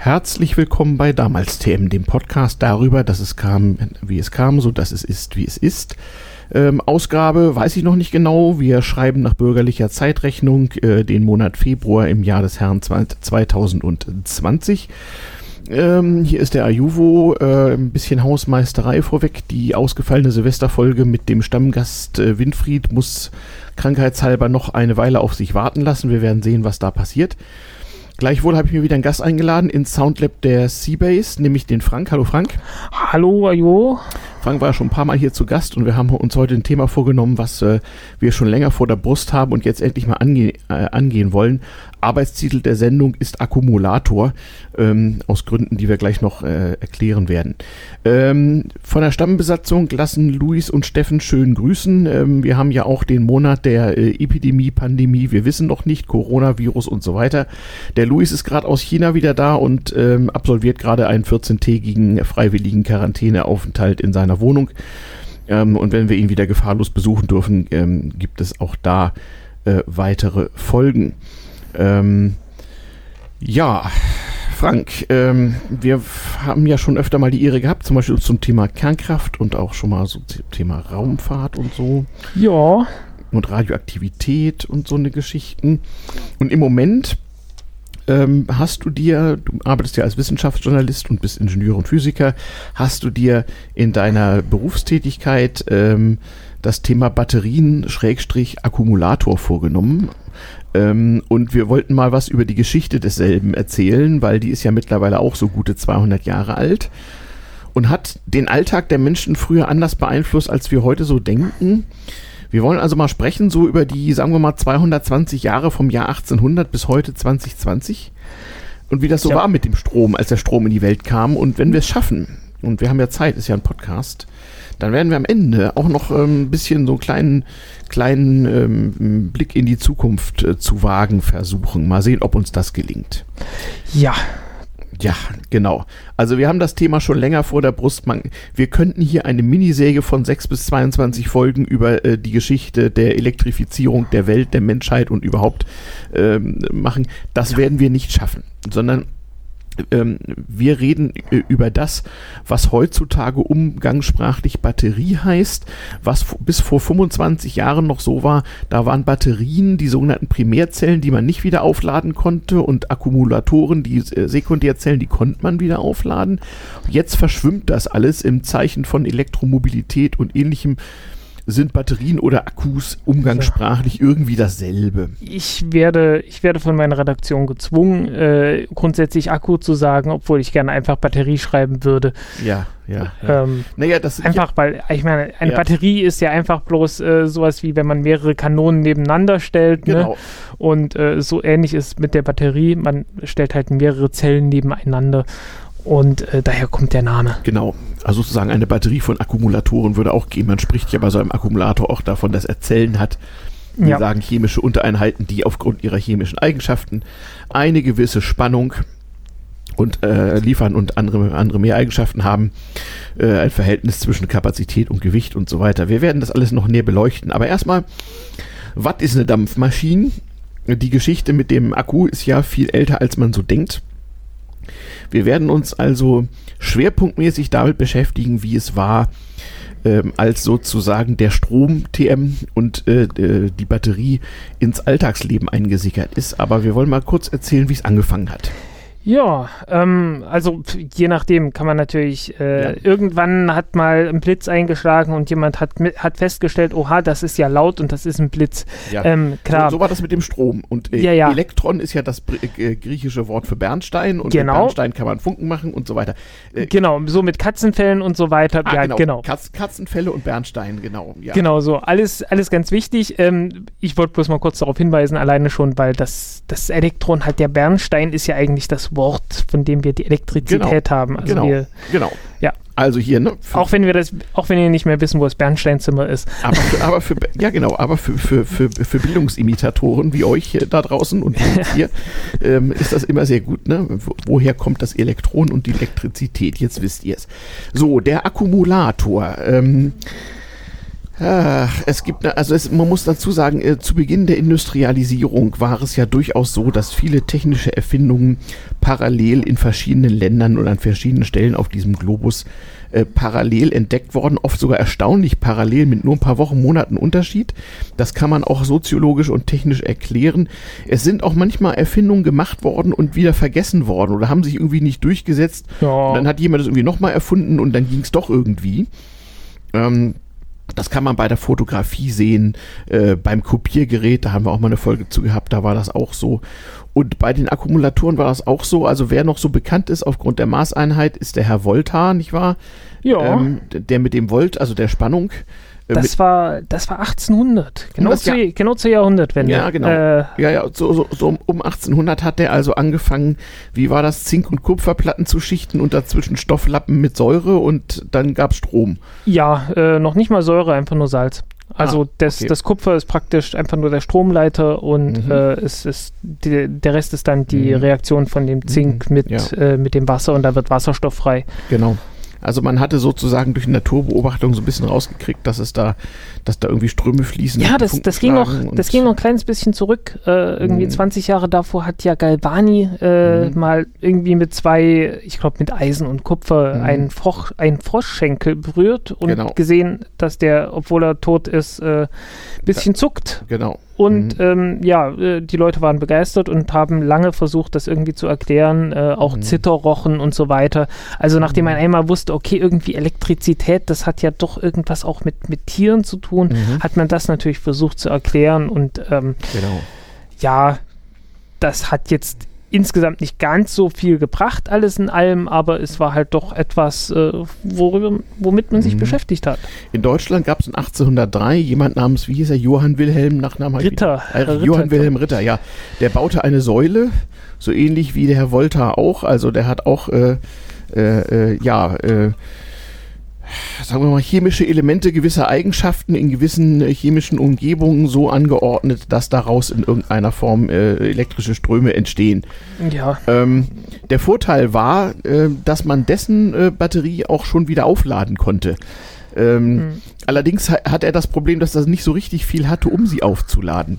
Herzlich willkommen bei Damals TM, dem Podcast darüber, dass es kam, wie es kam, so dass es ist, wie es ist. Ähm, Ausgabe weiß ich noch nicht genau. Wir schreiben nach bürgerlicher Zeitrechnung äh, den Monat Februar im Jahr des Herrn 2020. Ähm, hier ist der Ajuvo, äh, ein bisschen Hausmeisterei vorweg. Die ausgefallene Silvesterfolge mit dem Stammgast äh, Winfried muss krankheitshalber noch eine Weile auf sich warten lassen. Wir werden sehen, was da passiert. Gleichwohl habe ich mir wieder einen Gast eingeladen ins Soundlab der Seabase, nämlich den Frank. Hallo Frank. Hallo Ajo. Frank war schon ein paar Mal hier zu Gast und wir haben uns heute ein Thema vorgenommen, was äh, wir schon länger vor der Brust haben und jetzt endlich mal ange äh, angehen wollen. Arbeitstitel der Sendung ist Akkumulator, ähm, aus Gründen, die wir gleich noch äh, erklären werden. Ähm, von der Stammbesatzung lassen Luis und Steffen schön grüßen. Ähm, wir haben ja auch den Monat der äh, Epidemie, Pandemie, wir wissen noch nicht, Coronavirus und so weiter. Der Luis ist gerade aus China wieder da und ähm, absolviert gerade einen 14-tägigen freiwilligen Quarantäneaufenthalt in seiner Wohnung. Ähm, und wenn wir ihn wieder gefahrlos besuchen dürfen, ähm, gibt es auch da äh, weitere Folgen. Ähm, ja, Frank, ähm, wir haben ja schon öfter mal die Ehre gehabt, zum Beispiel zum Thema Kernkraft und auch schon mal so zum Thema Raumfahrt und so. Ja. Und Radioaktivität und so eine Geschichten. Und im Moment ähm, hast du dir, du arbeitest ja als Wissenschaftsjournalist und bist Ingenieur und Physiker, hast du dir in deiner Berufstätigkeit ähm, das Thema Batterien-Akkumulator vorgenommen. Ähm, und wir wollten mal was über die Geschichte desselben erzählen, weil die ist ja mittlerweile auch so gute 200 Jahre alt und hat den Alltag der Menschen früher anders beeinflusst, als wir heute so denken. Wir wollen also mal sprechen, so über die, sagen wir mal, 220 Jahre vom Jahr 1800 bis heute 2020 und wie das so ja. war mit dem Strom, als der Strom in die Welt kam und wenn wir es schaffen, und wir haben ja Zeit, ist ja ein Podcast, dann werden wir am Ende auch noch ähm, ein bisschen so einen kleinen, kleinen ähm, Blick in die Zukunft äh, zu wagen versuchen. Mal sehen, ob uns das gelingt. Ja, ja, genau. Also wir haben das Thema schon länger vor der Brust. Man, wir könnten hier eine Minisäge von 6 bis 22 Folgen über äh, die Geschichte der Elektrifizierung der Welt, der Menschheit und überhaupt ähm, machen. Das ja. werden wir nicht schaffen, sondern ähm, wir reden äh, über das, was heutzutage umgangssprachlich Batterie heißt, was bis vor 25 Jahren noch so war. Da waren Batterien, die sogenannten Primärzellen, die man nicht wieder aufladen konnte und Akkumulatoren, die äh, Sekundärzellen, die konnte man wieder aufladen. Jetzt verschwimmt das alles im Zeichen von Elektromobilität und ähnlichem sind Batterien oder Akkus umgangssprachlich irgendwie dasselbe? Ich werde, ich werde von meiner Redaktion gezwungen, äh, grundsätzlich Akku zu sagen, obwohl ich gerne einfach Batterie schreiben würde. Ja, ja. ja. Ähm, naja, das einfach, ja. weil ich meine, eine ja. Batterie ist ja einfach bloß äh, sowas wie, wenn man mehrere Kanonen nebeneinander stellt. Ne? Genau. Ne? Und äh, so ähnlich ist mit der Batterie. Man stellt halt mehrere Zellen nebeneinander und äh, daher kommt der Name. Genau. Also sozusagen eine Batterie von Akkumulatoren würde auch gehen. Man spricht ja bei so einem Akkumulator auch davon, dass er Zellen hat. Wir ja. sagen chemische Untereinheiten, die aufgrund ihrer chemischen Eigenschaften eine gewisse Spannung und äh, liefern und andere, andere mehr Eigenschaften haben. Äh, ein Verhältnis zwischen Kapazität und Gewicht und so weiter. Wir werden das alles noch näher beleuchten. Aber erstmal, was ist eine Dampfmaschine? Die Geschichte mit dem Akku ist ja viel älter, als man so denkt. Wir werden uns also schwerpunktmäßig damit beschäftigen, wie es war, ähm, als sozusagen der Strom TM und äh, die Batterie ins Alltagsleben eingesickert ist. Aber wir wollen mal kurz erzählen, wie es angefangen hat. Ja, ähm, also je nachdem kann man natürlich, äh, ja. irgendwann hat mal ein Blitz eingeschlagen und jemand hat, hat festgestellt, oha, das ist ja laut und das ist ein Blitz. Ja. Ähm, klar. So, so, war das mit dem Strom. Und äh, ja, ja. Elektron ist ja das äh, griechische Wort für Bernstein und genau. mit Bernstein kann man Funken machen und so weiter. Äh, genau, so mit Katzenfällen und so weiter. Ah, ja, genau. genau. Katz, Katzenfälle und Bernstein, genau. Ja. Genau, so. Alles, alles ganz wichtig. Ähm, ich wollte bloß mal kurz darauf hinweisen, alleine schon, weil das, das Elektron halt der Bernstein ist ja eigentlich das Wort, von dem wir die Elektrizität genau. haben. Also genau. Wir, genau. Ja. Also hier, ne? Auch wenn wir das, auch wenn ihr nicht mehr wissen, wo das Bernsteinzimmer ist. Aber für, aber für ja genau, aber für, für, für, für Bildungsimitatoren wie euch da draußen und hier ähm, ist das immer sehr gut, ne? Woher kommt das Elektron und die Elektrizität? Jetzt wisst ihr es. So, der Akkumulator. Ähm, Ach, es gibt, also es, man muss dazu sagen, äh, zu Beginn der Industrialisierung war es ja durchaus so, dass viele technische Erfindungen parallel in verschiedenen Ländern oder an verschiedenen Stellen auf diesem Globus äh, parallel entdeckt worden, oft sogar erstaunlich parallel mit nur ein paar Wochen, Monaten Unterschied. Das kann man auch soziologisch und technisch erklären. Es sind auch manchmal Erfindungen gemacht worden und wieder vergessen worden oder haben sich irgendwie nicht durchgesetzt. Ja. Und dann hat jemand das irgendwie nochmal erfunden und dann ging es doch irgendwie. Ähm, das kann man bei der Fotografie sehen, äh, beim Kopiergerät, da haben wir auch mal eine Folge zu gehabt, da war das auch so. Und bei den Akkumulatoren war das auch so. Also wer noch so bekannt ist aufgrund der Maßeinheit, ist der Herr Volta, nicht wahr? Ja. Ähm, der mit dem Volt, also der Spannung, das war, das war 1800, genau, das, zu, ja, genau zur Jahrhundertwende. Ja, genau. Äh, ja, ja, so, so, so, um 1800 hat er also angefangen, wie war das, Zink- und Kupferplatten zu schichten und dazwischen Stofflappen mit Säure und dann gab es Strom. Ja, äh, noch nicht mal Säure, einfach nur Salz. Also ah, das, okay. das Kupfer ist praktisch einfach nur der Stromleiter und mhm. äh, es ist die, der Rest ist dann die mhm. Reaktion von dem Zink mhm. mit, ja. äh, mit dem Wasser und da wird Wasserstoff frei. Genau. Also man hatte sozusagen durch Naturbeobachtung so ein bisschen rausgekriegt, dass es da, dass da irgendwie Ströme fließen. Ja, das, das ging noch, das ging noch ein kleines bisschen zurück. Äh, irgendwie mhm. 20 Jahre davor hat ja Galvani äh, mhm. mal irgendwie mit zwei, ich glaube mit Eisen und Kupfer mhm. einen, Frosch, einen Froschschenkel berührt und genau. gesehen, dass der, obwohl er tot ist, ein äh, bisschen zuckt. Genau. Und mhm. ähm, ja, äh, die Leute waren begeistert und haben lange versucht, das irgendwie zu erklären, äh, auch mhm. Zitterrochen und so weiter. Also nachdem man mhm. einmal wusste, okay, irgendwie Elektrizität, das hat ja doch irgendwas auch mit, mit Tieren zu tun, mhm. hat man das natürlich versucht zu erklären. Und ähm, genau. ja, das hat jetzt insgesamt nicht ganz so viel gebracht, alles in allem, aber es war halt doch etwas, äh, worüber, womit man sich mhm. beschäftigt hat. In Deutschland gab es 1803 jemand namens, wie hieß er, Johann Wilhelm, Nachname Ritter. Äh, Ritter. Johann Wilhelm Ritter, ja. Der baute eine Säule, so ähnlich wie der Herr Volta auch, also der hat auch, äh, äh, äh ja, äh, sagen wir mal, chemische Elemente gewisser Eigenschaften in gewissen äh, chemischen Umgebungen so angeordnet, dass daraus in irgendeiner Form äh, elektrische Ströme entstehen. Ja. Ähm, der Vorteil war, äh, dass man dessen äh, Batterie auch schon wieder aufladen konnte. Ähm, mhm. Allerdings hat er das Problem, dass er nicht so richtig viel hatte, um sie aufzuladen.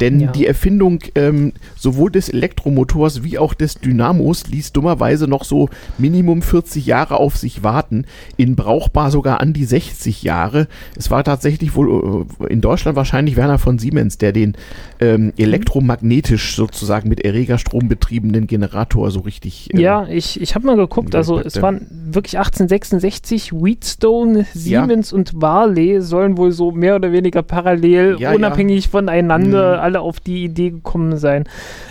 Denn ja. die Erfindung ähm, sowohl des Elektromotors wie auch des Dynamos ließ dummerweise noch so Minimum 40 Jahre auf sich warten, in brauchbar sogar an die 60 Jahre. Es war tatsächlich wohl äh, in Deutschland wahrscheinlich Werner von Siemens, der den ähm, elektromagnetisch sozusagen mit Erregerstrom betriebenen Generator so richtig. Äh, ja, ich, ich habe mal geguckt, also es waren wirklich 1866 Wheatstone, Siemens ja. und Varley sollen wohl so mehr oder weniger parallel, ja, unabhängig voneinander. Mhm alle auf die Idee gekommen sein,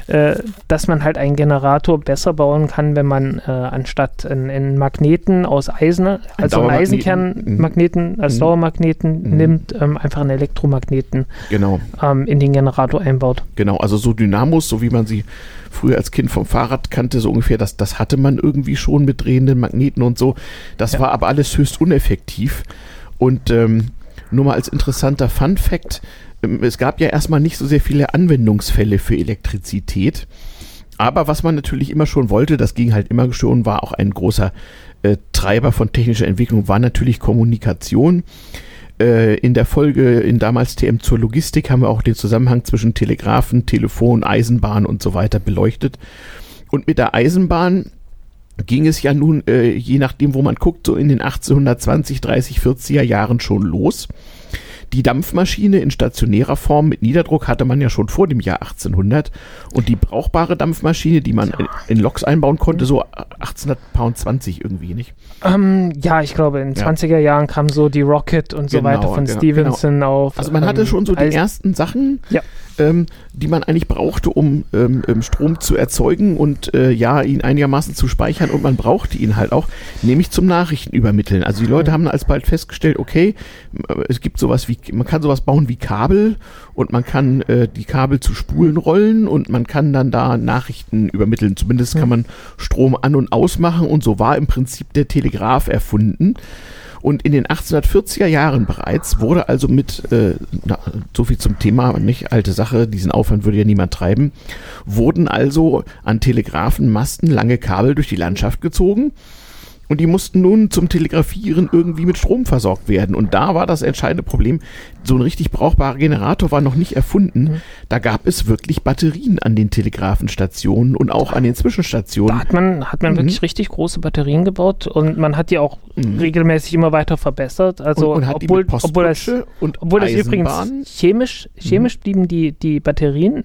äh, dass man halt einen Generator besser bauen kann, wenn man äh, anstatt einen Magneten aus Eisen, also einen Eisenkernmagneten mhm. als mhm. Dauermagneten mhm. nimmt, ähm, einfach einen Elektromagneten genau. ähm, in den Generator einbaut. Genau, also so Dynamos, so wie man sie früher als Kind vom Fahrrad kannte, so ungefähr, das, das hatte man irgendwie schon mit drehenden Magneten und so. Das ja. war aber alles höchst uneffektiv. Und ähm, nur mal als interessanter Fun Fact, es gab ja erstmal nicht so sehr viele Anwendungsfälle für Elektrizität. Aber was man natürlich immer schon wollte, das ging halt immer schon, war auch ein großer äh, Treiber von technischer Entwicklung, war natürlich Kommunikation. Äh, in der Folge in damals TM zur Logistik haben wir auch den Zusammenhang zwischen Telegrafen, Telefon, Eisenbahn und so weiter beleuchtet. Und mit der Eisenbahn ging es ja nun, äh, je nachdem, wo man guckt, so in den 1820, 30, 40er Jahren schon los. Die Dampfmaschine in stationärer Form mit Niederdruck hatte man ja schon vor dem Jahr 1800 und die brauchbare Dampfmaschine, die man in, in Loks einbauen konnte, so 1820 irgendwie, nicht? Ähm, ja, ich glaube, in den ja. 20er Jahren kam so die Rocket und so genau, weiter von genau, Stevenson genau. auf. Also man ähm, hatte schon so die ersten Sachen. Ja ähm, die man eigentlich brauchte, um ähm, ähm, Strom zu erzeugen und äh, ja, ihn einigermaßen zu speichern und man brauchte ihn halt auch, nämlich zum Nachrichten übermitteln. Also die Leute haben alsbald festgestellt, okay, es gibt sowas wie, man kann sowas bauen wie Kabel und man kann äh, die Kabel zu Spulen rollen und man kann dann da Nachrichten übermitteln. Zumindest kann man Strom an und ausmachen und so war im Prinzip der Telegraph erfunden. Und in den 1840er Jahren bereits wurde also mit, äh, na, so viel zum Thema, nicht? Alte Sache, diesen Aufwand würde ja niemand treiben, wurden also an Telegrafenmasten lange Kabel durch die Landschaft gezogen und die mussten nun zum Telegrafieren irgendwie mit Strom versorgt werden. Und da war das entscheidende Problem, so ein richtig brauchbarer Generator war noch nicht erfunden. Mhm. Da gab es wirklich Batterien an den Telegrafenstationen und auch an den Zwischenstationen. Da hat man, hat man mhm. wirklich richtig große Batterien gebaut und man hat die auch mhm. regelmäßig immer weiter verbessert. Also und, und obwohl, obwohl das, obwohl das übrigens chemisch, chemisch mhm. blieben die, die Batterien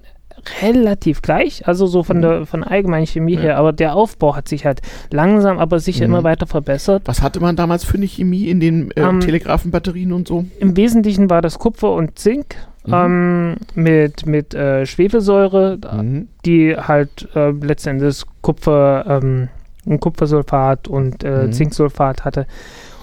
relativ gleich, also so von mhm. der von allgemeinen Chemie ja. her, aber der Aufbau hat sich halt langsam, aber sicher mhm. immer weiter verbessert. Was hatte man damals für eine Chemie in den äh, ähm, Telegrafenbatterien und so? Im Wesentlichen war das Kupfer und Zink. Mhm. Ähm, mit mit äh, Schwefelsäure, mhm. die halt äh, letztendlich Kupfer, ähm, ein Kupfersulfat und äh, mhm. Zinksulfat hatte.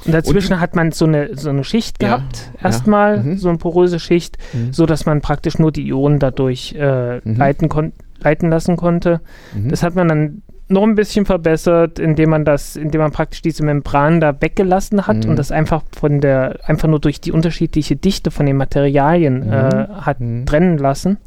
Und dazwischen und, hat man so eine, so eine Schicht gehabt, ja, erstmal, ja. mhm. so eine poröse Schicht, mhm. so dass man praktisch nur die Ionen dadurch äh, mhm. leiten, leiten lassen konnte. Mhm. Das hat man dann noch ein bisschen verbessert, indem man das, indem man praktisch diese Membran da weggelassen hat und mhm. das einfach von der, einfach nur durch die unterschiedliche Dichte von den Materialien mhm. äh, hat trennen lassen.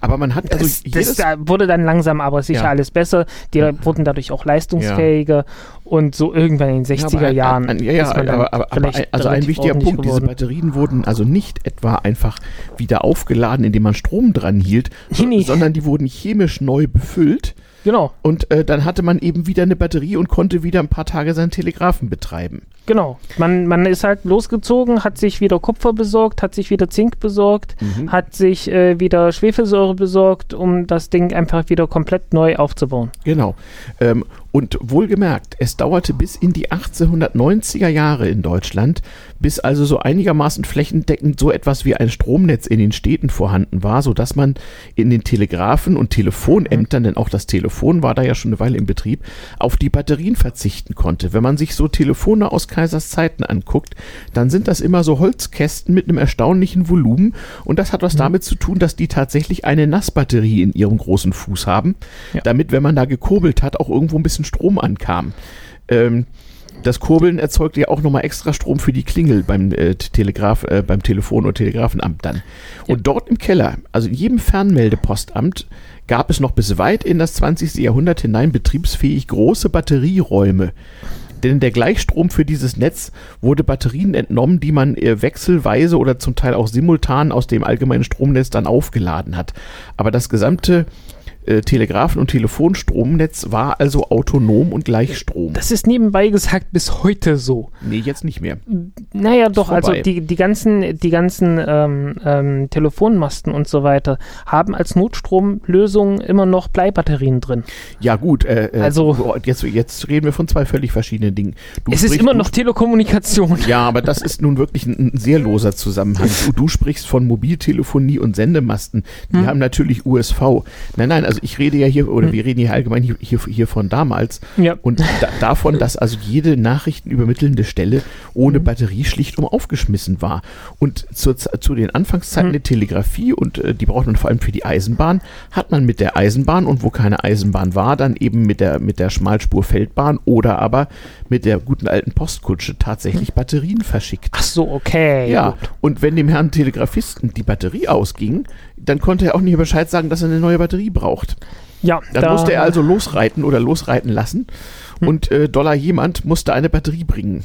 Aber man hat also das, das da wurde dann langsam aber sicher ja. alles besser. Die ja. wurden dadurch auch leistungsfähiger ja. und so irgendwann in den 60er Jahren. Ein, ja, ja, aber, aber, aber ein, also ein wichtiger Punkt, geworden. diese Batterien wurden also nicht etwa einfach wieder aufgeladen, indem man Strom dran hielt, so, sondern die wurden chemisch neu befüllt Genau. Und äh, dann hatte man eben wieder eine Batterie und konnte wieder ein paar Tage seinen Telegrafen betreiben. Genau. Man, man ist halt losgezogen, hat sich wieder Kupfer besorgt, hat sich wieder Zink besorgt, mhm. hat sich äh, wieder Schwefelsäure besorgt, um das Ding einfach wieder komplett neu aufzubauen. Genau. Ähm, und wohlgemerkt, es dauerte bis in die 1890er Jahre in Deutschland, bis also so einigermaßen flächendeckend so etwas wie ein Stromnetz in den Städten vorhanden war, sodass man in den Telegrafen und Telefonämtern, denn auch das Telefon war da ja schon eine Weile im Betrieb, auf die Batterien verzichten konnte. Wenn man sich so Telefone aus Kaisers Zeiten anguckt, dann sind das immer so Holzkästen mit einem erstaunlichen Volumen und das hat was mhm. damit zu tun, dass die tatsächlich eine Nassbatterie in ihrem großen Fuß haben, ja. damit, wenn man da gekurbelt hat, auch irgendwo ein bisschen Strom ankam. Ähm, das Kurbeln erzeugt ja auch nochmal extra Strom für die Klingel beim äh, Telegraf, äh, beim Telefon- oder Telegrafenamt dann. Und ja. dort im Keller, also in jedem Fernmeldepostamt, gab es noch bis weit in das 20. Jahrhundert hinein betriebsfähig große Batterieräume. Denn der Gleichstrom für dieses Netz wurde Batterien entnommen, die man äh, wechselweise oder zum Teil auch simultan aus dem allgemeinen Stromnetz dann aufgeladen hat. Aber das gesamte äh, Telegrafen- und Telefonstromnetz war also autonom und Gleichstrom. Das ist nebenbei gesagt bis heute so. Nee, jetzt nicht mehr. Naja, doch, also die, die ganzen, die ganzen ähm, ähm, Telefonmasten und so weiter haben als Notstromlösung immer noch Bleibatterien drin. Ja, gut. Äh, äh also, jetzt, jetzt reden wir von zwei völlig verschiedenen Dingen. Du es ist immer noch Telekommunikation. Ja, aber das ist nun wirklich ein, ein sehr loser Zusammenhang. Du, du, sprichst von Mobiltelefonie und Sendemasten. Die hm. haben natürlich USV. Nein, nein, also also ich rede ja hier, oder hm. wir reden hier allgemein hier, hier, hier von damals ja. und da, davon, dass also jede nachrichtenübermittelnde Stelle ohne hm. Batterie schlicht um aufgeschmissen war. Und zu, zu den Anfangszeiten hm. der Telegrafie und äh, die braucht man vor allem für die Eisenbahn, hat man mit der Eisenbahn und wo keine Eisenbahn war, dann eben mit der, mit der Schmalspurfeldbahn oder aber mit der guten alten Postkutsche tatsächlich hm. Batterien verschickt. Ach so, okay. Ja, gut. und wenn dem Herrn Telegrafisten die Batterie ausging, dann konnte er auch nicht Bescheid sagen, dass er eine neue Batterie braucht. Ja. Dann da musste er also losreiten oder losreiten lassen hm. und äh, Dollar jemand musste eine Batterie bringen.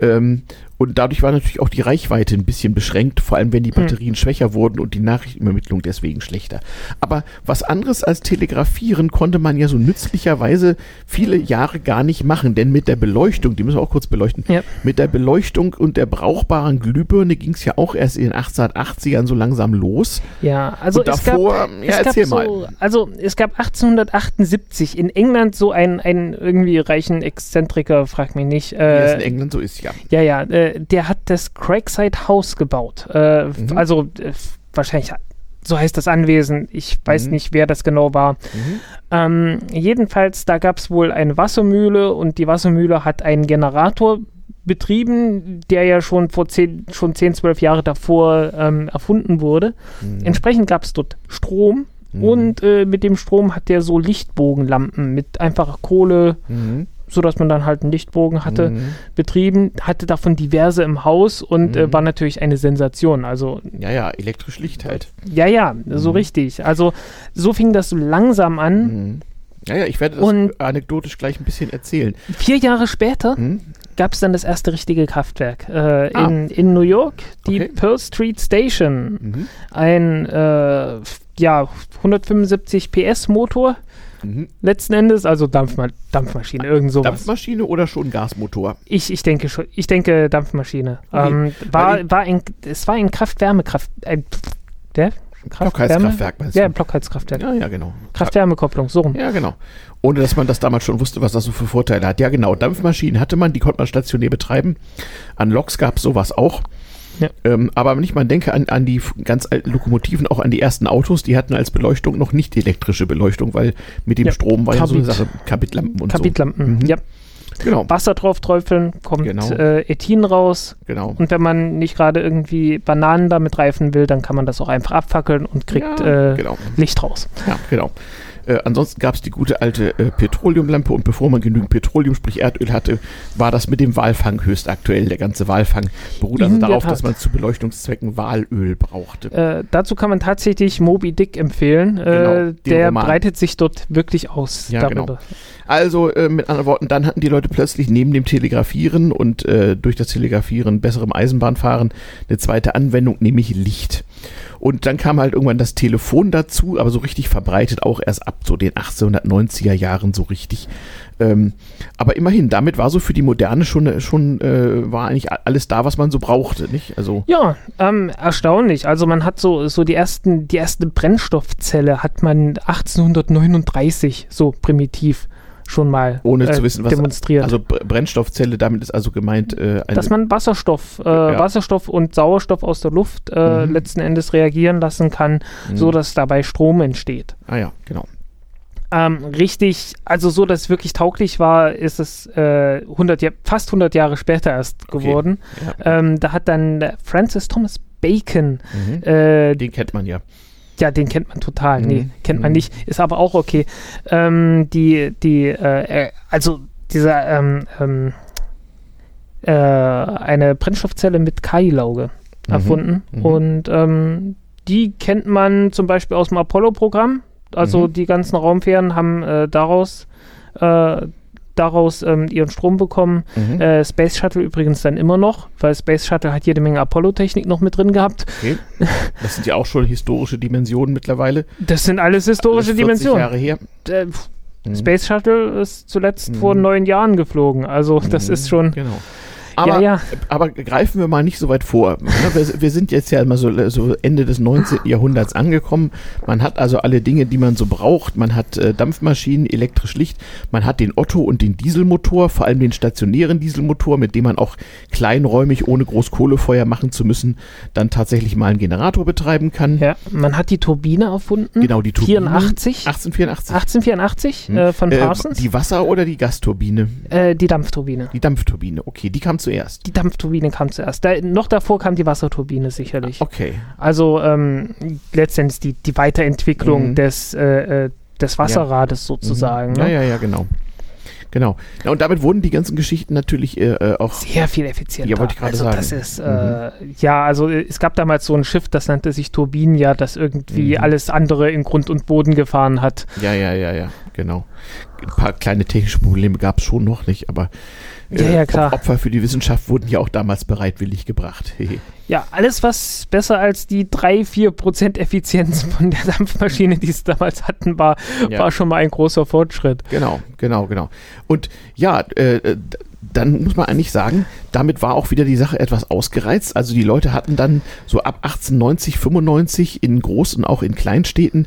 Ähm, und dadurch war natürlich auch die Reichweite ein bisschen beschränkt, vor allem wenn die hm. Batterien mhm. schwächer wurden und die Nachrichtenübermittlung deswegen schlechter. Aber was anderes als telegrafieren konnte man ja so nützlicherweise viele Jahre gar nicht machen, denn mit der Beleuchtung, die müssen wir auch kurz beleuchten, ja. mit der Beleuchtung und der brauchbaren Glühbirne ging es ja auch erst in den 1880ern so langsam los. Ja, also und davor, es gab, ja, es erzähl gab mal. So, also es gab 1878 in England so einen, einen irgendwie reichen Exzentriker, frag mich nicht. Äh, Wie das in England so ist, ja. Ja, ja, äh, der hat das Craigside House gebaut. Äh, mhm. Also äh, wahrscheinlich so heißt das Anwesen. Ich weiß mhm. nicht, wer das genau war. Mhm. Ähm, jedenfalls, da gab es wohl eine Wassermühle und die Wassermühle hat einen Generator betrieben, der ja schon vor zehn, schon 10, 12 Jahre davor ähm, erfunden wurde. Mhm. Entsprechend gab es dort Strom. Mhm. Und äh, mit dem Strom hat der so Lichtbogenlampen mit einfacher Kohle, mhm so dass man dann halt einen Lichtbogen hatte, mhm. betrieben, hatte davon diverse im Haus und äh, mhm. äh, war natürlich eine Sensation. Also ja, ja, elektrisch Licht halt. Ja, ja, so mhm. richtig. Also so fing das so langsam an. Mhm. Ja, ja, ich werde das und anekdotisch gleich ein bisschen erzählen. Vier Jahre später hm? gab es dann das erste richtige Kraftwerk äh, ah. in, in New York, die okay. Pearl Street Station. Mhm. Ein äh, ja, 175 PS Motor. Mhm. Letzten Endes, also Dampfma Dampfmaschine, irgend sowas. Dampfmaschine oder schon Gasmotor? Ich, ich denke schon, ich denke Dampfmaschine. Okay. Ähm, war, war ein, es war ein Kraft-Wärme-Kraft. Äh, der? Blockheizkraftwerk meinst du? Ja, Blockheizkraftwerk. Ja, ja, genau. Kraft-Wärme-Kopplung, so rum. Ja, genau. Ohne, dass man das damals schon wusste, was das so für Vorteile hat. Ja, genau. Dampfmaschinen hatte man, die konnte man stationär betreiben. An Loks gab es sowas auch. Ja. Ähm, aber wenn ich mal denke an, an die ganz alten Lokomotiven, auch an die ersten Autos, die hatten als Beleuchtung noch nicht elektrische Beleuchtung, weil mit dem ja, Strom war Kabit. ja so eine Sache, Kabitlampen und Kabitlampen, so. Mhm. ja. Genau. Wasser drauf träufeln, kommt genau. äh, Ethin raus. Genau. Und wenn man nicht gerade irgendwie Bananen damit reifen will, dann kann man das auch einfach abfackeln und kriegt ja, äh, genau. Licht raus. Ja, genau. Äh, ansonsten gab es die gute alte äh, Petroleumlampe und bevor man genügend Petroleum, sprich Erdöl hatte, war das mit dem Walfang höchst aktuell. Der ganze Walfang beruht also darauf, dass man zu Beleuchtungszwecken Walöl brauchte. Äh, dazu kann man tatsächlich Moby Dick empfehlen. Äh, genau, der Roman. breitet sich dort wirklich aus. Ja, darüber. genau. Also äh, mit anderen Worten, dann hatten die Leute plötzlich neben dem Telegrafieren und äh, durch das Telegrafieren besserem Eisenbahnfahren eine zweite Anwendung, nämlich Licht. Und dann kam halt irgendwann das Telefon dazu, aber so richtig verbreitet auch erst ab so den 1890er Jahren so richtig. Ähm, aber immerhin, damit war so für die Moderne schon, schon äh, war eigentlich alles da, was man so brauchte, nicht? Also ja, ähm, erstaunlich. Also man hat so, so die ersten, die erste Brennstoffzelle hat man 1839 so primitiv schon mal ohne äh, zu wissen, was demonstriert. Also Brennstoffzelle, damit ist also gemeint, äh, dass man Wasserstoff, äh, ja. Wasserstoff und Sauerstoff aus der Luft äh, mhm. letzten Endes reagieren lassen kann, mhm. so dass dabei Strom entsteht. Ah ja, genau. Ähm, richtig, also so, dass es wirklich tauglich war, ist es äh, 100 fast 100 Jahre später erst geworden. Okay. Ja. Ähm, da hat dann Francis Thomas Bacon. Mhm. Äh, Den kennt man ja ja, den kennt man total. Mhm. Nee, kennt man mhm. nicht. Ist aber auch okay. Ähm, die, die, äh, also dieser, ähm, ähm, äh, eine Brennstoffzelle mit Kai-Lauge mhm. erfunden. Mhm. Und ähm, die kennt man zum Beispiel aus dem Apollo-Programm. Also mhm. die ganzen Raumfähren haben äh, daraus äh, daraus ähm, ihren Strom bekommen. Mhm. Äh, Space Shuttle übrigens dann immer noch, weil Space Shuttle hat jede Menge Apollo-Technik noch mit drin gehabt. Okay. Das sind ja auch schon historische Dimensionen mittlerweile. Das sind alles historische alles Dimensionen. Jahre her. Äh, mhm. Space Shuttle ist zuletzt mhm. vor neun Jahren geflogen. Also das mhm. ist schon. Genau. Aber, ja, ja. aber greifen wir mal nicht so weit vor. Wir, wir sind jetzt ja immer so, so, Ende des 19. Jahrhunderts angekommen. Man hat also alle Dinge, die man so braucht. Man hat äh, Dampfmaschinen, elektrisch Licht. Man hat den Otto und den Dieselmotor, vor allem den stationären Dieselmotor, mit dem man auch kleinräumig, ohne groß Kohlefeuer machen zu müssen, dann tatsächlich mal einen Generator betreiben kann. Ja, man hat die Turbine erfunden. Genau, die Turbine. 84. 1884. 1884 hm. äh, von Parsons. Äh, die Wasser- oder die Gasturbine? Äh, die Dampfturbine. Die Dampfturbine, okay. Die kam zu zuerst? Die Dampfturbine kam zuerst. Da, noch davor kam die Wasserturbine sicherlich. Okay. Also ähm, letztendlich die, die Weiterentwicklung mhm. des, äh, äh des Wasserrades ja. sozusagen. Mhm. Ja, ne? ja, ja, genau. Genau. Ja, und damit wurden die ganzen Geschichten natürlich äh, äh auch sehr viel effizienter. Ja, wollte ich gerade also sagen. Das ist, äh, mhm. ja, also äh, es gab damals so ein Schiff, das nannte sich Turbinia, das irgendwie mhm. alles andere in Grund und Boden gefahren hat. Ja, ja, ja, ja, genau. Ein paar kleine technische Probleme gab es schon noch nicht, aber ja, ja, klar. Opfer für die Wissenschaft wurden ja auch damals bereitwillig gebracht. ja, alles, was besser als die 3-4% Effizienz von der Dampfmaschine, die es damals hatten, war, ja. war schon mal ein großer Fortschritt. Genau, genau, genau. Und ja, äh, dann muss man eigentlich sagen, damit war auch wieder die Sache etwas ausgereizt. Also die Leute hatten dann so ab 1890, 95 in Groß- und auch in Kleinstädten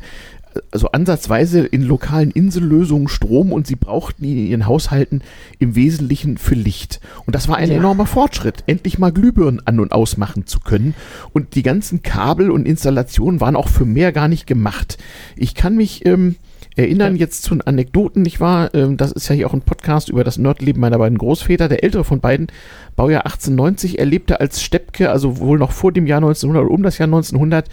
also ansatzweise in lokalen Insellösungen Strom und sie brauchten ihn in ihren Haushalten im Wesentlichen für Licht. Und das war ein ja. enormer Fortschritt, endlich mal Glühbirnen an- und ausmachen zu können. Und die ganzen Kabel und Installationen waren auch für mehr gar nicht gemacht. Ich kann mich ähm, erinnern ja. jetzt zu Anekdoten, nicht wahr? Ähm, das ist ja hier auch ein Podcast über das Nerdleben meiner beiden Großväter. Der ältere von beiden, Baujahr 1890, erlebte als Steppke, also wohl noch vor dem Jahr 1900 oder um das Jahr 1900,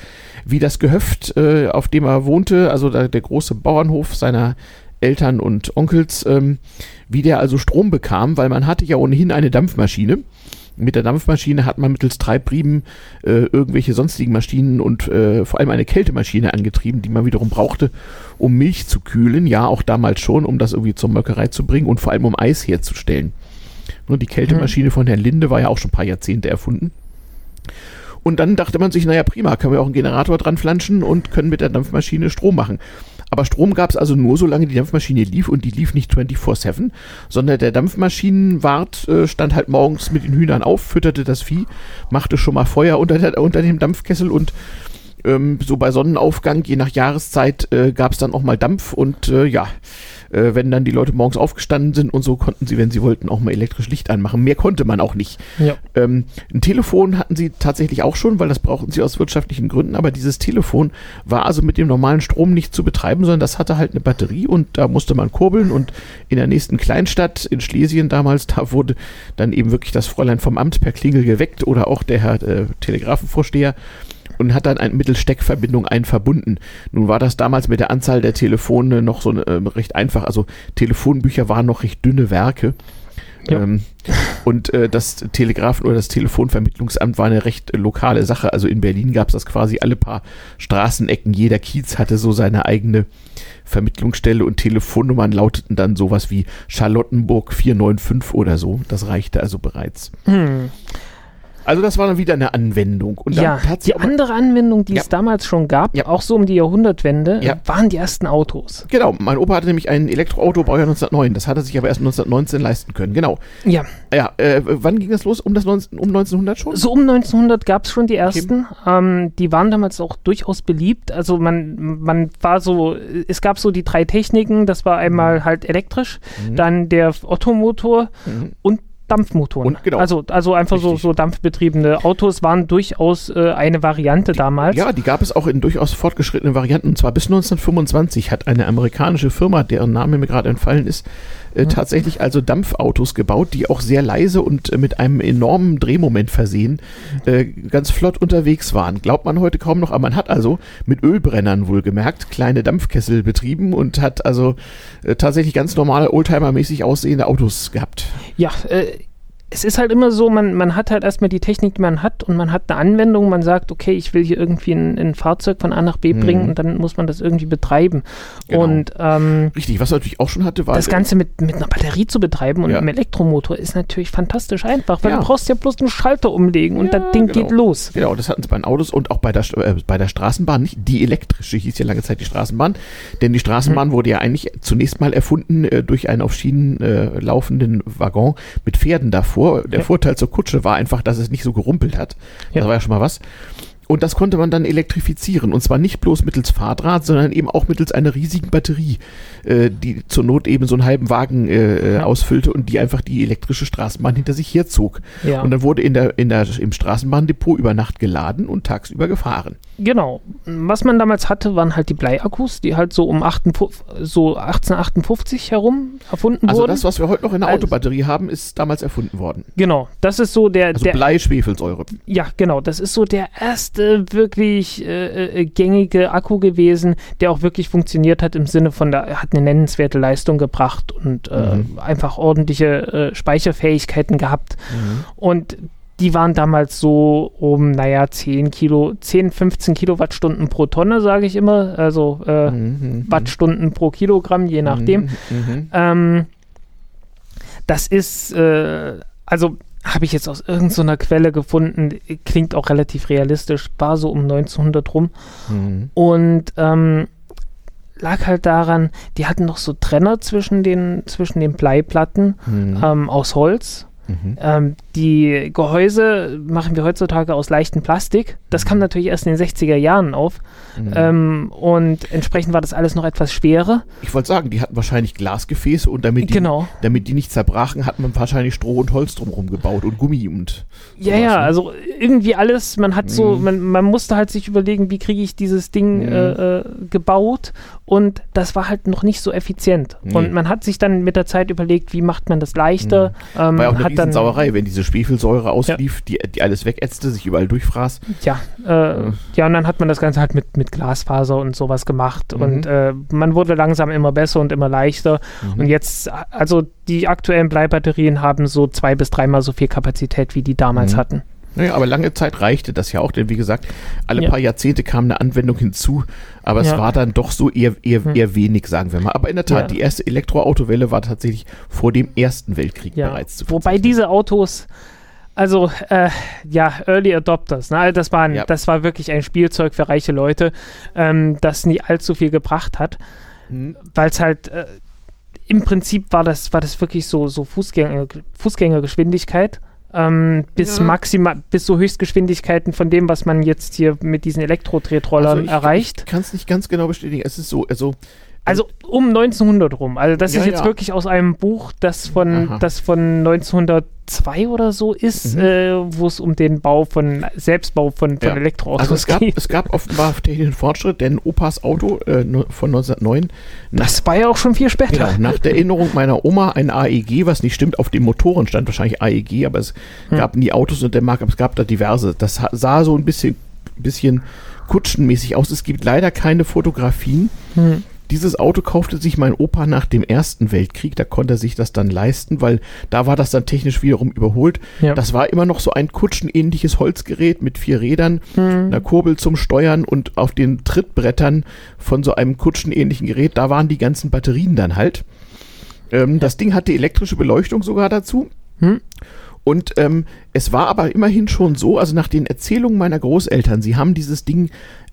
wie das Gehöft, äh, auf dem er wohnte, also der, der große Bauernhof seiner Eltern und Onkels, ähm, wie der also Strom bekam, weil man hatte ja ohnehin eine Dampfmaschine Mit der Dampfmaschine hat man mittels Treibriemen äh, irgendwelche sonstigen Maschinen und äh, vor allem eine Kältemaschine angetrieben, die man wiederum brauchte, um Milch zu kühlen. Ja, auch damals schon, um das irgendwie zur Molkerei zu bringen und vor allem um Eis herzustellen. Nur die Kältemaschine mhm. von Herrn Linde war ja auch schon ein paar Jahrzehnte erfunden. Und dann dachte man sich, naja, prima, können wir auch einen Generator dran flanschen und können mit der Dampfmaschine Strom machen. Aber Strom gab es also nur, solange die Dampfmaschine lief und die lief nicht 24-7, sondern der Dampfmaschinenwart äh, stand halt morgens mit den Hühnern auf, fütterte das Vieh, machte schon mal Feuer unter, der, unter dem Dampfkessel und ähm, so bei Sonnenaufgang, je nach Jahreszeit, äh, gab es dann auch mal Dampf und äh, ja, äh, wenn dann die Leute morgens aufgestanden sind und so, konnten sie, wenn sie wollten, auch mal elektrisch Licht anmachen. Mehr konnte man auch nicht. Ja. Ähm, ein Telefon hatten sie tatsächlich auch schon, weil das brauchten sie aus wirtschaftlichen Gründen, aber dieses Telefon war also mit dem normalen Strom nicht zu betreiben, sondern das hatte halt eine Batterie und da musste man kurbeln und in der nächsten Kleinstadt in Schlesien damals, da wurde dann eben wirklich das Fräulein vom Amt per Klingel geweckt oder auch der Herr äh, Telegrafenvorsteher und hat dann eine Mittelsteckverbindung einverbunden. Nun war das damals mit der Anzahl der Telefone noch so äh, recht einfach. Also Telefonbücher waren noch recht dünne Werke. Ja. Ähm, und äh, das Telegrafen- oder das Telefonvermittlungsamt war eine recht äh, lokale Sache. Also in Berlin gab es das quasi alle paar Straßenecken. Jeder Kiez hatte so seine eigene Vermittlungsstelle und Telefonnummern lauteten dann sowas wie Charlottenburg 495 oder so. Das reichte also bereits. Hm. Also das war dann wieder eine Anwendung. Und ja, die andere Anwendung, die ja. es damals schon gab, ja. auch so um die Jahrhundertwende, ja. waren die ersten Autos. Genau, mein Opa hatte nämlich ein Elektroauto, Baujahr 1909. Das hat er sich aber erst 1919 leisten können. Genau. Ja. Ja, äh, wann ging das los? Um, das 19, um 1900 schon? So um 1900 gab es schon die ersten. Ähm, die waren damals auch durchaus beliebt. Also man, man war so, es gab so die drei Techniken. Das war einmal mhm. halt elektrisch, mhm. dann der Ottomotor mhm. und Dampfmotoren. Und, genau. Also, also einfach so, so dampfbetriebene Autos waren durchaus äh, eine Variante die, damals. Ja, die gab es auch in durchaus fortgeschrittenen Varianten. Und zwar bis 1925 hat eine amerikanische Firma, deren Name mir gerade entfallen ist, äh, tatsächlich also Dampfautos gebaut, die auch sehr leise und äh, mit einem enormen Drehmoment versehen äh, ganz flott unterwegs waren. Glaubt man heute kaum noch, aber man hat also mit Ölbrennern wohlgemerkt kleine Dampfkessel betrieben und hat also äh, tatsächlich ganz normale Oldtimer-mäßig aussehende Autos gehabt. Ja, äh, es ist halt immer so, man, man hat halt erstmal die Technik, die man hat und man hat eine Anwendung, man sagt, okay, ich will hier irgendwie ein, ein Fahrzeug von A nach B mhm. bringen und dann muss man das irgendwie betreiben. Genau. Und ähm, Richtig, was man natürlich auch schon hatte, war. Das Ganze mit, mit einer Batterie zu betreiben und ja. einem Elektromotor ist natürlich fantastisch einfach, weil ja. du brauchst ja bloß einen Schalter umlegen und ja, das Ding genau. geht los. Genau, das hatten sie bei den Autos und auch bei der, äh, bei der Straßenbahn nicht. Die elektrische hieß ja lange Zeit die Straßenbahn, denn die Straßenbahn mhm. wurde ja eigentlich zunächst mal erfunden äh, durch einen auf Schienen äh, laufenden Waggon mit Pferden davor. Der Vorteil zur Kutsche war einfach, dass es nicht so gerumpelt hat. Ja. Das war ja schon mal was. Und das konnte man dann elektrifizieren. Und zwar nicht bloß mittels Fahrdraht, sondern eben auch mittels einer riesigen Batterie, äh, die zur Not eben so einen halben Wagen äh, ja. ausfüllte und die einfach die elektrische Straßenbahn hinter sich herzog. Ja. Und dann wurde in der, in der, im Straßenbahndepot über Nacht geladen und tagsüber gefahren. Genau. Was man damals hatte, waren halt die Bleiakkus, die halt so um 58, so 1858 herum erfunden also wurden. Also das, was wir heute noch in der also, Autobatterie haben, ist damals erfunden worden. Genau. Das ist so der... Also der, Blei-Schwefelsäure. Ja, genau. Das ist so der erste wirklich äh, äh, gängige Akku gewesen, der auch wirklich funktioniert hat im Sinne von, er hat eine nennenswerte Leistung gebracht und äh, mhm. einfach ordentliche äh, Speicherfähigkeiten gehabt. Mhm. Und die waren damals so um, naja, 10 Kilo, 10, 15 Kilowattstunden pro Tonne, sage ich immer. Also äh, mhm, mhm, mhm, Wattstunden pro Kilogramm, je nachdem. Mhm, ähm, das ist, äh, also habe ich jetzt aus irgendeiner Quelle gefunden, klingt auch relativ realistisch, war so um 1900 rum. Mhm. Und ähm, lag halt daran, die hatten noch so Trenner zwischen den, zwischen den Bleiplatten mhm. ähm, aus Holz. Mhm. Ähm, die Gehäuse machen wir heutzutage aus leichtem Plastik. Das kam mhm. natürlich erst in den 60er Jahren auf. Mhm. Ähm, und entsprechend war das alles noch etwas schwerer. Ich wollte sagen, die hatten wahrscheinlich Glasgefäße und damit die, genau. damit die nicht zerbrachen, hat man wahrscheinlich Stroh und Holz drumherum gebaut und Gummi und. Ja, ja, ne? also irgendwie alles. Man hat so, mhm. man, man musste halt sich überlegen, wie kriege ich dieses Ding mhm. äh, äh, gebaut und das war halt noch nicht so effizient. Und man hat sich dann mit der Zeit überlegt, wie macht man das leichter. Mhm. Ähm, war ja auch eine hat Riesensauerei, wenn diese Schwefelsäure auslief, ja. die, die alles wegätzte, sich überall durchfraß. Ja, äh, ja. ja, und dann hat man das Ganze halt mit, mit Glasfaser und sowas gemacht. Mhm. Und äh, man wurde langsam immer besser und immer leichter. Mhm. Und jetzt, also die aktuellen Bleibatterien haben so zwei bis dreimal so viel Kapazität, wie die damals mhm. hatten. Naja, aber lange Zeit reichte das ja auch, denn wie gesagt, alle ja. paar Jahrzehnte kam eine Anwendung hinzu, aber ja. es war dann doch so eher, eher, hm. eher wenig, sagen wir mal. Aber in der Tat, ja. die erste Elektroautowelle war tatsächlich vor dem Ersten Weltkrieg bereits zu Wobei diese Autos, also äh, ja, Early Adopters, ne? Also das, waren, das war wirklich ein Spielzeug für reiche Leute, ähm, das nie allzu viel gebracht hat, hm. weil es halt äh, im Prinzip war das, war das wirklich so, so Fußgänger, Fußgängergeschwindigkeit ähm, bis ja. maximal, bis so Höchstgeschwindigkeiten von dem, was man jetzt hier mit diesen Elektro-Tretrollern also erreicht. Ich kann es nicht ganz genau bestätigen. Es ist so, also also um 1900 rum. Also das ja, ist jetzt ja. wirklich aus einem Buch, das von, das von 1902 oder so ist, mhm. äh, wo es um den Bau von Selbstbau von, von ja. Elektroautos also es gab, geht. Es gab offenbar technischen Fortschritt, denn Opas Auto äh, von 1909. Das war ja auch schon viel später. Genau, nach der Erinnerung meiner Oma ein AEG, was nicht stimmt, auf dem Motoren stand wahrscheinlich AEG, aber es hm. gab nie Autos und der Marke, aber es gab da diverse. Das sah so ein bisschen, bisschen kutschenmäßig aus. Es gibt leider keine Fotografien. Hm. Dieses Auto kaufte sich mein Opa nach dem Ersten Weltkrieg. Da konnte er sich das dann leisten, weil da war das dann technisch wiederum überholt. Ja. Das war immer noch so ein kutschenähnliches Holzgerät mit vier Rädern, hm. einer Kurbel zum Steuern und auf den Trittbrettern von so einem kutschenähnlichen Gerät, da waren die ganzen Batterien dann halt. Ähm, ja. Das Ding hatte elektrische Beleuchtung sogar dazu. Hm. Und ähm, es war aber immerhin schon so, also nach den Erzählungen meiner Großeltern, sie haben dieses Ding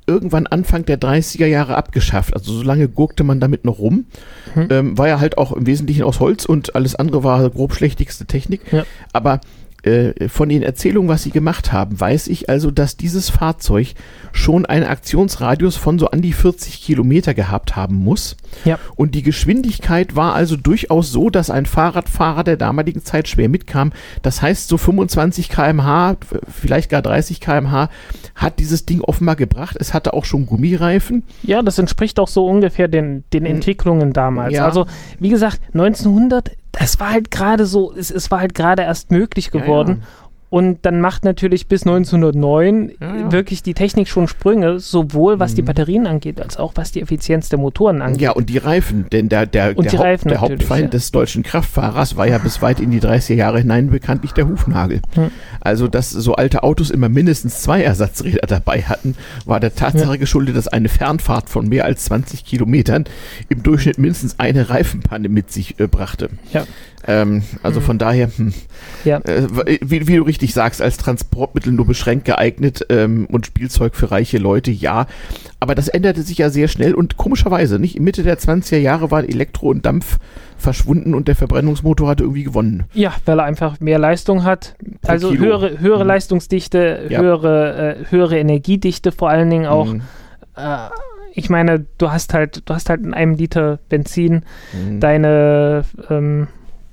irgendwann Anfang der 30er Jahre abgeschafft. Also so lange gurkte man damit noch rum. Mhm. Ähm, war ja halt auch im Wesentlichen aus Holz und alles andere war grob schlechtigste Technik. Ja. Aber äh, von den Erzählungen, was sie gemacht haben, weiß ich also, dass dieses Fahrzeug schon einen Aktionsradius von so an die 40 Kilometer gehabt haben muss. Ja. Und die Geschwindigkeit war also durchaus so, dass ein Fahrradfahrer der damaligen Zeit schwer mitkam. Das heißt, so 25 kmh, vielleicht gar 30 kmh, hat dieses Ding offenbar gebracht. Es hatte auch schon Gummireifen. Ja, das entspricht auch so ungefähr den, den hm. Entwicklungen damals. Ja. Also, wie gesagt, 1900 es war halt gerade so, es, es war halt gerade erst möglich geworden. Ja, ja. Und dann macht natürlich bis 1909 ja, ja. wirklich die Technik schon Sprünge, sowohl was mhm. die Batterien angeht, als auch was die Effizienz der Motoren angeht. Ja, und die Reifen, denn der, der, der, Haupt, der Hauptfeind ja. des deutschen Kraftfahrers war ja bis weit in die 30er Jahre hinein bekanntlich der Hufnagel. Mhm. Also, dass so alte Autos immer mindestens zwei Ersatzräder dabei hatten, war der Tatsache geschuldet, dass eine Fernfahrt von mehr als 20 Kilometern im Durchschnitt mindestens eine Reifenpanne mit sich äh, brachte. Ja. Ähm, also mhm. von daher, hm, ja. äh, wie, wie, du richtig sagst, als Transportmittel nur beschränkt geeignet ähm, und Spielzeug für reiche Leute, ja. Aber das änderte sich ja sehr schnell und komischerweise, nicht? Mitte der 20er Jahre waren Elektro und Dampf verschwunden und der Verbrennungsmotor hatte irgendwie gewonnen. Ja, weil er einfach mehr Leistung hat. Pro also Kilo. höhere, höhere mhm. Leistungsdichte, ja. höhere, äh, höhere Energiedichte vor allen Dingen auch. Mhm. Äh, ich meine, du hast halt, du hast halt in einem Liter Benzin mhm. deine ähm,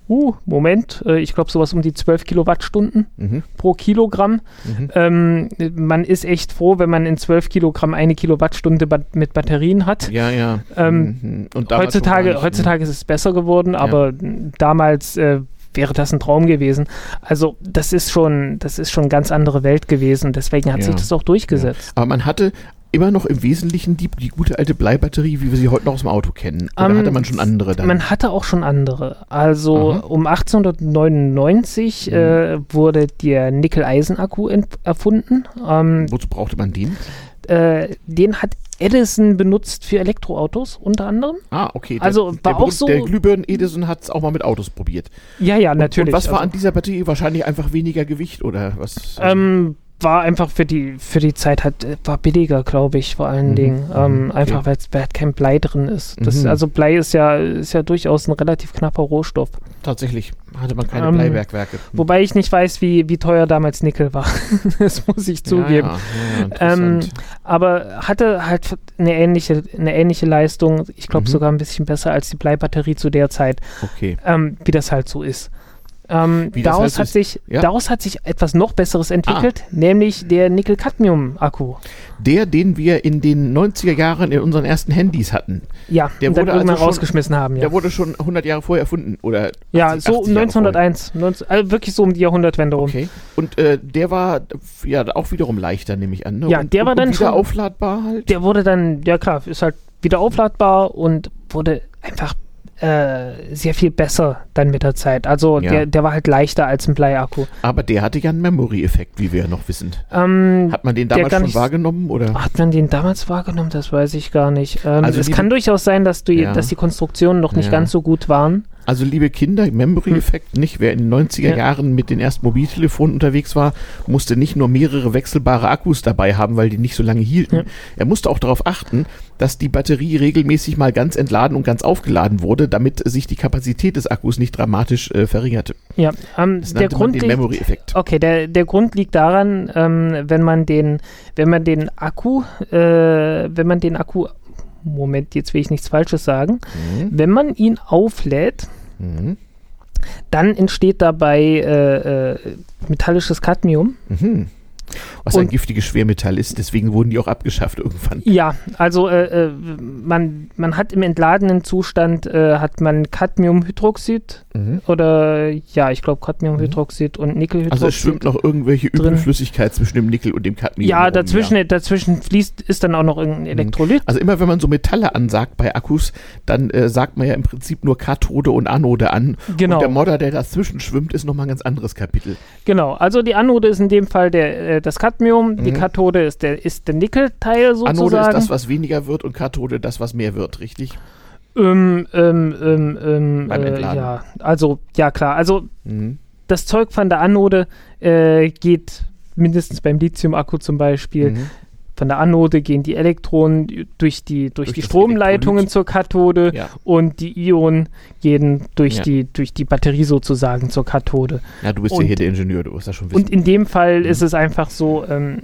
uh, Moment, äh, ich glaube sowas um die 12 Kilowattstunden mhm. pro Kilogramm. Mhm. Ähm, man ist echt froh, wenn man in 12 Kilogramm eine Kilowattstunde ba mit Batterien hat. Ja, ja. Ähm, mhm. Und heutzutage, nicht, heutzutage ist es besser geworden, aber ja. damals äh, wäre das ein Traum gewesen. Also das ist schon, das ist schon eine ganz andere Welt gewesen. Deswegen hat ja. sich das auch durchgesetzt. Ja. Aber man hatte immer noch im Wesentlichen die, die gute alte Bleibatterie, wie wir sie heute noch aus dem Auto kennen? Oder um, ähm, hatte man schon andere dann? Man hatte auch schon andere. Also Aha. um 1899 mhm. äh, wurde der Nickel-Eisen-Akku erfunden. Ähm, Wozu brauchte man den? Äh, den hat Edison benutzt für Elektroautos unter anderem. Ah, okay. Der, also war der, auch so. Der Glühbirnen Edison hat es auch mal mit Autos probiert. Ja, ja, natürlich. Und was war also, an dieser Batterie wahrscheinlich einfach weniger Gewicht oder was? Ähm, war einfach für die, für die Zeit halt, äh, war billiger, glaube ich, vor allen mhm. Dingen. Ähm, okay. Einfach, weil halt kein Blei drin ist. Das, mhm. Also Blei ist ja, ist ja durchaus ein relativ knapper Rohstoff. Tatsächlich hatte man keine ähm, Bleibergwerke. Hm. Wobei ich nicht weiß, wie, wie teuer damals Nickel war. das muss ich zugeben. Ja, ja, ähm, aber hatte halt eine ähnliche, eine ähnliche Leistung. Ich glaube mhm. sogar ein bisschen besser als die Bleibatterie zu der Zeit. Okay. Ähm, wie das halt so ist. Ähm, daraus, hat sich, ja? daraus hat sich etwas noch Besseres entwickelt, ah. nämlich der Nickel-Cadmium-Akku. Der, den wir in den 90er Jahren in unseren ersten Handys hatten. Ja, der wurde also schon, rausgeschmissen haben. Ja. Der wurde schon 100 Jahre vorher erfunden. Oder ja, 80, so 1901. 19, also wirklich so um die Jahrhundertwende rum. Okay. Und äh, der war ja auch wiederum leichter, nehme ich an. Ne? Ja, und, der war dann wieder schon, aufladbar halt. Der wurde dann, ja klar, ist halt wieder aufladbar und wurde einfach äh, sehr viel besser dann mit der Zeit. Also ja. der, der war halt leichter als ein Bleiakku. Aber der hatte ja einen Memory-Effekt, wie wir ja noch wissen. Ähm, hat man den damals schon nicht, wahrgenommen? Oder? Hat man den damals wahrgenommen? Das weiß ich gar nicht. Ähm, also es kann durchaus sein, dass, du, ja. dass die Konstruktionen noch nicht ganz so gut waren. Also liebe Kinder, Memory-Effekt hm. nicht. Wer in den 90er ja. Jahren mit den ersten Mobiltelefonen unterwegs war, musste nicht nur mehrere wechselbare Akkus dabei haben, weil die nicht so lange hielten. Ja. Er musste auch darauf achten, dass die Batterie regelmäßig mal ganz entladen und ganz aufgeladen wurde, damit sich die Kapazität des Akkus nicht dramatisch äh, verringerte. Ja, ähm, der Grund den Memory-Effekt. Okay, der, der Grund liegt daran, ähm, wenn man den, wenn man den Akku, äh, wenn man den Akku Moment, jetzt will ich nichts Falsches sagen. Mhm. Wenn man ihn auflädt, mhm. dann entsteht dabei äh, äh, metallisches Cadmium. Mhm. Was und, ein giftiges Schwermetall ist, deswegen wurden die auch abgeschafft irgendwann. Ja, also äh, äh man, man hat im entladenen Zustand äh, hat man Cadmiumhydroxid mhm. oder ja, ich glaube Cadmiumhydroxid mhm. und Nickelhydroxid. Also es schwimmt noch irgendwelche Übelflüssigkeit zwischen dem Nickel und dem Cadmium. Ja, dazwischen, ja. dazwischen fließt ist dann auch noch irgendein mhm. Elektrolyt. Also immer wenn man so Metalle ansagt bei Akkus, dann äh, sagt man ja im Prinzip nur Kathode und Anode an. Genau. Und der Modder, der dazwischen schwimmt, ist nochmal ein ganz anderes Kapitel. Genau, also die Anode ist in dem Fall der äh, das Cadmium, mhm. die Kathode ist der, ist der Nickelteil sozusagen. Anode ist das, was weniger wird und Kathode das, was mehr wird, richtig? Ähm, ähm, ähm, ähm äh, ja, also, ja klar, also mhm. das Zeug von der Anode äh, geht mindestens beim Lithium-Akku zum Beispiel mhm. Von der Anode gehen die Elektronen durch die, durch, durch die Stromleitungen zur Kathode ja. und die Ionen gehen durch, ja. die, durch die Batterie sozusagen zur Kathode. Ja, du bist und, ja hier der Ingenieur, du wirst das schon wissen. Und in dem Fall mhm. ist es einfach so, ähm,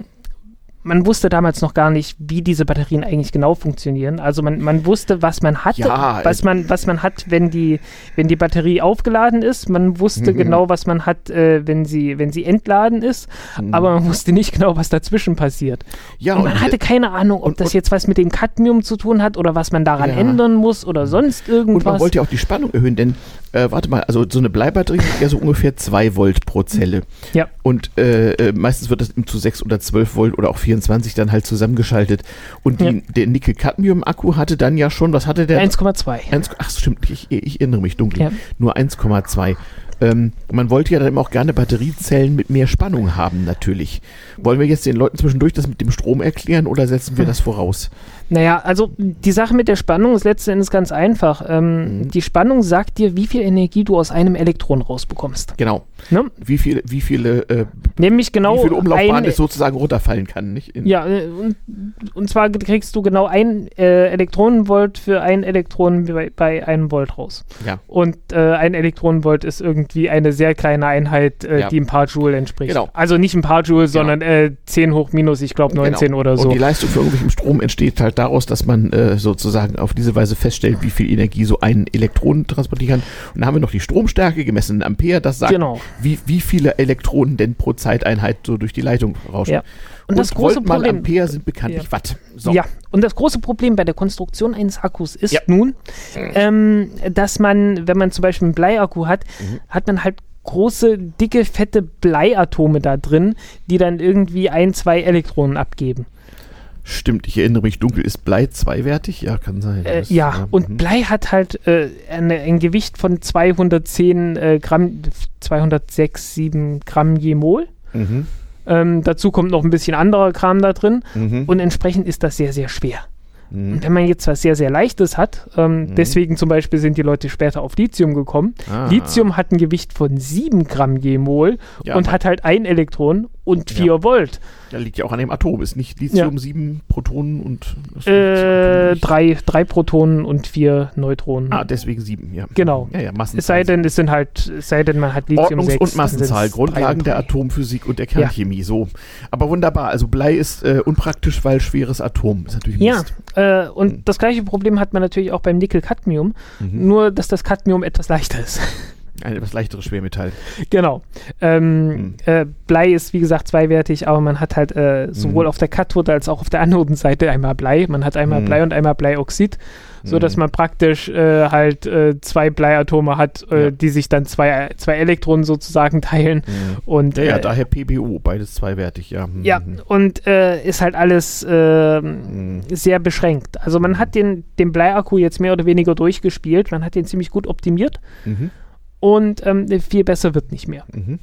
man wusste damals noch gar nicht, wie diese Batterien eigentlich genau funktionieren. Also man, man wusste, was man hatte, ja, was man, was man hat, wenn die, wenn die Batterie aufgeladen ist. Man wusste mhm. genau, was man hat, äh, wenn, sie, wenn sie entladen ist, mhm. aber man wusste nicht genau, was dazwischen passiert. Ja, und man und, hatte keine Ahnung, ob und, das jetzt was mit dem Cadmium zu tun hat oder was man daran ja. ändern muss oder sonst irgendwas. Und man wollte ja auch die Spannung erhöhen, denn äh, warte mal, also so eine Bleibatterie hat ja so ungefähr 2 Volt pro Zelle. Ja. Und äh, äh meistens wird das zu 6 oder 12 Volt oder auch 24 dann halt zusammengeschaltet. Und die, ja. der Nickel-Cadmium-Akku hatte dann ja schon, was hatte der? 1,2. Ach stimmt, ich, ich, erinnere mich dunkel. Ja. Nur 1,2. Ähm, man wollte ja dann auch gerne Batteriezellen mit mehr Spannung haben, natürlich. Wollen wir jetzt den Leuten zwischendurch das mit dem Strom erklären oder setzen wir hm. das voraus? Naja, also die Sache mit der Spannung ist letzten Endes ganz einfach. Ähm. Die Spannung sagt dir, wie viel Energie du aus einem Elektron rausbekommst. Genau. Ne? Wie, viel, wie viele, äh, Nämlich genau wie viele Umlaufbahn es sozusagen runterfallen kann. Nicht? In ja, äh, und, und zwar kriegst du genau ein äh, Elektronenvolt für ein Elektron bei, bei einem Volt raus. Ja. Und äh, ein Elektronenvolt ist irgendwie eine sehr kleine Einheit, äh, ja. die ein paar Joule entspricht. Genau. Also nicht ein paar Joule, genau. sondern äh, 10 hoch minus, ich glaube 19 genau. oder so. Und die Leistung für irgendwelchen Strom entsteht halt daraus, dass man äh, sozusagen auf diese Weise feststellt, wie viel Energie so ein Elektron transportieren kann. Und dann haben wir noch die Stromstärke gemessen in Ampere, das sagt, genau. wie, wie viele Elektronen denn pro Zeiteinheit so durch die Leitung rauschen. Ja. Und, und das große Volt Problem, Ampere sind bekanntlich ja. Watt. So. Ja, und das große Problem bei der Konstruktion eines Akkus ist ja. nun, ähm, dass man, wenn man zum Beispiel einen Bleiakku hat, mhm. hat man halt große, dicke, fette Bleiatome da drin, die dann irgendwie ein, zwei Elektronen abgeben. Stimmt, ich erinnere mich, dunkel ist Blei zweiwertig? Ja, kann sein. Äh, ja, ja, und mhm. Blei hat halt äh, eine, ein Gewicht von 210 äh, Gramm, 206, 7 Gramm je Mol. Mhm. Ähm, dazu kommt noch ein bisschen anderer Kram da drin mhm. und entsprechend ist das sehr, sehr schwer. Mhm. Und wenn man jetzt was sehr, sehr Leichtes hat, ähm, mhm. deswegen zum Beispiel sind die Leute später auf Lithium gekommen. Ah. Lithium hat ein Gewicht von 7 Gramm je Mol ja, und hat halt ein Elektron und 4 ja. Volt. Ja, liegt ja auch an dem Atom. Ist nicht Lithium ja. sieben Protonen und äh, drei, drei Protonen und vier Neutronen. Ah, deswegen sieben, ja. Genau. Ja, ja, Es sei denn, es sind halt, es sei denn, man hat Lithium Ordnungs- 6, und Massenzahl, Grundlagen der Atomphysik und der Kernchemie, so. Aber wunderbar. Also Blei ist äh, unpraktisch, weil schweres Atom. Ist natürlich Mist. Ja, äh, und mhm. das gleiche Problem hat man natürlich auch beim Nickel-Cadmium, mhm. nur dass das Cadmium etwas leichter ist. Ein etwas leichteres Schwermetall. Genau. Ähm, hm. äh, Blei ist wie gesagt zweiwertig, aber man hat halt äh, sowohl hm. auf der Kathode als auch auf der Anodenseite einmal Blei. Man hat einmal hm. Blei und einmal Bleioxid so dass mhm. man praktisch äh, halt äh, zwei Bleiatome hat, äh, ja. die sich dann zwei, zwei Elektronen sozusagen teilen. Mhm. Und, ja, ja, äh, daher PBO, beides zweiwertig, ja. Mhm. Ja, und ist halt alles ähm, mhm. sehr beschränkt. Also man hat den, den Bleiakku jetzt mehr oder weniger durchgespielt, man hat den ziemlich gut optimiert mhm. Und ähm, viel besser wird nicht mehr. Mhm.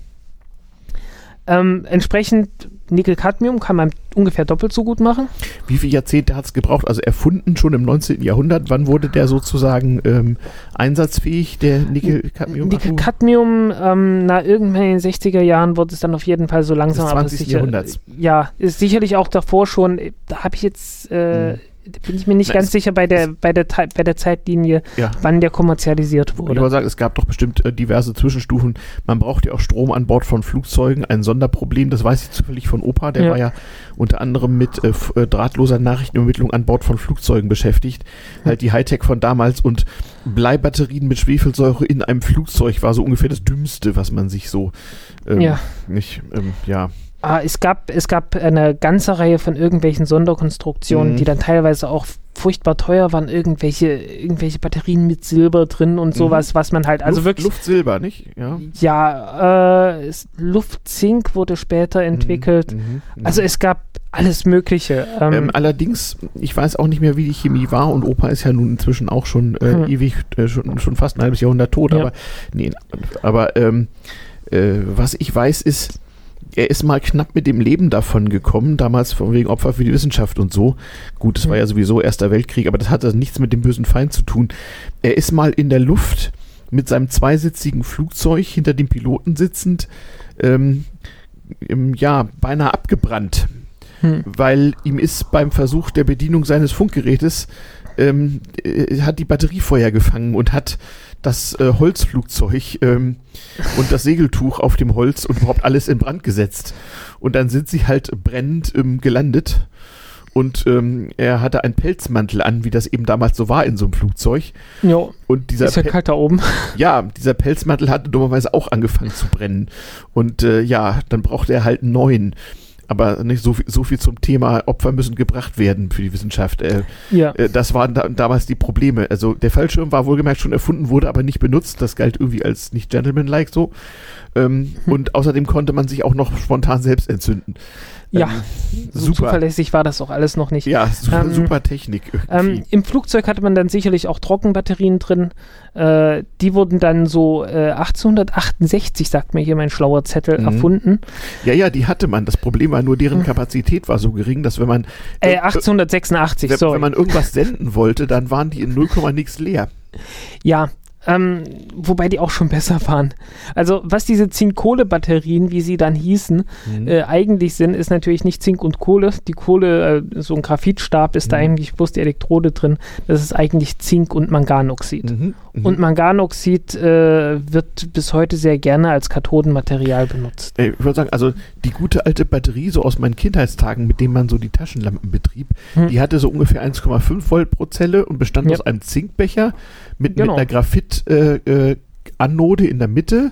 Ähm, entsprechend Nickel-Cadmium kann man ungefähr doppelt so gut machen. Wie viele Jahrzehnte hat es gebraucht? Also erfunden schon im 19. Jahrhundert. Wann wurde der sozusagen ähm, einsatzfähig, der Nickel-Cadmium? Nickel-Cadmium, ähm, na irgendwann in den 60er Jahren wurde es dann auf jeden Fall so langsam. Des 20. Sicher, Jahrhunderts. Ja, ist sicherlich auch davor schon. Da habe ich jetzt äh, hm bin ich mir nicht Na, ganz sicher bei der, bei der, bei der Zeitlinie, ja. wann der kommerzialisiert wurde. Ich wollte sagen, es gab doch bestimmt äh, diverse Zwischenstufen. Man braucht ja auch Strom an Bord von Flugzeugen, ein Sonderproblem, das weiß ich zufällig von Opa, der ja. war ja unter anderem mit äh, äh drahtloser Nachrichtenübermittlung an Bord von Flugzeugen beschäftigt. Hm. Halt die Hightech von damals und Bleibatterien mit Schwefelsäure in einem Flugzeug war so ungefähr das Dümmste, was man sich so ähm, ja. nicht, ähm, ja Ah, es, gab, es gab eine ganze Reihe von irgendwelchen Sonderkonstruktionen, mhm. die dann teilweise auch furchtbar teuer waren. Irgendwelche, irgendwelche Batterien mit Silber drin und mhm. sowas, was man halt, also Luft, wirklich. Luftsilber, nicht? Ja, ja äh, Luftzink wurde später mhm. entwickelt. Mhm. Mhm. Also es gab alles Mögliche. Ähm, ähm, allerdings, ich weiß auch nicht mehr, wie die Chemie war und Opa ist ja nun inzwischen auch schon äh, hm. ewig, äh, schon, schon fast ein halbes Jahrhundert tot, ja. aber nee, aber ähm, äh, was ich weiß ist, er ist mal knapp mit dem Leben davon gekommen, damals von wegen Opfer für die Wissenschaft und so. Gut, es war ja sowieso Erster Weltkrieg, aber das hatte nichts mit dem bösen Feind zu tun. Er ist mal in der Luft mit seinem zweisitzigen Flugzeug hinter dem Piloten sitzend, ähm, im, ja, beinahe abgebrannt. Hm. Weil ihm ist beim Versuch der Bedienung seines Funkgerätes ähm, äh, hat die Batterie Feuer gefangen und hat das äh, Holzflugzeug ähm, und das Segeltuch auf dem Holz und überhaupt alles in Brand gesetzt. Und dann sind sie halt brennend ähm, gelandet. Und ähm, er hatte einen Pelzmantel an, wie das eben damals so war in so einem Flugzeug. Ja. Und dieser ist ja kalt da oben. Ja, dieser Pelzmantel hatte dummerweise auch angefangen zu brennen. Und äh, ja, dann brauchte er halt einen neuen. Aber nicht so viel, so viel zum Thema Opfer müssen gebracht werden für die Wissenschaft. Äh, ja. Äh, das waren da, damals die Probleme. Also der Fallschirm war wohlgemerkt schon erfunden, wurde aber nicht benutzt. Das galt irgendwie als nicht gentlemanlike so. Ähm, hm. Und außerdem konnte man sich auch noch spontan selbst entzünden. Ja, ähm, so super. zuverlässig war das auch alles noch nicht. Ja, super, ähm, super Technik. Ähm, Im Flugzeug hatte man dann sicherlich auch Trockenbatterien drin. Äh, die wurden dann so äh, 1868, sagt mir hier mein schlauer Zettel, mhm. erfunden. Ja, ja, die hatte man. Das Problem war nur, deren hm. Kapazität war so gering, dass wenn man. Äh, 1886, wenn, sorry. Wenn man irgendwas senden wollte, dann waren die in 0, nix leer. Ja, ähm, wobei die auch schon besser waren. Also, was diese Zink-Kohle-Batterien, wie sie dann hießen, mhm. äh, eigentlich sind, ist natürlich nicht Zink und Kohle. Die Kohle, äh, so ein Graphitstab ist mhm. da eigentlich bloß die Elektrode drin. Das ist eigentlich Zink und Manganoxid. Mhm. mhm. Und Manganoxid äh, wird bis heute sehr gerne als Kathodenmaterial benutzt. Ich würde sagen, also die gute alte Batterie, so aus meinen Kindheitstagen, mit dem man so die Taschenlampen betrieb, hm. die hatte so ungefähr 1,5 Volt pro Zelle und bestand ja. aus einem Zinkbecher mit, genau. mit einer Äh, äh, in der Mitte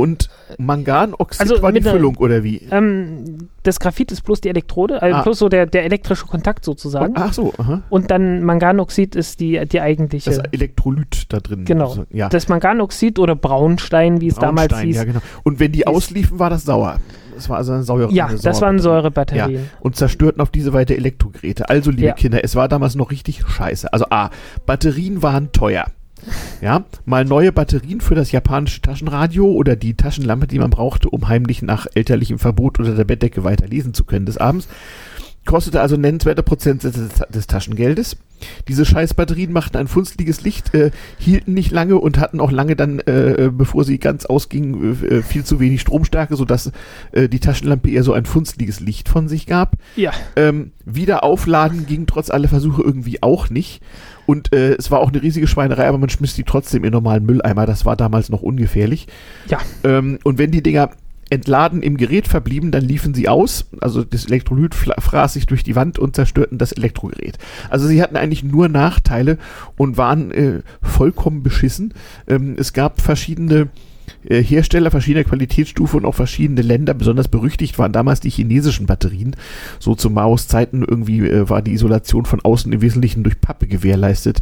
und Manganoxid also war die Füllung oder wie? Ähm, das Graphit ist bloß die Elektrode, also ah. bloß so der, der elektrische Kontakt sozusagen. Ach so, aha. Und dann Manganoxid ist die, die eigentliche. Das Elektrolyt da drin. Genau. Also, ja. Das Manganoxid oder Braunstein, wie es Braunstein, damals hieß. Ja, genau. Und wenn die ausliefen, war das sauer. Das war also eine Säure. Ja, das waren Säurebatterien. Ja, und zerstörten auf diese Weise Elektrogeräte. Also, liebe ja. Kinder, es war damals noch richtig scheiße. Also A, Batterien waren teuer. Ja, mal neue Batterien für das japanische Taschenradio oder die Taschenlampe, die man brauchte, um heimlich nach elterlichem Verbot unter der Bettdecke weiter lesen zu können des Abends. Kostete also nennenswerte Prozent des, des Taschengeldes. Diese Scheißbatterien machten ein funstliges Licht, äh, hielten nicht lange und hatten auch lange dann, äh, äh bevor sie ganz ausgingen, äh, äh, viel zu wenig Stromstärke, sodass äh, die Taschenlampe eher so ein funstliges Licht von sich gab. Ja. Ähm, wieder aufladen ging trotz aller Versuche irgendwie auch nicht. Und äh, es war auch eine riesige Schweinerei, aber man schmiss die trotzdem in normalen Mülleimer. Das war damals noch ungefährlich. Ja. Ähm, und wenn die Dinger entladen im Gerät verblieben, dann liefen sie aus. Also das Elektrolyt fraß sich durch die Wand und zerstörten das Elektrogerät. Also sie hatten eigentlich nur Nachteile und waren äh, vollkommen beschissen. Ähm, es gab verschiedene Hersteller verschiedener Qualitätsstufen und auch verschiedene Länder. Besonders berüchtigt waren damals die chinesischen Batterien. So zu Maos Zeiten irgendwie äh, war die Isolation von außen im Wesentlichen durch Pappe gewährleistet.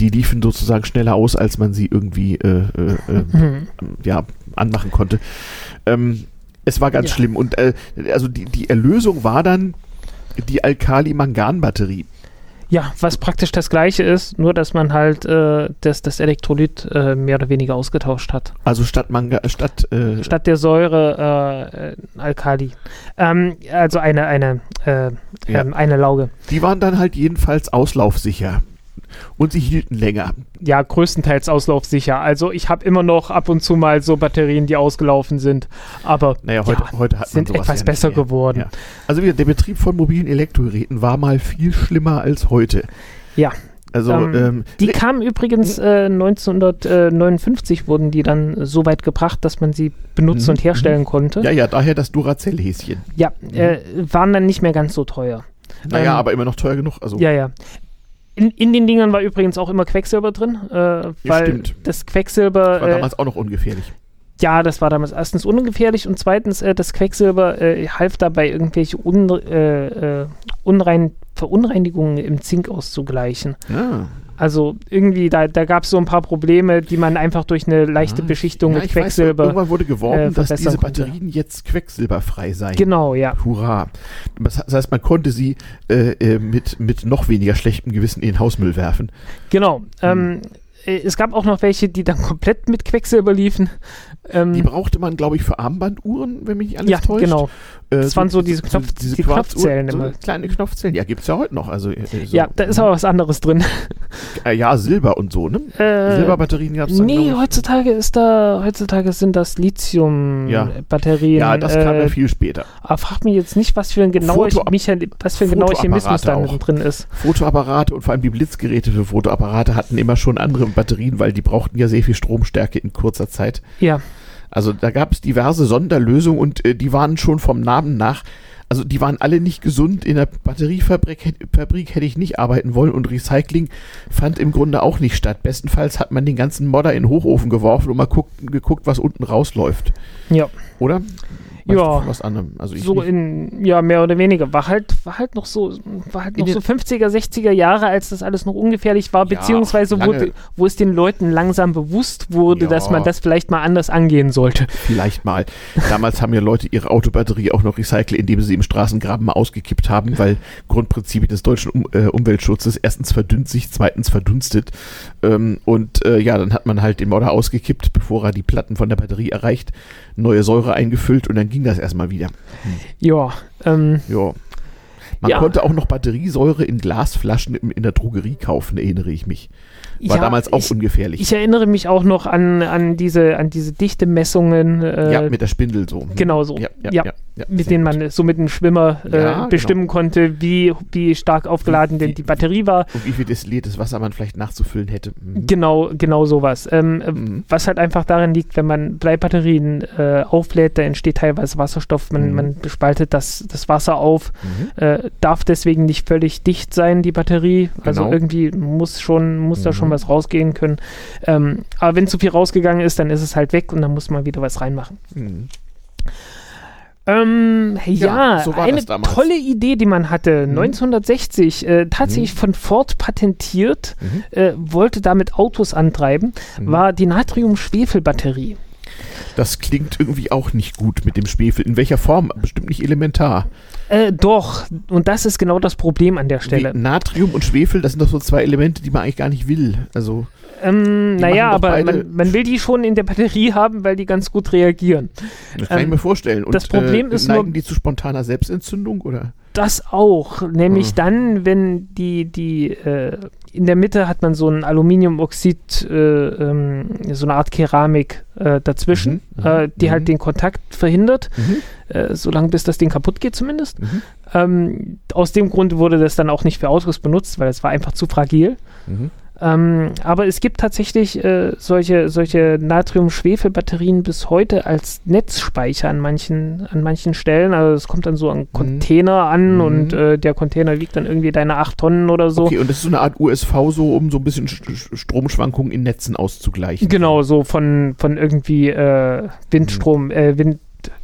Die liefen sozusagen schneller aus, als man sie irgendwie äh, äh, äh mhm. ja, anmachen konnte. Ähm, es war ganz ja. schlimm. Und äh, also die, die Erlösung war dann die Alkali-Mangan-Batterie. Ja, was praktisch das gleiche ist, nur dass man halt äh, das, das Elektrolyt äh, mehr oder weniger ausgetauscht hat. Also statt Manga, statt äh, statt der Säure äh, Alkali. Ähm, also eine eine äh, ja. ähm, eine Lauge. Die waren dann halt jedenfalls auslaufsicher und sie hielten länger. Ja, größtenteils auslaufsicher. Also ich habe immer noch ab und zu mal so Batterien, die ausgelaufen sind, aber naja, heute, ja, heute sind etwas ja besser geworden. Ja. Also wieder, der Betrieb von mobilen Elektrogeräten war mal viel schlimmer als heute. Ja. Also, ähm, ähm, die kamen übrigens äh, 1959 wurden die dann so weit gebracht, dass man sie benutzen mhm, und herstellen mhm. konnte. Ja, ja, daher das Duracell-Häschen. Ja, äh, waren dann nicht mehr ganz so teuer. Naja, ähm, aber immer noch teuer genug. Also. Ja, ja. In, in, den Dingern war übrigens auch immer Quecksilber drin, äh, weil ja, stimmt. das Quecksilber. Das war äh, damals auch noch ungefährlich. Ja, das war damals erstens ungefährlich und zweitens, äh, das Quecksilber äh, half dabei, irgendwelche un, äh, äh, Unrein Verunreinigungen im Zink auszugleichen. Ja. Also irgendwie, da, da gab es so ein paar Probleme, die man einfach durch eine leichte ah, Beschichtung ja, mit Quecksilber. Weiß, irgendwann wurde geworben, äh, dass diese Batterien konnte. jetzt quecksilberfrei seien. Genau, ja. Hurra. Das heißt, man konnte sie äh, äh, mit, mit noch weniger schlechtem Gewissen in den Hausmüll werfen. Genau. Hm. Ähm, äh, es gab auch noch welche, die dann komplett mit Quecksilber liefen. Ähm, die brauchte man, glaube ich, für Armbanduhren, wenn mich nicht alles ja, täuscht. genau. Äh, das waren so diese, Knopf, diese die Knopfzellen immer. So kleine Knopfzellen, ja, gibt es ja heute noch. Also, äh, so. Ja, da ist aber was anderes drin. Äh, ja, Silber und so, ne? Äh, Silberbatterien gab es Nee, heutzutage ist da, heutzutage sind das Lithium-Batterien. Ja. ja. das kam ja viel später. Aber frag mich jetzt nicht, was für ein genauer, was für ein genauer Chemismus da drin ist. Fotoapparate und vor allem die Blitzgeräte für Fotoapparate hatten immer schon andere Batterien, weil die brauchten ja sehr viel Stromstärke in kurzer Zeit. Ja. Also da gab es diverse Sonderlösungen und äh, die waren schon vom Namen nach, also die waren alle nicht gesund. In der Batteriefabrik Fabrik hätte ich nicht arbeiten wollen und Recycling fand im Grunde auch nicht statt. Bestenfalls hat man den ganzen Modder in den Hochofen geworfen und mal guckt, geguckt, was unten rausläuft. Ja. Oder? Ja, was anderem. Also so nicht. in, ja, mehr oder weniger. War halt, war halt noch so, war halt noch so 50er, 60er Jahre, als das alles noch ungefährlich war, ja, beziehungsweise wo, wo es den Leuten langsam bewusst wurde, ja. dass man das vielleicht mal anders angehen sollte. Vielleicht mal. Damals haben ja Leute ihre Autobatterie auch noch recycelt, indem sie im Straßengraben mal ausgekippt haben, weil Grundprinzip des deutschen um äh, Umweltschutzes erstens verdünnt sich, zweitens verdunstet. Ähm, und äh, ja, dann hat man halt den Modder ausgekippt, bevor er die Platten von der Batterie erreicht, neue Säure eingefüllt und dann ging das erstmal wieder. Hm. Ja, ähm, ja. Man ja. konnte auch noch Batteriesäure in Glasflaschen in der Drogerie kaufen, erinnere ich mich. War ja, damals auch ich, ungefährlich. Ich erinnere mich auch noch an, an diese, an diese Dichtemessungen. Äh, ja, mit der Spindel so. Genau so. Ja, ja, ja, mit denen man so mit dem Schwimmer äh, genau. bestimmen genau. konnte, wie, wie stark aufgeladen denn die Batterie war. Und wie viel destilliertes Wasser man vielleicht nachzufüllen hätte. Mhm. Genau, genau sowas. Ähm, äh, mhm. Was halt einfach daran liegt, wenn man Bleibatterien äh, auflädt, da entsteht teilweise Wasserstoff, man, mhm. man spaltet das, das Wasser auf, mhm. äh, darf deswegen nicht völlig dicht sein, die Batterie. Also genau. irgendwie muss schon, muss da schon was rausgehen können. Ähm, aber wenn zu viel rausgegangen ist, dann ist es halt weg und dann muss man wieder was reinmachen. Mhm. Ähm, ja, ja so eine tolle Idee, die man hatte, mhm. 1960, äh, tatsächlich mhm. von Ford patentiert, mhm. äh, wollte damit Autos antreiben, mhm. war die Natrium-Schwefel-Batterie. Das klingt irgendwie auch nicht gut mit dem Schwefel. In welcher Form? Bestimmt nicht elementar. Äh, doch, und das ist genau das Problem an der Stelle. Wie Natrium und Schwefel, das sind doch so zwei Elemente, die man eigentlich gar nicht will. Also. Ähm, naja, aber man, man, will die schon in der Batterie haben, weil die ganz gut reagieren. Das kann ähm, ich mir vorstellen. Und, das Problem äh, ist neigen nur, die zu spontaner Selbstentzündung oder? Das auch, nämlich oh. dann, wenn die die äh, in der Mitte hat man so ein Aluminiumoxid, äh, ähm, so eine Art Keramik äh, dazwischen, mhm, äh, die mhm. halt den Kontakt verhindert, mhm. Äh, solange bis das Ding kaputt geht zumindest. Mhm. Ähm, aus dem Grund wurde das dann auch nicht für Autos benutzt, weil es war einfach zu fragil. Mhm. Ähm, aber es gibt tatsächlich äh, solche, solche Natrium-Schwefel-Batterien bis heute als Netzspeicher an manchen, an manchen Stellen. Also es kommt dann so an mhm. Container mhm. an und äh, der Container wiegt dann irgendwie deine 8 Tonnen oder so. Okay, und das ist so eine Art USV, so um so ein bisschen Stromschwankungen in Netzen auszugleichen. Genau, so von, von irgendwie äh, Windstrom, mhm. äh, Wind,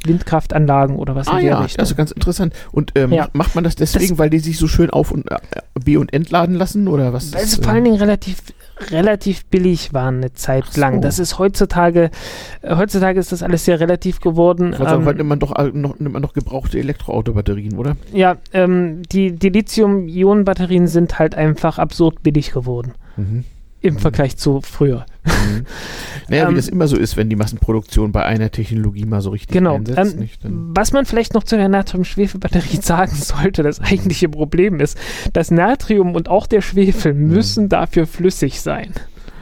Windkraftanlagen oder was ah, in der ja, Richtung. Also ganz interessant. Und ähm, ja. macht man das deswegen, das, weil die sich so schön auf und äh, be- und entladen lassen oder was? Weil sie vor allen Dingen relativ relativ billig waren eine Zeit so. lang. Das ist heutzutage äh, heutzutage ist das alles sehr relativ geworden. Also ähm, nimmt man doch äh, noch, nimmt man doch gebrauchte Elektroautobatterien, oder? Ja, ähm, die, die Lithium-Ionen-Batterien sind halt einfach absurd billig geworden. Mhm im mhm. Vergleich zu früher. Mhm. Naja, ähm, wie das immer so ist, wenn die Massenproduktion bei einer Technologie mal so richtig genau. einsetzt. Ähm, nicht, was man vielleicht noch zu der Natrium-Schwefel-Batterie sagen sollte, das eigentliche Problem ist, das Natrium und auch der Schwefel mhm. müssen mhm. dafür flüssig sein.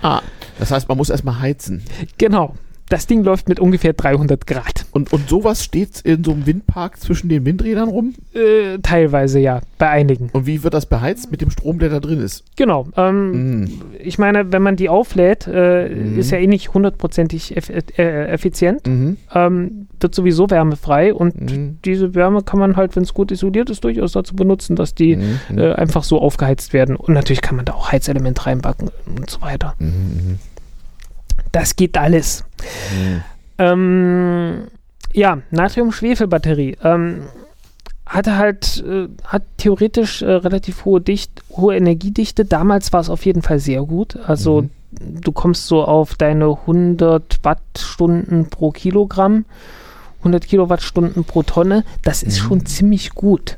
Ah, das heißt, man muss erstmal heizen. Genau das Ding läuft mit ungefähr 300 Grad. Und, und sowas steht in so einem Windpark zwischen den Windrädern rum? Äh, teilweise ja, bei einigen. Und wie wird das beheizt? Mit dem Strom, der da drin ist? Genau. Ähm, mm. Ich meine, wenn man die auflädt, äh, mm. ist ja eh nicht hundertprozentig eff äh, effizient. Mm ähm, wird sowieso wärmefrei und mhm. diese Wärme kann man halt, wenn es gut isoliert ist, durchaus dazu benutzen, dass die mhm. äh, einfach so aufgeheizt werden. Und natürlich kann man da auch Heizelement reinbacken und so weiter. Mhm. Das geht alles. Mhm. Ähm, ja, Natrium-Schwefel-Batterie. Ähm, hatte halt, äh, hat theoretisch äh, relativ hohe, Dicht, hohe Energiedichte. Damals war es auf jeden Fall sehr gut. Also mhm. du kommst so auf deine 100 Wattstunden pro Kilogramm, 100 Kilowattstunden pro Tonne. Das ist mhm. schon ziemlich gut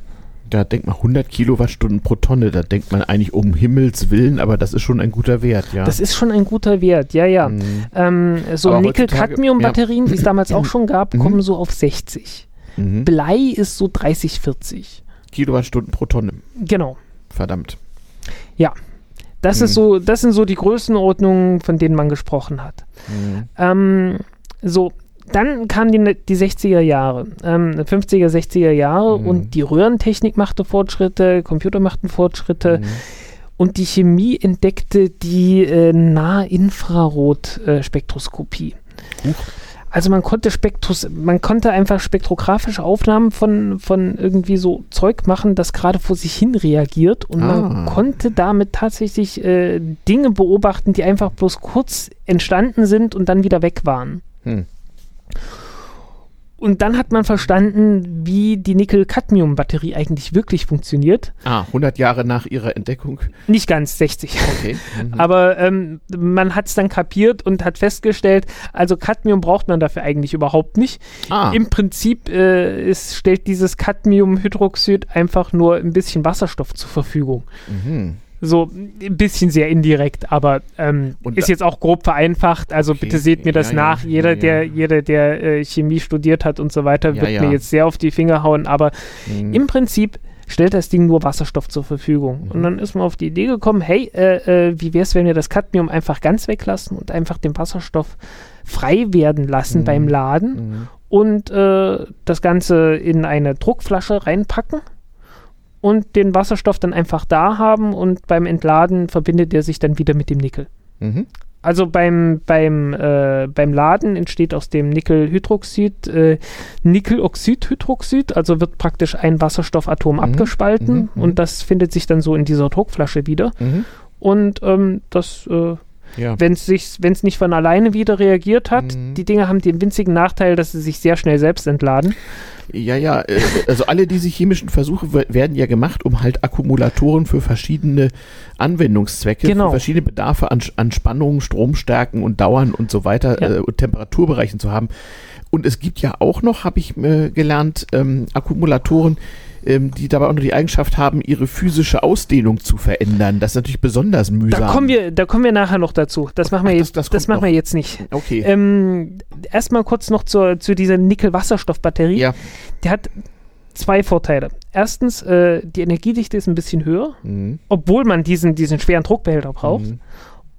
da denkt man 100 Kilowattstunden pro Tonne, da denkt man eigentlich um Himmels Willen, aber das ist schon ein guter Wert, ja. Das ist schon ein guter Wert, ja, ja. Mhm. Ähm, so Nickel-Cadmium-Batterien, ja. die es damals auch schon gab, mhm. kommen so auf 60. Mhm. Blei ist so 30, 40. Kilowattstunden pro Tonne. Genau. Verdammt. Ja. Das ist mhm. so, das sind so die Größenordnungen, von denen man gesprochen hat. Mhm. Ähm, so, dann kamen die, die 60er Jahre, ähm, 50er, 60er Jahre mhm. und die Röhrentechnik machte Fortschritte, Computer machten Fortschritte. Mhm. Und die Chemie entdeckte die äh, Nahinfrarot-Spektroskopie. Äh, also man konnte Spektros, man konnte einfach spektrographische Aufnahmen von, von irgendwie so Zeug machen, das gerade vor sich hin reagiert und ah. man konnte damit tatsächlich äh, Dinge beobachten, die einfach bloß kurz entstanden sind und dann wieder weg waren. Hm. Und dann hat man verstanden, wie die Nickel-Cadmium-Batterie eigentlich wirklich funktioniert. Ah, 100 Jahre nach ihrer Entdeckung? Nicht ganz, 60. Okay. Mhm. Aber ähm, man hat es dann kapiert und hat festgestellt, also Cadmium braucht man dafür eigentlich überhaupt nicht. Ah. Im Prinzip äh, ist, stellt dieses Cadmiumhydroxid einfach nur ein bisschen Wasserstoff zur Verfügung. Mhm. So ein bisschen sehr indirekt, aber ähm, ist jetzt auch grob vereinfacht. Also okay. bitte seht mir das ja, nach. Ja, jeder, ja, der, jeder, der äh, Chemie studiert hat und so weiter, wird mir jetzt sehr auf die Finger hauen. Aber mhm. im Prinzip stellt das Ding nur Wasserstoff zur Verfügung. Mhm. Und dann ist man auf die Idee gekommen, hey, äh, äh, wie wäre es, wenn wir das Cadmium einfach ganz weglassen und einfach den Wasserstoff frei werden lassen mhm. beim Laden mhm. und äh, das Ganze in eine Druckflasche reinpacken und den Wasserstoff dann einfach da haben und beim Entladen verbindet er sich dann wieder mit dem Nickel. Mhm. Also beim, beim, äh, beim Laden entsteht aus dem Nickelhydroxid äh, Nickeloxidhydroxid, also wird praktisch ein Wasserstoffatom mhm. abgespalten mhm. mhm. und das findet sich dann so in dieser Druckflasche wieder. Mhm. Und ähm, das äh, ja. Wenn es nicht von alleine wieder reagiert hat, mhm. die Dinge haben den winzigen Nachteil, dass sie sich sehr schnell selbst entladen. Ja, ja, äh, also alle diese chemischen Versuche werden ja gemacht, um halt Akkumulatoren für verschiedene Anwendungszwecke, genau. für verschiedene Bedarfe an, an Spannungen, Stromstärken und Dauern und so weiter ja. äh, und Temperaturbereichen zu haben. Und es gibt ja auch noch, habe ich äh, gelernt, ähm, Akkumulatoren, ähm, die dabei auch noch die Eigenschaft haben, ihre physische Ausdehnung zu verändern. Das ist natürlich besonders mühsam. Da kommen wir, da kommen wir nachher noch dazu. Das machen wir, Ach, jetzt, das, das, das machen wir jetzt nicht. Okay. Ähm, erstmal kurz noch zur, zu dieser Nickel-Wasserstoff-Batterie. Ja. Der hat zwei Vorteile. Erstens, äh, die Energiedichte ist ein bisschen höher, mhm. obwohl man diesen, diesen schweren Druckbehälter braucht. Mhm.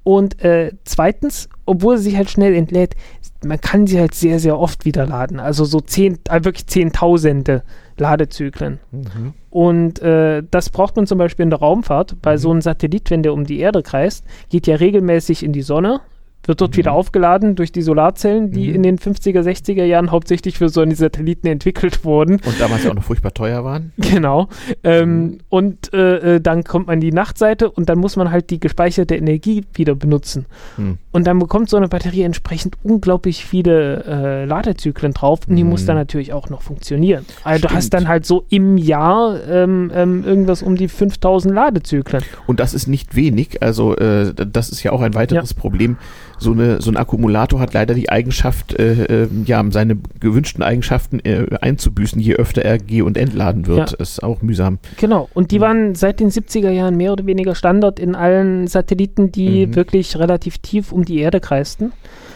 Und äh, zweitens, obwohl sie sich halt schnell entlädt, man kann sie halt sehr, sehr oft wieder laden. Also so zehn, äh, wirklich Zehntausende Ladezyklen. Mhm. Und äh, das braucht man zum Beispiel in der Raumfahrt. Bei mhm. so einem Satellit, wenn der um die Erde kreist, geht ja regelmäßig in die Sonne, wird dort wieder aufgeladen durch die Solarzellen, die mhm. in den 50er, 60er Jahren hauptsächlich für solche Satelliten entwickelt wurden. Und damals ja auch noch furchtbar teuer waren. Genau. Ähm, mhm. Und äh, äh, dann kommt man in die Nachtseite und dann muss man halt die gespeicherte Energie wieder benutzen. Mhm. Und dann bekommt so eine Batterie entsprechend unglaublich viele äh, Ladezyklen drauf und die muss dann mhm. natürlich auch noch funktionieren. Also Stimmt. du hast dann halt so im Jahr ähm, ähm, irgendwas um die 5000 Ladezyklen. Und das ist nicht wenig. Also äh, das ist ja auch ein weiteres ja. Problem so, eine, so ein Akkumulator hat leider die Eigenschaft, äh, äh, ja, seine gewünschten Eigenschaften äh, einzubüßen, je öfter er G- und entladen wird. Ja. Ist auch mühsam. Genau. Und die mhm. waren seit den 70er Jahren mehr oder weniger Standard in allen Satelliten, die mhm. wirklich relativ tief um die Erde kreisten.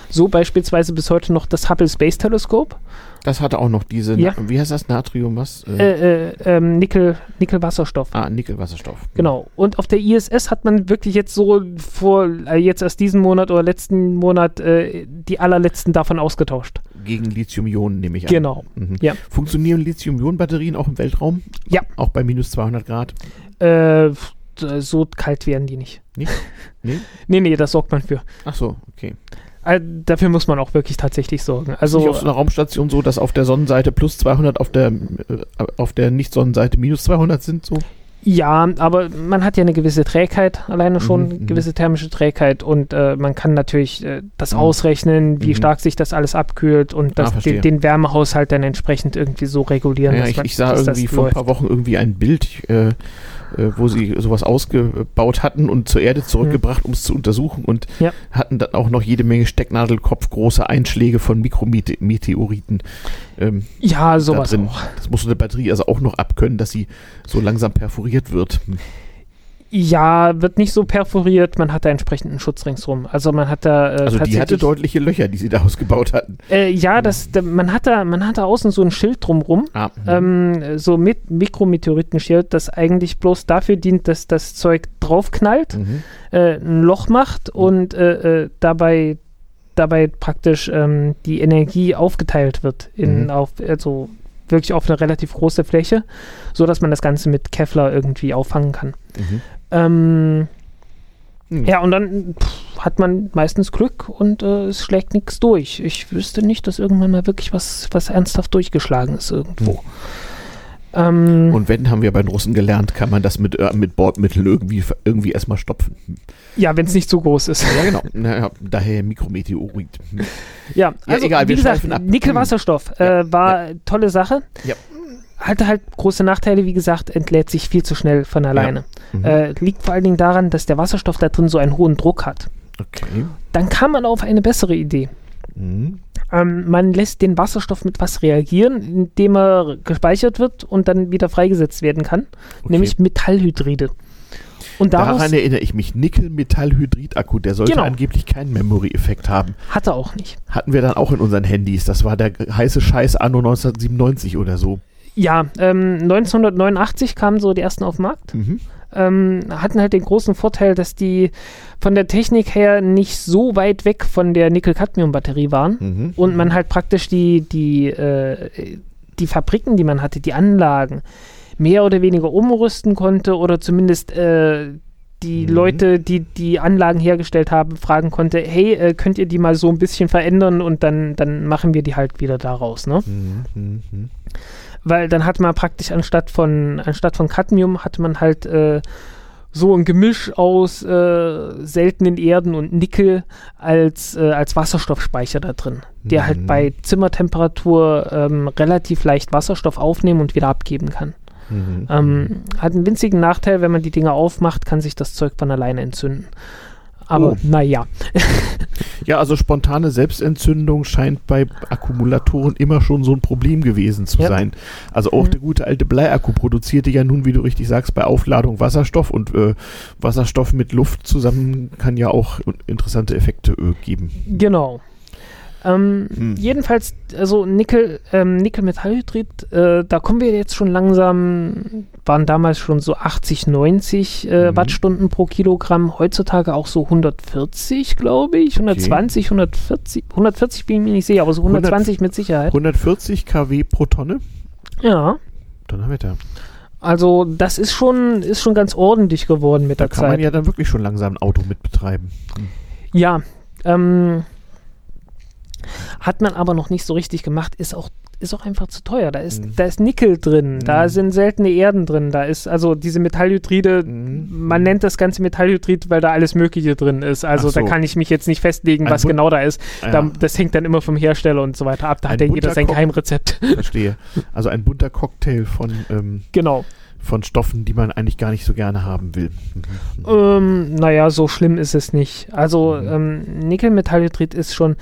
So beispielsweise bis heute noch das Hubble Space Telescope. Das hatte auch noch diese, ja. wie heißt das, Natrium, was? Äh, äh, äh, ähm, Nickel, Nickelwasserstoff. Ah, Nickelwasserstoff. Genau. Und auf der ISS hat man wirklich jetzt so vor, äh, jetzt erst diesen Monat oder letzten Monat äh, die allerletzten davon ausgetauscht. Gegen Lithium-Ionen nehme ich an. Genau. Mhm. Ja. Funktionieren Lithium-Ionen-Batterien auch im Weltraum? Ja. Auch bei minus 200 Grad? Äh, so kalt werden die nicht. Nicht? Nee? nee, nee, das sorgt man für. Ach so, okay. Äh, dafür muss man auch wirklich tatsächlich sorgen. Also ist nicht auf so einer Raumstation so, dass auf der Sonnenseite plus 200, auf der, äh, auf der Nicht-Sonnenseite minus 200 sind so? Ja, aber man hat ja eine gewisse Trägheit, alleine schon mhm, mhm, gewisse thermische Trägheit und äh, man kann natürlich äh, das mhm. ausrechnen, wie mhm. stark sich das alles abkühlt und das, ah, den, den, Wärmehaushalt dann entsprechend irgendwie so regulieren. Ja, ich, ich, sah irgendwie vor ein paar Wochen irgendwie ein Bild, äh, äh, wo sie sowas ausgebaut hatten und zur Erde zurückgebracht, mhm. um es zu untersuchen und ja. hatten dann auch noch jede Menge Stecknadelkopfgroße Einschläge von Mikrometeoriten. Ähm, ja, sowas da auch. Das muss eine Batterie also auch noch abkönnen, dass sie so langsam perforiert wird. Ja, wird nicht so perforiert, man hat da entsprechend einen Schutz ringsrum. Also man hat da. Äh, also die hatte deutliche Löcher, die sie da ausgebaut hatten. Äh, ja, das, da, man, hat da, man hat da außen so ein Schild drumrum, ah, mhm. ähm, so mit Mikrometeoritenschild, das eigentlich bloß dafür dient, dass das Zeug draufknallt, mhm. äh, ein Loch macht mhm. und äh, äh, dabei dabei praktisch ähm, die Energie aufgeteilt wird in mhm. auf also wirklich auf eine relativ große Fläche, so dass man das Ganze mit Kevlar irgendwie auffangen kann. Mhm. Ähm, hm. Ja, und dann pff, hat man meistens Glück und äh, es schlägt nichts durch. Ich wüsste nicht, dass irgendwann mal wirklich was, was ernsthaft durchgeschlagen ist irgendwo. Hm. Ähm, und wenn, haben wir bei den Russen gelernt, kann man das mit, äh, mit Bordmitteln irgendwie, irgendwie erstmal stopfen. Ja, wenn es nicht zu groß ist. Ja, genau. Naja, daher Mikrometeorit. Ja, also ja, egal, wie gesagt, Nickelwasserstoff äh, war ja. tolle Sache. Ja hatte halt große Nachteile, wie gesagt, entlädt sich viel zu schnell von alleine. Ja. Mhm. Äh, liegt vor allen Dingen daran, dass der Wasserstoff da drin so einen hohen Druck hat. Okay. Dann kam man auf eine bessere Idee. Mhm. Ähm, man lässt den Wasserstoff mit was reagieren, indem er gespeichert wird und dann wieder freigesetzt werden kann, okay. nämlich Metallhydride. Und daraus, Daran erinnere ich mich. Nickel-Metallhydrid-Akku, der sollte genau. angeblich keinen Memory-Effekt haben. Hatte auch nicht. Hatten wir dann auch in unseren Handys. Das war der heiße Scheiß anno 1997 oder so. Ja, ähm, 1989 kamen so die ersten auf den Markt. Mhm. Ähm, hatten halt den großen Vorteil, dass die von der Technik her nicht so weit weg von der Nickel-Cadmium-Batterie waren mhm. und man halt praktisch die, die, äh, die Fabriken, die man hatte, die Anlagen, mehr oder weniger umrüsten konnte oder zumindest äh, die mhm. Leute, die die Anlagen hergestellt haben, fragen konnte, hey, äh, könnt ihr die mal so ein bisschen verändern und dann, dann machen wir die halt wieder daraus, ne? Mhm. Weil dann hat man praktisch anstatt von, anstatt von Cadmium hatte man halt äh, so ein Gemisch aus äh, seltenen Erden und Nickel als, äh, als Wasserstoffspeicher da drin, der halt mhm. halt bei Zimmertemperatur ähm, relativ leicht Wasserstoff aufnehmen und wieder abgeben kann. Mhm. Ähm, hat einen winzigen Nachteil, wenn man die Dinge aufmacht, kann sich das Zeug von alleine entzünden. Aber oh. naja. ja, also spontane Selbstentzündung scheint bei Akkumulatoren immer schon so ein Problem gewesen zu ja. sein. Also auch mhm. der gute alte Bleiakku produzierte ja nun, wie du richtig sagst, bei Aufladung Wasserstoff und äh, Wasserstoff mit Luft zusammen kann ja auch interessante Effekte äh, geben. Genau. Ähm, hm. Jedenfalls, also Nickel, ähm, Nickel-Metallhydrid, äh, da kommen wir jetzt schon langsam, waren damals schon so 80, 90 äh, mhm. Wattstunden pro Kilogramm, heutzutage auch so 140, glaube ich, 120, okay. 140, 140 bin ich mir nicht sicher, aber so 120 100, mit Sicherheit. 140 kW pro Tonne? Ja. Donnerwetter. Also das ist schon, ist schon ganz ordentlich geworden mit da der Zeit. Da kann man ja dann wirklich schon langsam ein Auto mitbetreiben. Hm. Ja, ähm, hat man aber noch nicht so richtig gemacht, ist auch, ist auch einfach zu teuer. Da ist, mhm. da ist Nickel drin, mhm. da sind seltene Erden drin, da ist also diese Metallhydride, mhm. man nennt das ganze Metallhydrid, weil da alles Mögliche drin ist. Also so. da kann ich mich jetzt nicht festlegen, was genau da ist. Ja. Da, das hängt dann immer vom Hersteller und so weiter ab. Da ein hat ja jeder sein Geheimrezept. Verstehe. Also ein bunter Cocktail von ähm, genau von Stoffen, die man eigentlich gar nicht so gerne haben will. Mhm. Ähm, naja, so schlimm ist es nicht. Also mhm. ähm, Nickelmetallhydrid ist schon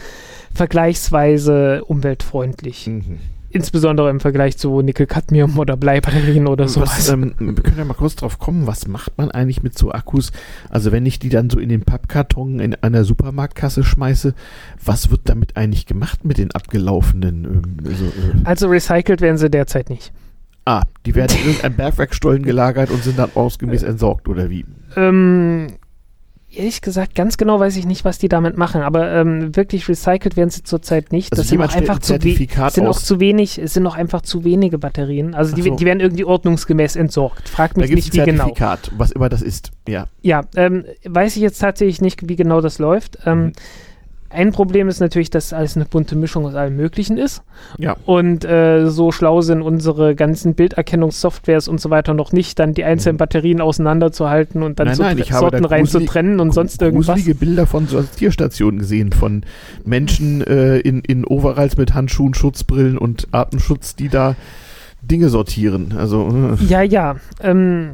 vergleichsweise umweltfreundlich. Mhm. Insbesondere im Vergleich zu Nickel-Cadmium oder Bleibatterien oder sowas. Ähm, wir können ja mal kurz drauf kommen, was macht man eigentlich mit so Akkus? Also wenn ich die dann so in den Pappkarton in einer Supermarktkasse schmeiße, was wird damit eigentlich gemacht mit den abgelaufenen? Ähm, also, äh also recycelt werden sie derzeit nicht. Ah, die werden in irgendeinem Bergwerkstollen gelagert und sind dann ausgemäß entsorgt, oder wie? Ähm, ehrlich gesagt, ganz genau weiß ich nicht, was die damit machen, aber ähm, wirklich recycelt werden sie zurzeit nicht. Also das sind auch einfach zu, sind auch zu wenig, es sind auch einfach zu wenige Batterien. Also die, so. die werden irgendwie ordnungsgemäß entsorgt. Frag mich nicht, wie genau. Zertifikat, was immer das ist, ja. Ja, ähm, weiß ich jetzt tatsächlich nicht, wie genau das läuft. Ähm, mhm. Ein Problem ist natürlich, dass alles eine bunte Mischung aus allem Möglichen ist. Ja. Und äh, so schlau sind unsere ganzen Bilderkennungssoftwares und so weiter noch nicht, dann die einzelnen mhm. Batterien auseinanderzuhalten und dann nein, zu nein, Sorten rein zu trennen und sonst irgendwas. Ich habe Bilder von Sortierstationen gesehen, von Menschen äh, in, in Overalls mit Handschuhen, Schutzbrillen und Atemschutz, die da Dinge sortieren. Also, äh. Ja, ja. Ähm,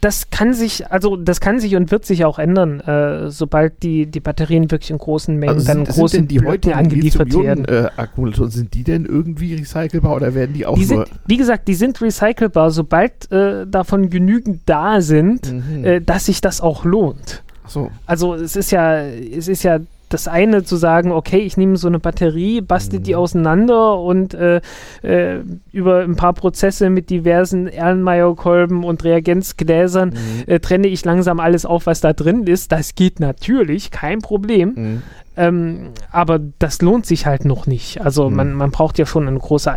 das kann sich, also das kann sich und wird sich auch ändern, äh, sobald die, die Batterien wirklich in großen Mengen also sind, dann in großen die Blöcken angeliefert werden. Äh, Akkumulatoren, sind die denn irgendwie recycelbar oder werden die auch die sind, Wie gesagt, die sind recycelbar, sobald äh, davon genügend da sind, mhm. Äh, dass sich das auch lohnt. Ach so. Also es ist ja, es ist ja das eine zu sagen, okay, ich nehme so eine Batterie, bastel die mhm. auseinander und äh, äh, über ein paar Prozesse mit diversen Erlenmeyer-Kolben und Reagenzgläsern mhm. äh, trenne ich langsam alles auf, was da drin ist. Das geht natürlich, kein Problem. Mhm. Ähm, aber das lohnt sich halt noch nicht. Also mhm. man, man braucht ja schon eine große,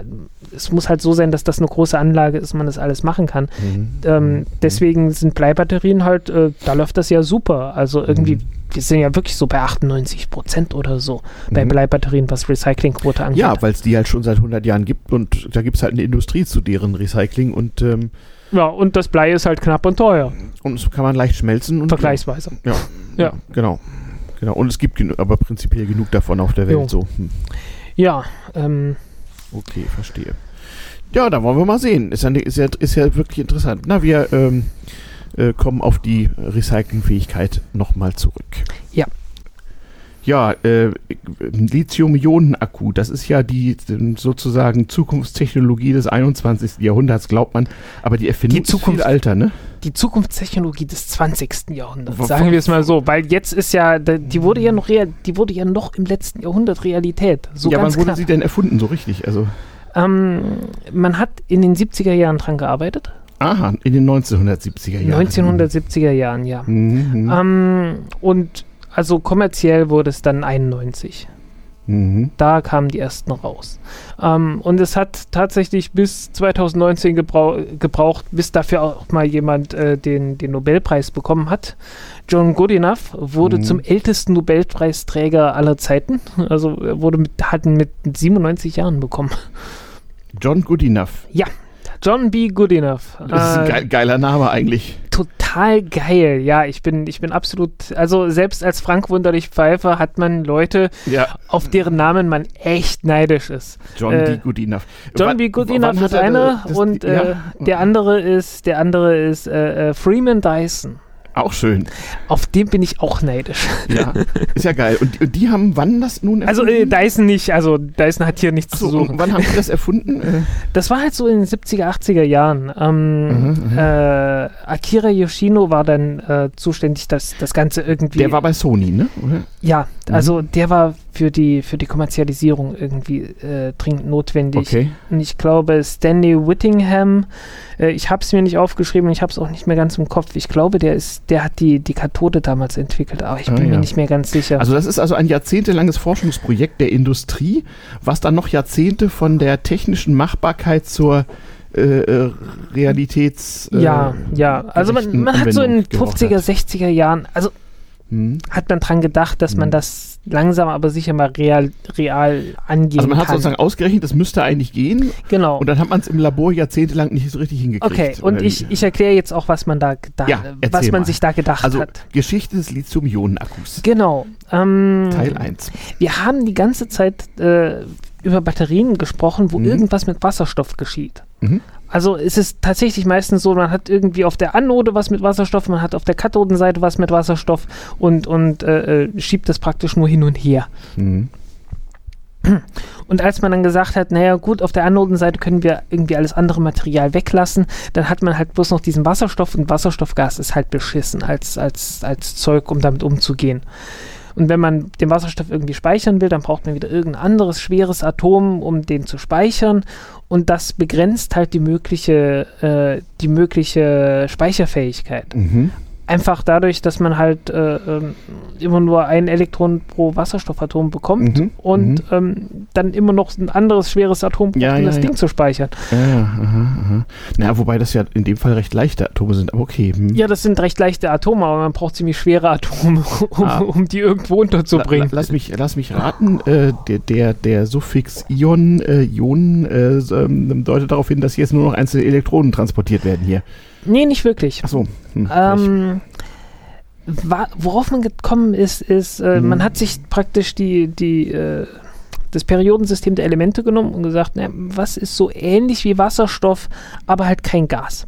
es muss halt so sein, dass das eine große Anlage ist, man das alles machen kann. Mhm. Ähm, mhm. deswegen sind Bleibatterien halt, äh, da läuft das ja super. Also irgendwie wir sind ja wirklich so bei 98 Prozent oder so mhm. bei Bleibatterien, was Recyclingquote angeht. Ja, weil es die halt schon seit 100 Jahren gibt und da gibt es halt eine Industrie zu deren Recycling und ähm, ja, und das Blei ist halt knapp und teuer. Und es kann man leicht schmelzen. Und, Vergleichsweise. Ja, ja, genau. Genau. Und es gibt aber prinzipiell genug davon auf der Welt jo. so. Hm. Ja, ähm. Okay, verstehe. Ja, dann wollen wir mal sehen. Ist ja, ist ja, ist ja wirklich interessant. Na, wir ähm, äh, kommen auf die Recyclingfähigkeit nochmal zurück. Ja. Ja, äh, Lithium-Ionen-Akku, das ist ja die sozusagen Zukunftstechnologie des 21. Jahrhunderts, glaubt man. Aber die Erfindung die Zukunft, ist viel alter, ne? Die Zukunftstechnologie des 20. Jahrhunderts, sagen wir es mal so. Weil jetzt ist ja, die wurde ja noch, die wurde ja noch im letzten Jahrhundert Realität. So ja, wann wurde knapp. sie denn erfunden, so richtig? Also ähm, man hat in den 70er Jahren dran gearbeitet. Aha, in den 1970er Jahren. 1970er Jahren, ja. Mhm. Ähm, und also kommerziell wurde es dann 91. Mhm. Da kamen die ersten raus. Ähm, und es hat tatsächlich bis 2019 gebrauch, gebraucht, bis dafür auch mal jemand äh, den, den Nobelpreis bekommen hat. John Goodenough wurde mhm. zum ältesten Nobelpreisträger aller Zeiten. Also er wurde mit, hat mit 97 Jahren bekommen. John Goodenough. Ja, John B. Goodenough. Das ist ein ge geiler Name eigentlich. Total geil. Ja, ich bin, ich bin absolut, also selbst als Frank Wunderlich Pfeifer hat man Leute, ja. auf deren Namen man echt neidisch ist. John äh, B. Goodenough. John B. Goodenough ist einer und äh, ja. der andere ist, der andere ist äh, äh Freeman Dyson. Auch schön. Auf den bin ich auch neidisch. Ja, ist ja geil. Und, und die haben wann das nun also, erfunden? Also äh, Dyson nicht, also Dyson hat hier nichts so, zu suchen. wann haben die das erfunden? Äh. Das war halt so in den 70er, 80er Jahren. Ähm, mhm, mhm, äh, Akira Yoshino war dann äh, zuständig, dass das Ganze irgendwie... Der war bei Sony, ne? Oder? Ja. Also der war für die, für die Kommerzialisierung irgendwie äh, dringend notwendig. Okay. Und ich glaube, Stanley Whittingham, äh, ich habe es mir nicht aufgeschrieben ich habe es auch nicht mehr ganz im Kopf. Ich glaube, der ist, der hat die, die Kathode damals entwickelt, aber ich bin ah, ja. mir nicht mehr ganz sicher. Also das ist also ein jahrzehntelanges Forschungsprojekt der Industrie, was dann noch Jahrzehnte von der technischen Machbarkeit zur äh, äh Realitäts. Äh, ja, ja. Also man, man hat so in den 50er, 60er Jahren, also hm. hat man dran gedacht, dass hm. man das langsam aber sicher mal real, real angehen kann. Also man hat kann. sozusagen ausgerechnet, das müsste eigentlich gehen. Genau. Und dann hat man es im Labor jahrzehntelang nicht so richtig hingekriegt. Okay, und ich, ich erkläre jetzt auch, was man da gedacht, ja, was man mal. sich da gedacht also, hat. Geschichte des Lithium-Ionen-Akkus. Genau. Ähm, Teil 1. Wir haben die ganze Zeit äh, über Batterien gesprochen, wo mhm. irgendwas mit Wasserstoff geschieht. Mhm. Also es ist tatsächlich meistens so, man hat irgendwie auf der Anode was mit Wasserstoff, man hat auf der Kathodenseite was mit Wasserstoff und, und äh, äh schiebt das praktisch nur hin und her. Mhm. Und als man dann gesagt hat, naja gut, auf der Anodenseite können wir irgendwie alles andere Material weglassen, dann hat man halt bloß noch diesen Wasserstoff und Wasserstoffgas ist halt beschissen als, als, als Zeug, um damit umzugehen. Und wenn man den Wasserstoff irgendwie speichern will, dann braucht man wieder irgendein anderes schweres Atom, um den zu speichern. Und das begrenzt halt die mögliche, äh, die mögliche Speicherfähigkeit. Mhm einfach dadurch, dass man halt äh, ähm, immer nur ein Elektron pro Wasserstoffatom bekommt mhm, und mhm. ähm, dann immer noch ein anderes schweres Atom braucht, ja, um ja, das ja. Ding zu speichern. Ja, aha, aha. Naja, wobei das ja in dem Fall recht leichte Atome sind, aber okay. Hm. Ja, das sind recht leichte Atome, aber man braucht ziemlich schwere Atome, um, ah. um die irgendwo unterzubringen. La, lass, mich, lass mich raten, äh, der, der, der Suffix Ion, äh, Ionen äh, ähm, deutet darauf hin, dass jetzt nur noch einzelne Elektronen transportiert werden hier. Nee, nicht wirklich. Ach so. Hm, ähm, worauf man gekommen ist, ist, äh, mhm. man hat sich praktisch die, die, äh, das Periodensystem der Elemente genommen und gesagt, na, was ist so ähnlich wie Wasserstoff, aber halt kein Gas.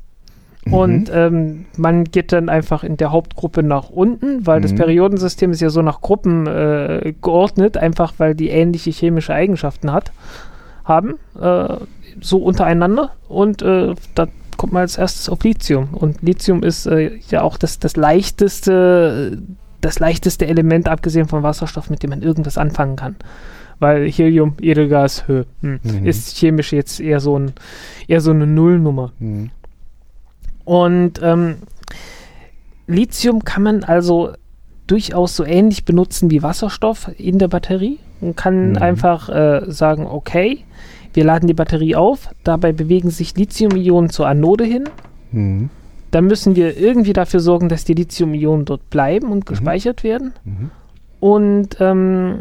Mhm. Und ähm, man geht dann einfach in der Hauptgruppe nach unten, weil mhm. das Periodensystem ist ja so nach Gruppen äh, geordnet, einfach weil die ähnliche chemische Eigenschaften hat, haben, äh, so untereinander. Und äh, da kommt man als erstes auf Lithium. Und Lithium ist äh, ja auch das, das leichteste, das leichteste Element, abgesehen von Wasserstoff, mit dem man irgendwas anfangen kann. Weil Helium, Edelgas, hm, mhm. ist chemisch jetzt eher so, ein, eher so eine Nullnummer. Mhm. Und ähm, Lithium kann man also durchaus so ähnlich benutzen wie Wasserstoff in der Batterie und kann mhm. einfach äh, sagen, okay, wir laden die Batterie auf, dabei bewegen sich Lithium-Ionen zur Anode hin. Mhm. Dann müssen wir irgendwie dafür sorgen, dass die Lithium-Ionen dort bleiben und mhm. gespeichert mhm. werden. Mhm. Und ähm,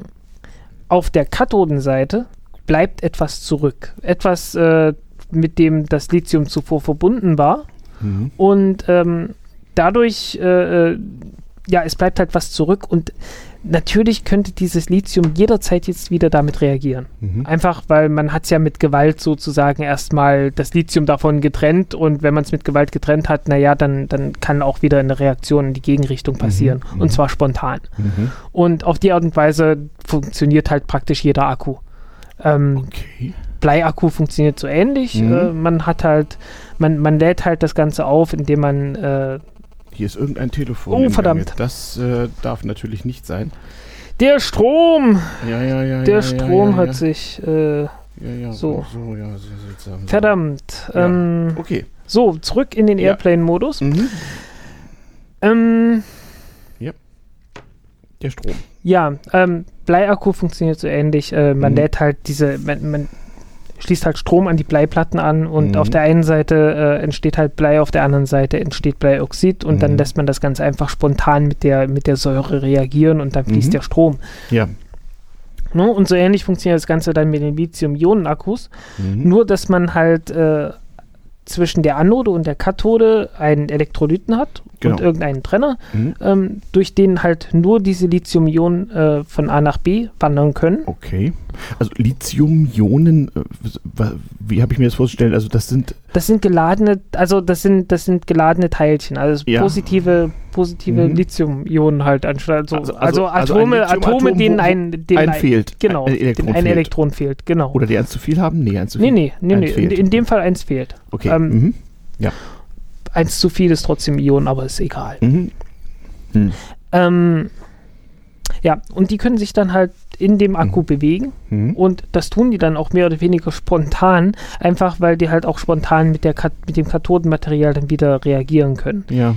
auf der Kathodenseite bleibt etwas zurück. Etwas, äh, mit dem das Lithium zuvor verbunden war. Mhm. Und ähm, dadurch, äh, äh ja, es bleibt halt was zurück und natürlich könnte dieses Lithium jederzeit jetzt wieder damit reagieren. Mhm. Einfach, weil man hat es ja mit Gewalt sozusagen erstmal das Lithium davon getrennt und wenn man es mit Gewalt getrennt hat, naja, dann, dann kann auch wieder eine Reaktion in die Gegenrichtung passieren mhm. und zwar spontan. Mhm. Und auf die Art und Weise funktioniert halt praktisch jeder Akku. Ähm, okay. Bleiakku funktioniert so ähnlich. Mhm. Äh, man hat halt, man, man lädt halt das Ganze auf, indem man äh, hier ist irgendein Telefon. Oh, verdammt. Gange. Das äh, darf natürlich nicht sein. Der Strom! Ja, ja, ja. Der ja, Strom ja, ja, hat sich. Äh, ja, ja, so. so. Verdammt. Ähm, okay. So, zurück in den Airplane-Modus. Mhm. Ähm, ja. Der Strom. Ja, ähm, Bleiakku funktioniert so ähnlich. Äh, man mhm. lädt halt diese, man, man schließt halt Strom an die Bleiplatten an und mhm. auf der einen Seite äh, entsteht halt Blei, auf der anderen Seite entsteht Bleioxid und mhm. dann lässt man das Ganze einfach spontan mit der, mit der Säure reagieren und dann fließt mhm. der Strom. Ja. No, ne, und so ähnlich funktioniert das Ganze dann mit den Lithium-Ionen-Akkus. Mhm. Nur, dass man halt äh, zwischen der Anode und der Kathode einen Elektrolyten hat genau. und irgendeinen Trenner, mhm. ähm, durch den halt nur diese Lithium-Ionen äh, von A nach B wandern können. Okay. Also Lithium-Ionen, äh, wie habe ich mir das vorzustellen? Also das sind das sind geladene, also das sind das sind geladene Teilchen, also ja. positive positive mhm. Lithium-Ionen halt anstatt so, also, also, also Atome, also Atome, denen ein, denen ein fehlt, genau, ein Elektron, ein fehlt. Elektron fehlt, genau. Oder die eins zu viel haben? Nee, eins zu viel. Nee, nee, nee, nee. In, in, dem Fall eins fehlt. Okay. Ähm, mhm. Ja eins zu viel ist trotzdem Ion, aber ist egal. Mhm. Hm. Ähm, Ja, und die können sich dann halt in dem Akku mhm. bewegen mhm. und das tun die dann auch mehr oder weniger spontan, einfach weil die halt auch spontan mit, der, mit dem Kathodenmaterial dann wieder reagieren können. Ja.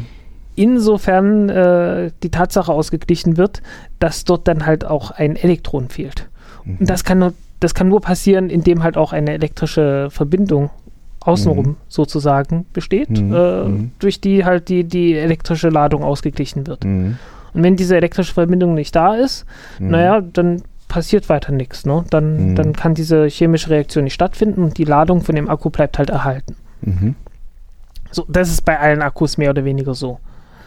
Insofern äh, die Tatsache ausgeglichen wird, dass dort dann halt auch ein Elektron fehlt. Mhm. Und das kann, nur, das kann nur passieren, indem halt auch eine elektrische Verbindung außenrum mhm. sozusagen besteht, mhm. Äh, mhm. durch die halt die, die elektrische Ladung ausgeglichen wird. Mhm. Und wenn diese elektrische Verbindung nicht da ist, mhm. naja, dann passiert weiter nichts. Ne? Dann, mhm. dann kann diese chemische Reaktion nicht stattfinden und die Ladung von dem Akku bleibt halt erhalten. Mhm. So, das ist bei allen Akkus mehr oder weniger so.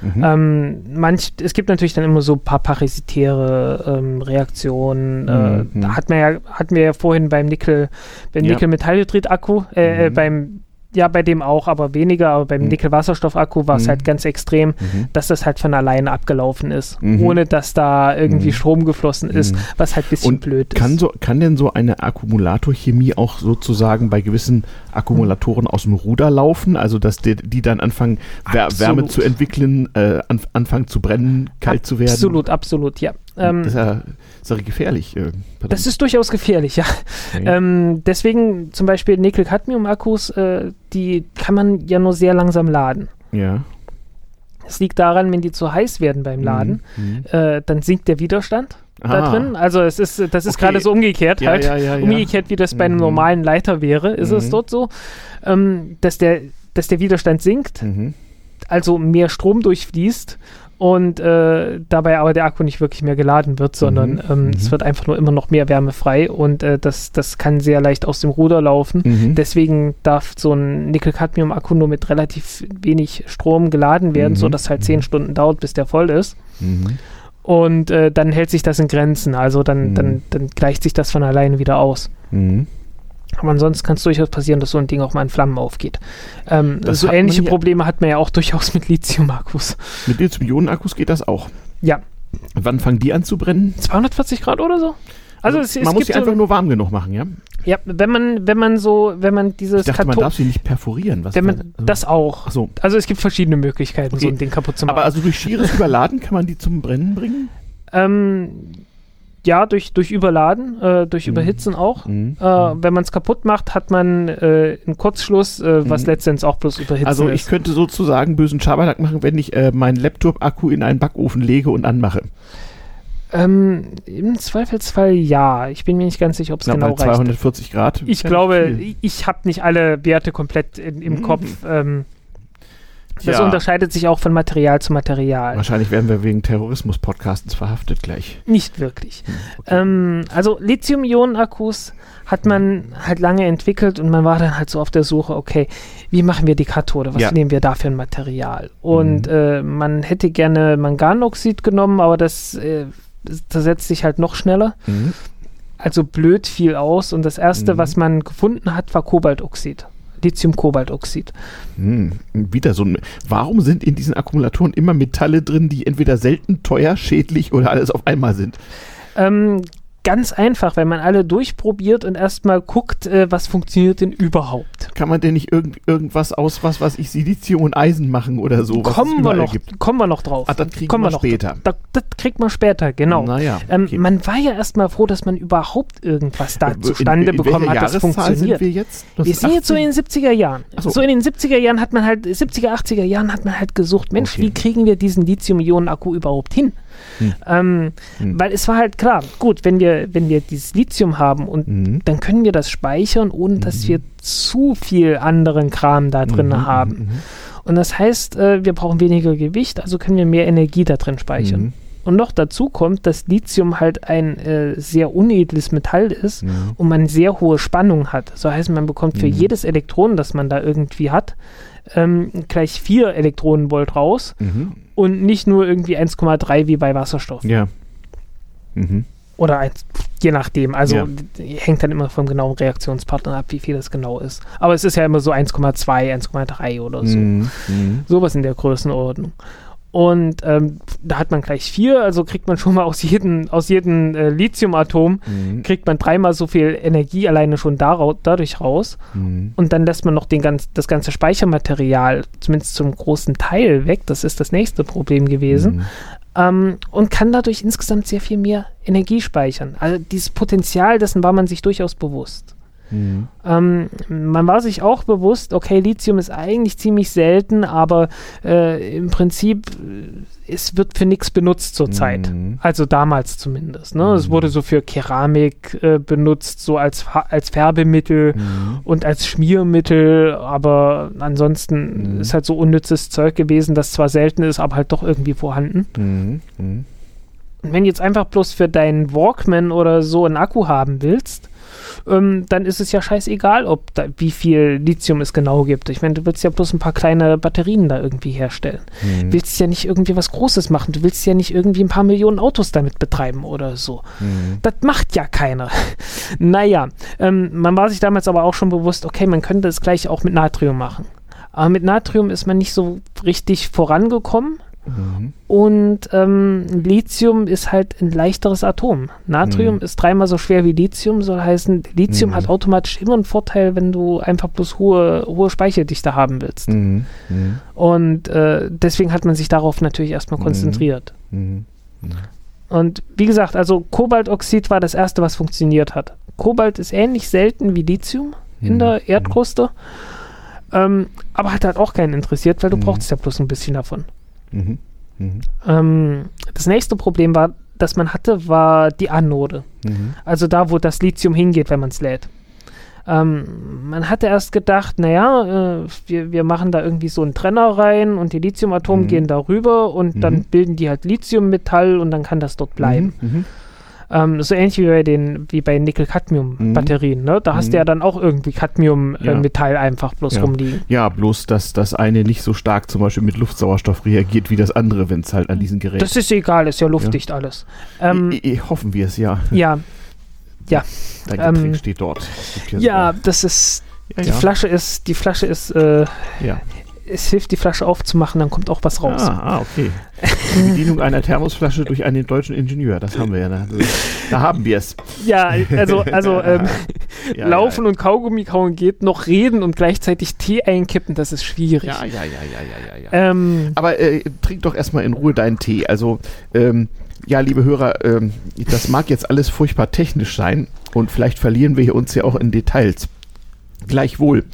Mhm. Ähm, manch, es gibt natürlich dann immer so ein paar parasitäre ähm, Reaktionen. Äh, mhm. Da hat man ja, hatten wir ja vorhin beim Nickel, beim ja. Nickel-Metallhydrid-Akku, äh, äh, mhm. beim ja, bei dem auch, aber weniger. Aber beim mhm. Nickel-Wasserstoff-Akku war es mhm. halt ganz extrem, mhm. dass das halt von alleine abgelaufen ist, mhm. ohne dass da irgendwie mhm. Strom geflossen ist, mhm. was halt ein bisschen Und blöd kann ist. So, kann denn so eine Akkumulatorchemie auch sozusagen bei gewissen Akkumulatoren aus dem Ruder laufen? Also, dass die, die dann anfangen, Wärme zu entwickeln, äh, an, anfangen zu brennen, kalt zu werden? Absolut, absolut, ja. Ähm, das ist ja, ja gefährlich. Äh, das ist durchaus gefährlich, ja. Okay. Ähm, deswegen zum Beispiel Nickel-Cadmium-Akkus, äh, die kann man ja nur sehr langsam laden. Ja. Es liegt daran, wenn die zu heiß werden beim Laden, mhm. äh, dann sinkt der Widerstand da drin. Also es ist, das ist okay. gerade so umgekehrt ja, halt. Ja, ja, umgekehrt, wie das bei einem mhm. normalen Leiter wäre, ist mhm. es dort so, ähm, dass, der, dass der Widerstand sinkt, mhm. also mehr Strom durchfließt und äh, dabei aber der Akku nicht wirklich mehr geladen wird, sondern mhm. ähm, mhm. es wird einfach nur immer noch mehr Wärme frei und äh, das, das kann sehr leicht aus dem Ruder laufen. Mhm. Deswegen darf so ein Nickel-Cadmium-Akku nur mit relativ wenig Strom geladen werden, mhm. sodass halt zehn Stunden dauert, bis der voll ist. Mhm. Und äh, dann hält sich das in Grenzen, also dann, dann, mhm. dann gleicht sich das von alleine wieder aus. Aber ansonsten kann es durchaus passieren, dass so ein Ding auch mal in Flammen aufgeht. Ähm, so ähnliche Probleme hat man ja auch durchaus mit Lithium-Akkus. Mit Lithium-Ionen-Akkus geht das auch? Ja. Wann fangen die an zu brennen? 240 Grad oder so? Also, also es, man es muss sie einfach nur warm genug machen, ja? Ja, wenn man, wenn man so, wenn man dieses. Ich dachte, man darf sie nicht perforieren. Was wenn man, also, das auch. So. Also es gibt verschiedene Möglichkeiten, okay. so ein Ding kaputt zu machen. Aber also durch schieres Überladen kann man die zum Brennen bringen? Ähm, ja, durch, durch Überladen, äh, durch mhm. Überhitzen auch. Mhm. Äh, wenn man es kaputt macht, hat man äh, einen Kurzschluss, äh, was mhm. letztendlich auch bloß überhitzen Also ich ist. könnte sozusagen bösen Schabernack machen, wenn ich äh, meinen Laptop-Akku in einen Backofen lege und anmache. Ähm, Im Zweifelsfall ja. Ich bin mir nicht ganz sicher, ob es genau reicht. 240 Grad. Ich glaube, ich habe nicht alle Werte komplett in, im mhm. Kopf. Ähm, das ja. unterscheidet sich auch von Material zu Material. Wahrscheinlich werden wir wegen Terrorismus-Podcastens verhaftet gleich. Nicht wirklich. Hm, okay. Ähm, also Lithium-Ionen-Akkus hat man halt lange entwickelt und man war dann halt so auf der Suche, okay, wie machen wir die Kathode? Was ja. nehmen wir da für ein Material? Und mhm. äh, man hätte gerne Manganoxid genommen, aber das äh, zersetzt sich halt noch schneller. Mhm. Also blöd viel aus und das erste, mhm. was man gefunden hat, war Kobaltoxid. Lithium-Kobaltoxid. Hm, wieder so ein. Warum sind in diesen Akkumulatoren immer Metalle drin, die entweder selten, teuer, schädlich oder alles auf einmal sind? Ähm, ganz einfach, wenn man alle durchprobiert und erstmal guckt, äh, was funktioniert denn überhaupt. Kann man denn nicht irgend, irgendwas aus, was was ich, Silizium und Eisen machen oder so? Kommen wir noch, gibt? kommen wir noch drauf. Ah, das kriegen kommen wir, wir später. Da, das kriegt man später, genau. Naja, ähm, okay. ähm, man war ja erstmal froh, dass man überhaupt irgendwas da in, zustande in, in bekommen hat, das funktioniert. Sind wir jetzt? Das wir sind jetzt so in den 70er Jahren. So. so. in den 70er Jahren hat man halt, 70er, 80er Jahren hat man halt gesucht, Mensch, okay. wie kriegen wir diesen Lithium-Ionen-Akku überhaupt hin? Hm. Ähm, hm. Weil es war halt klar, gut, wenn wir, wenn wir dieses Lithium haben und mhm. dann können wir das speichern, ohne dass mhm. wir zu viel anderen Kram da drin mhm. haben. Mhm. Und das heißt, äh, wir brauchen weniger Gewicht, also können wir mehr Energie da drin speichern. Mhm. Und noch dazu kommt, dass Lithium halt ein äh, sehr unedles Metall ist und man sehr hohe Spannung hat. So heißt, man bekommt für mhm. jedes Elektron, das man da irgendwie hat, ähm, gleich vier Elektronenvolt raus mhm. und nicht nur irgendwie 1,3 wie bei Wasserstoff. Ja. Mhm. Oder eins, je nachdem. Also ja. hängt dann immer vom genauen Reaktionspartner ab, wie viel das genau ist. Aber es ist ja immer so 1,2, 1,3 oder so. Mhm. mhm. Sowas in der Größenordnung. Und ähm, da hat man gleich vier, also kriegt man schon mal aus jedem, aus jedem äh, Lithiumatom, mhm. kriegt man dreimal so viel Energie alleine schon dadurch raus. Mhm. Und dann lässt man noch den ganz, das ganze Speichermaterial, zumindest zum großen Teil, weg. Das ist das nächste Problem gewesen. Mhm. ähm, und kann dadurch insgesamt sehr viel mehr Energie speichern. Also dieses Potenzial dessen war man sich durchaus bewusst. Mhm. Ähm, man war sich auch bewusst, okay, Lithium ist eigentlich ziemlich selten, aber äh, im Prinzip, äh, es wird für nichts benutzt zurzeit. Mhm. Also damals zumindest. Ne? Mhm. Es wurde so für Keramik äh, benutzt, so als, als Färbemittel mhm. und als Schmiermittel, aber ansonsten mhm. ist halt so unnützes Zeug gewesen, das zwar selten ist, aber halt doch irgendwie vorhanden. Mhm. Und wenn jetzt einfach bloß für deinen Walkman oder so einen Akku haben willst, ähm, dann ist es ja scheißegal, ob da, wie viel Lithium es genau gibt. Ich meine, du willst ja bloß ein paar kleine Batterien da irgendwie herstellen. Mhm. Du willst ja nicht irgendwie was Großes machen. Du willst ja nicht irgendwie ein paar Millionen Autos damit betreiben oder so. Mhm. Das macht ja keiner. naja, ähm, man war sich damals aber auch schon bewusst, okay, man könnte es gleich auch mit Natrium machen. Aber mit Natrium ist man nicht so richtig vorangekommen. Mhm. Und ähm, Lithium ist halt ein leichteres Atom. Natrium mhm. ist dreimal so schwer wie Lithium, soll heißen, Lithium mhm. hat automatisch immer einen Vorteil, wenn du einfach bloß hohe, hohe Speicherdichte haben willst. Mhm. Mhm. Und äh, deswegen hat man sich darauf natürlich erstmal mhm. konzentriert. Und wie gesagt, also Kobaltoxid war das erste, was funktioniert hat. Kobalt ist ähnlich selten wie Lithium in der Erdkruste. Ähm, aber hat halt auch keinen interessiert, weil du brauchst ja bloß ein bisschen davon. Mhm. Mhm. Ähm, das nächste Problem war, das man hatte, war die Anode. Mhm. Also da, wo das Lithium hingeht, wenn man es lädt. Ähm, man hatte erst gedacht, naja, äh, wir, wir machen da irgendwie so einen Trenner rein und die Lithiumatome mhm. gehen da rüber und dann mhm. bilden die halt Lithiummetall und dann kann das dort bleiben. Mhm. mhm. Ähm, so ähnlich wie bei den, wie bei Nickel-Cadmium-Batterien, mhm. ne? Da hast mhm. du ja dann auch irgendwie Cadmium-Metall äh, ja. einfach bloß ja. rumliegen. Ja, bloß, dass das eine nicht so stark zum Beispiel mit Luftsauerstoff reagiert wie das andere, wenn es halt an diesen Geräten. Das ist egal, ist ja luftdicht ja. alles. Ähm, I, I, hoffen wir es, ja. Ja. Ja. Dein Getränk ähm, steht dort. Ja, das ist. die Flasche ist, die Flasche ist äh, ja es hilft, die Flasche aufzumachen, dann kommt auch was raus. Ah, ah okay. Die Bedienung einer Thermosflasche durch einen deutschen Ingenieur, das haben wir ja. Da, da haben wir es. Ja, also, also ähm, ja, laufen ja. und Kaugummi kauen geht, noch reden und gleichzeitig Tee einkippen, das ist schwierig. Ja, ja, ja, ja, ja, ja. Ähm, Aber äh, trink doch erstmal in Ruhe deinen Tee. Also, ähm, ja, liebe Hörer, ähm, das mag jetzt alles furchtbar technisch sein und vielleicht verlieren wir uns ja auch in Details. Gleichwohl.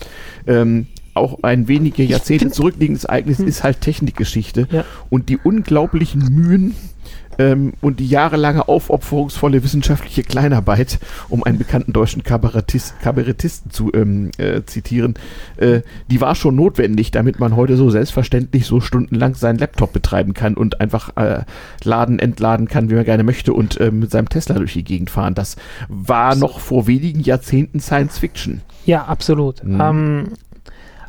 Ähm, auch ein wenige Jahrzehnte zurückliegendes Ereignis hm. ist halt Technikgeschichte. Ja. Und die unglaublichen Mühen ähm, und die jahrelange aufopferungsvolle wissenschaftliche Kleinarbeit, um einen bekannten deutschen Kabarettist, Kabarettisten zu ähm, äh, zitieren, äh, die war schon notwendig, damit man heute so selbstverständlich so stundenlang seinen Laptop betreiben kann und einfach äh, laden, entladen kann, wie man gerne möchte und äh, mit seinem Tesla durch die Gegend fahren. Das war noch vor wenigen Jahrzehnten Science Fiction. Ja, absolut. Mhm. Ähm,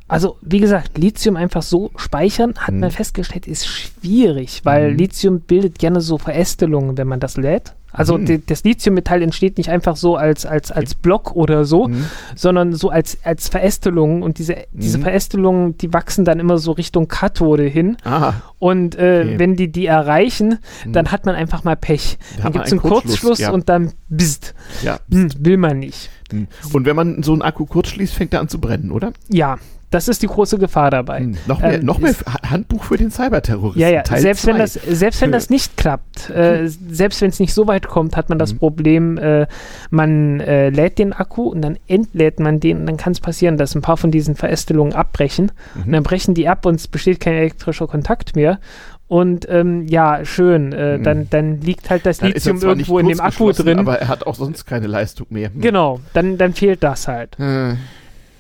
also, wie gesagt, Lithium einfach so speichern, hat mhm. man festgestellt, ist schwierig, weil mhm. Lithium bildet gerne so Verästelungen, wenn man das lädt. Also mhm. das Lithiummetall entsteht nicht einfach so als, als, als Block oder so, mhm. sondern so als, als Verästelung. Und diese, diese mhm. Verästelungen, die wachsen dann immer so Richtung Kathode hin. Aha. Und äh, okay. wenn die die erreichen, mhm. dann hat man einfach mal Pech. Da dann gibt es einen Kurzschluss, ja. und dann bist. Ja. Bist. Will man nicht. Und wenn man so einen Akku kurz schließt, fängt er an zu brennen, oder? Ja, das ist die große Gefahr dabei. Hm, noch mehr, ähm, noch mehr Handbuch für den Cyberterroristen. Ja, ja, Teil selbst wenn, das, selbst wenn das nicht klappt, äh, hm. selbst wenn es nicht so weit kommt, hat man das mhm. Problem, äh, man äh, lädt den Akku und dann entlädt man den und dann kann es passieren, dass ein paar von diesen Verästelungen abbrechen. Mhm. Und dann brechen die ab und es besteht kein elektrischer Kontakt mehr. Und ähm, ja, schön, äh, mhm. dann, dann liegt halt das dann Lithium irgendwo in dem Akku drin. Aber er hat auch sonst keine Leistung mehr. Genau, dann, dann fehlt das halt. Äh,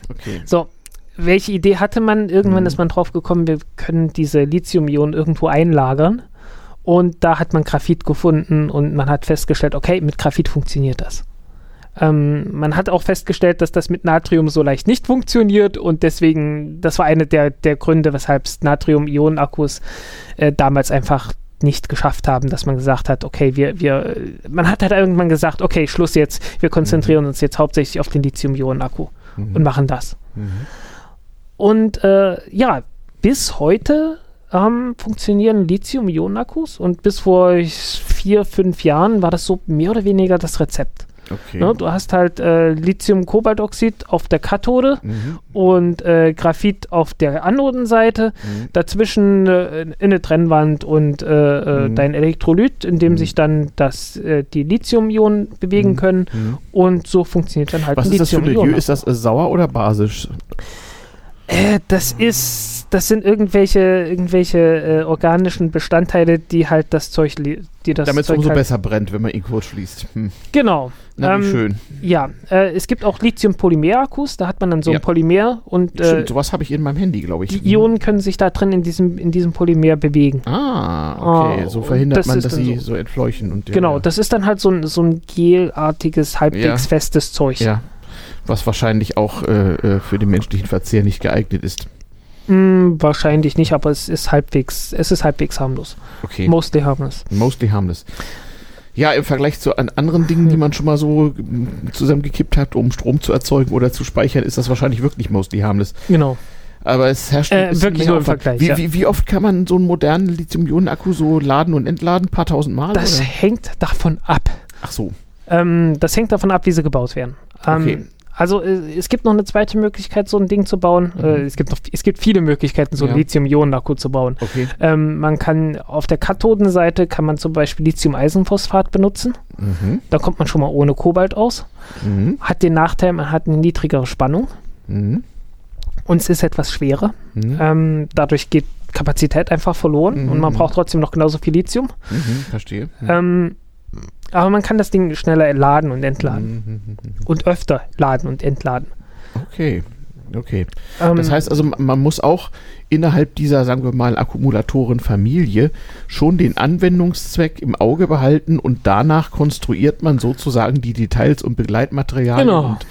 okay. So, welche Idee hatte man? Irgendwann mhm. ist man drauf gekommen, wir können diese Lithium-Ionen irgendwo einlagern. Und da hat man Graphit gefunden und man hat festgestellt, okay, mit Graphit funktioniert das. Ähm, man hat auch festgestellt, dass das mit Natrium so leicht nicht funktioniert und deswegen, das war eine der, der Gründe, weshalb Natrium-Ionen-Akkus äh, damals einfach nicht geschafft haben, dass man gesagt hat, okay, wir, wir, man hat halt irgendwann gesagt, okay, Schluss jetzt, wir konzentrieren mhm. uns jetzt hauptsächlich auf den Lithium-Ionen-Akku mhm. und machen das. Mhm. Und äh, ja, bis heute ähm, funktionieren Lithium-Ionen-Akkus und bis vor vier, fünf Jahren war das so mehr oder weniger das Rezept. Okay. Ne, du hast halt äh, Lithium-Kobaltoxid auf der Kathode mhm. und äh, Graphit auf der Anodenseite. Mhm. Dazwischen äh, eine Trennwand und äh, äh, mhm. dein Elektrolyt, in dem mhm. sich dann das, äh, die Lithium-Ionen bewegen mhm. können. Mhm. Und so funktioniert dann halt Was ein Lithium-Ionen. Ist das sauer oder basisch? Äh, das ist, das sind irgendwelche, irgendwelche äh, organischen Bestandteile, die halt das Zeug, die das Damit es umso halt besser brennt, wenn man ihn kurz schließt. Hm. Genau. Na, ähm, schön. Ja, äh, es gibt auch Lithium-Polymer-Akkus, da hat man dann so ja. ein Polymer und. Äh, Stimmt, sowas habe ich in meinem Handy, glaube ich. Die Ionen können sich da drin in diesem, in diesem Polymer bewegen. Ah, okay. Oh, so verhindert das man, dass sie so. so entfleuchen. Und, genau, ja. das ist dann halt so ein, so ein gelartiges, halbwegs ja. festes Zeug. Ja was wahrscheinlich auch äh, äh, für den menschlichen Verzehr nicht geeignet ist. Mm, wahrscheinlich nicht, aber es ist halbwegs, es ist halbwegs harmlos. Okay. Mostly harmless. Mostly harmless. Ja, im Vergleich zu anderen Dingen, die man schon mal so zusammengekippt hat, um Strom zu erzeugen oder zu speichern, ist das wahrscheinlich wirklich mostly harmless. Genau. Aber es herrscht äh, wirklich nur im Vergleich. Wie, ja. wie, wie, oft kann man so einen modernen Lithium-Ionen-Akku so laden und entladen? Ein paar tausend Mal? Das oder? hängt davon ab. Ach so. Ähm, das hängt davon ab, wie sie gebaut werden. Ähm, okay. Also äh, es gibt noch eine zweite Möglichkeit, so ein Ding zu bauen. Mhm. Äh, es, gibt noch, es gibt viele Möglichkeiten, so ein ja. Lithium-Ionen-Akku zu bauen. Okay. Ähm, man kann auf der Kathodenseite kann man zum Beispiel Lithium-Eisenphosphat benutzen. Mhm. Da kommt man schon mal ohne Kobalt aus. Mhm. Hat den Nachteil, man hat eine niedrigere Spannung. Mhm. Und es ist etwas schwerer. Mhm. Ähm, dadurch geht Kapazität einfach verloren und man mhm. braucht trotzdem noch genauso viel Lithium. verstehe. Ähm, aber man kann das Ding schneller laden und entladen. Mhm, mhm, und öfter laden und entladen. Okay. Okay. Ähm, das heißt also, man muss auch innerhalb dieser, sagen wir mal, Akkumulatorenfamilie schon den Anwendungszweck im Auge behalten und danach konstruiert man sozusagen die Details und Begleitmaterialien genau. und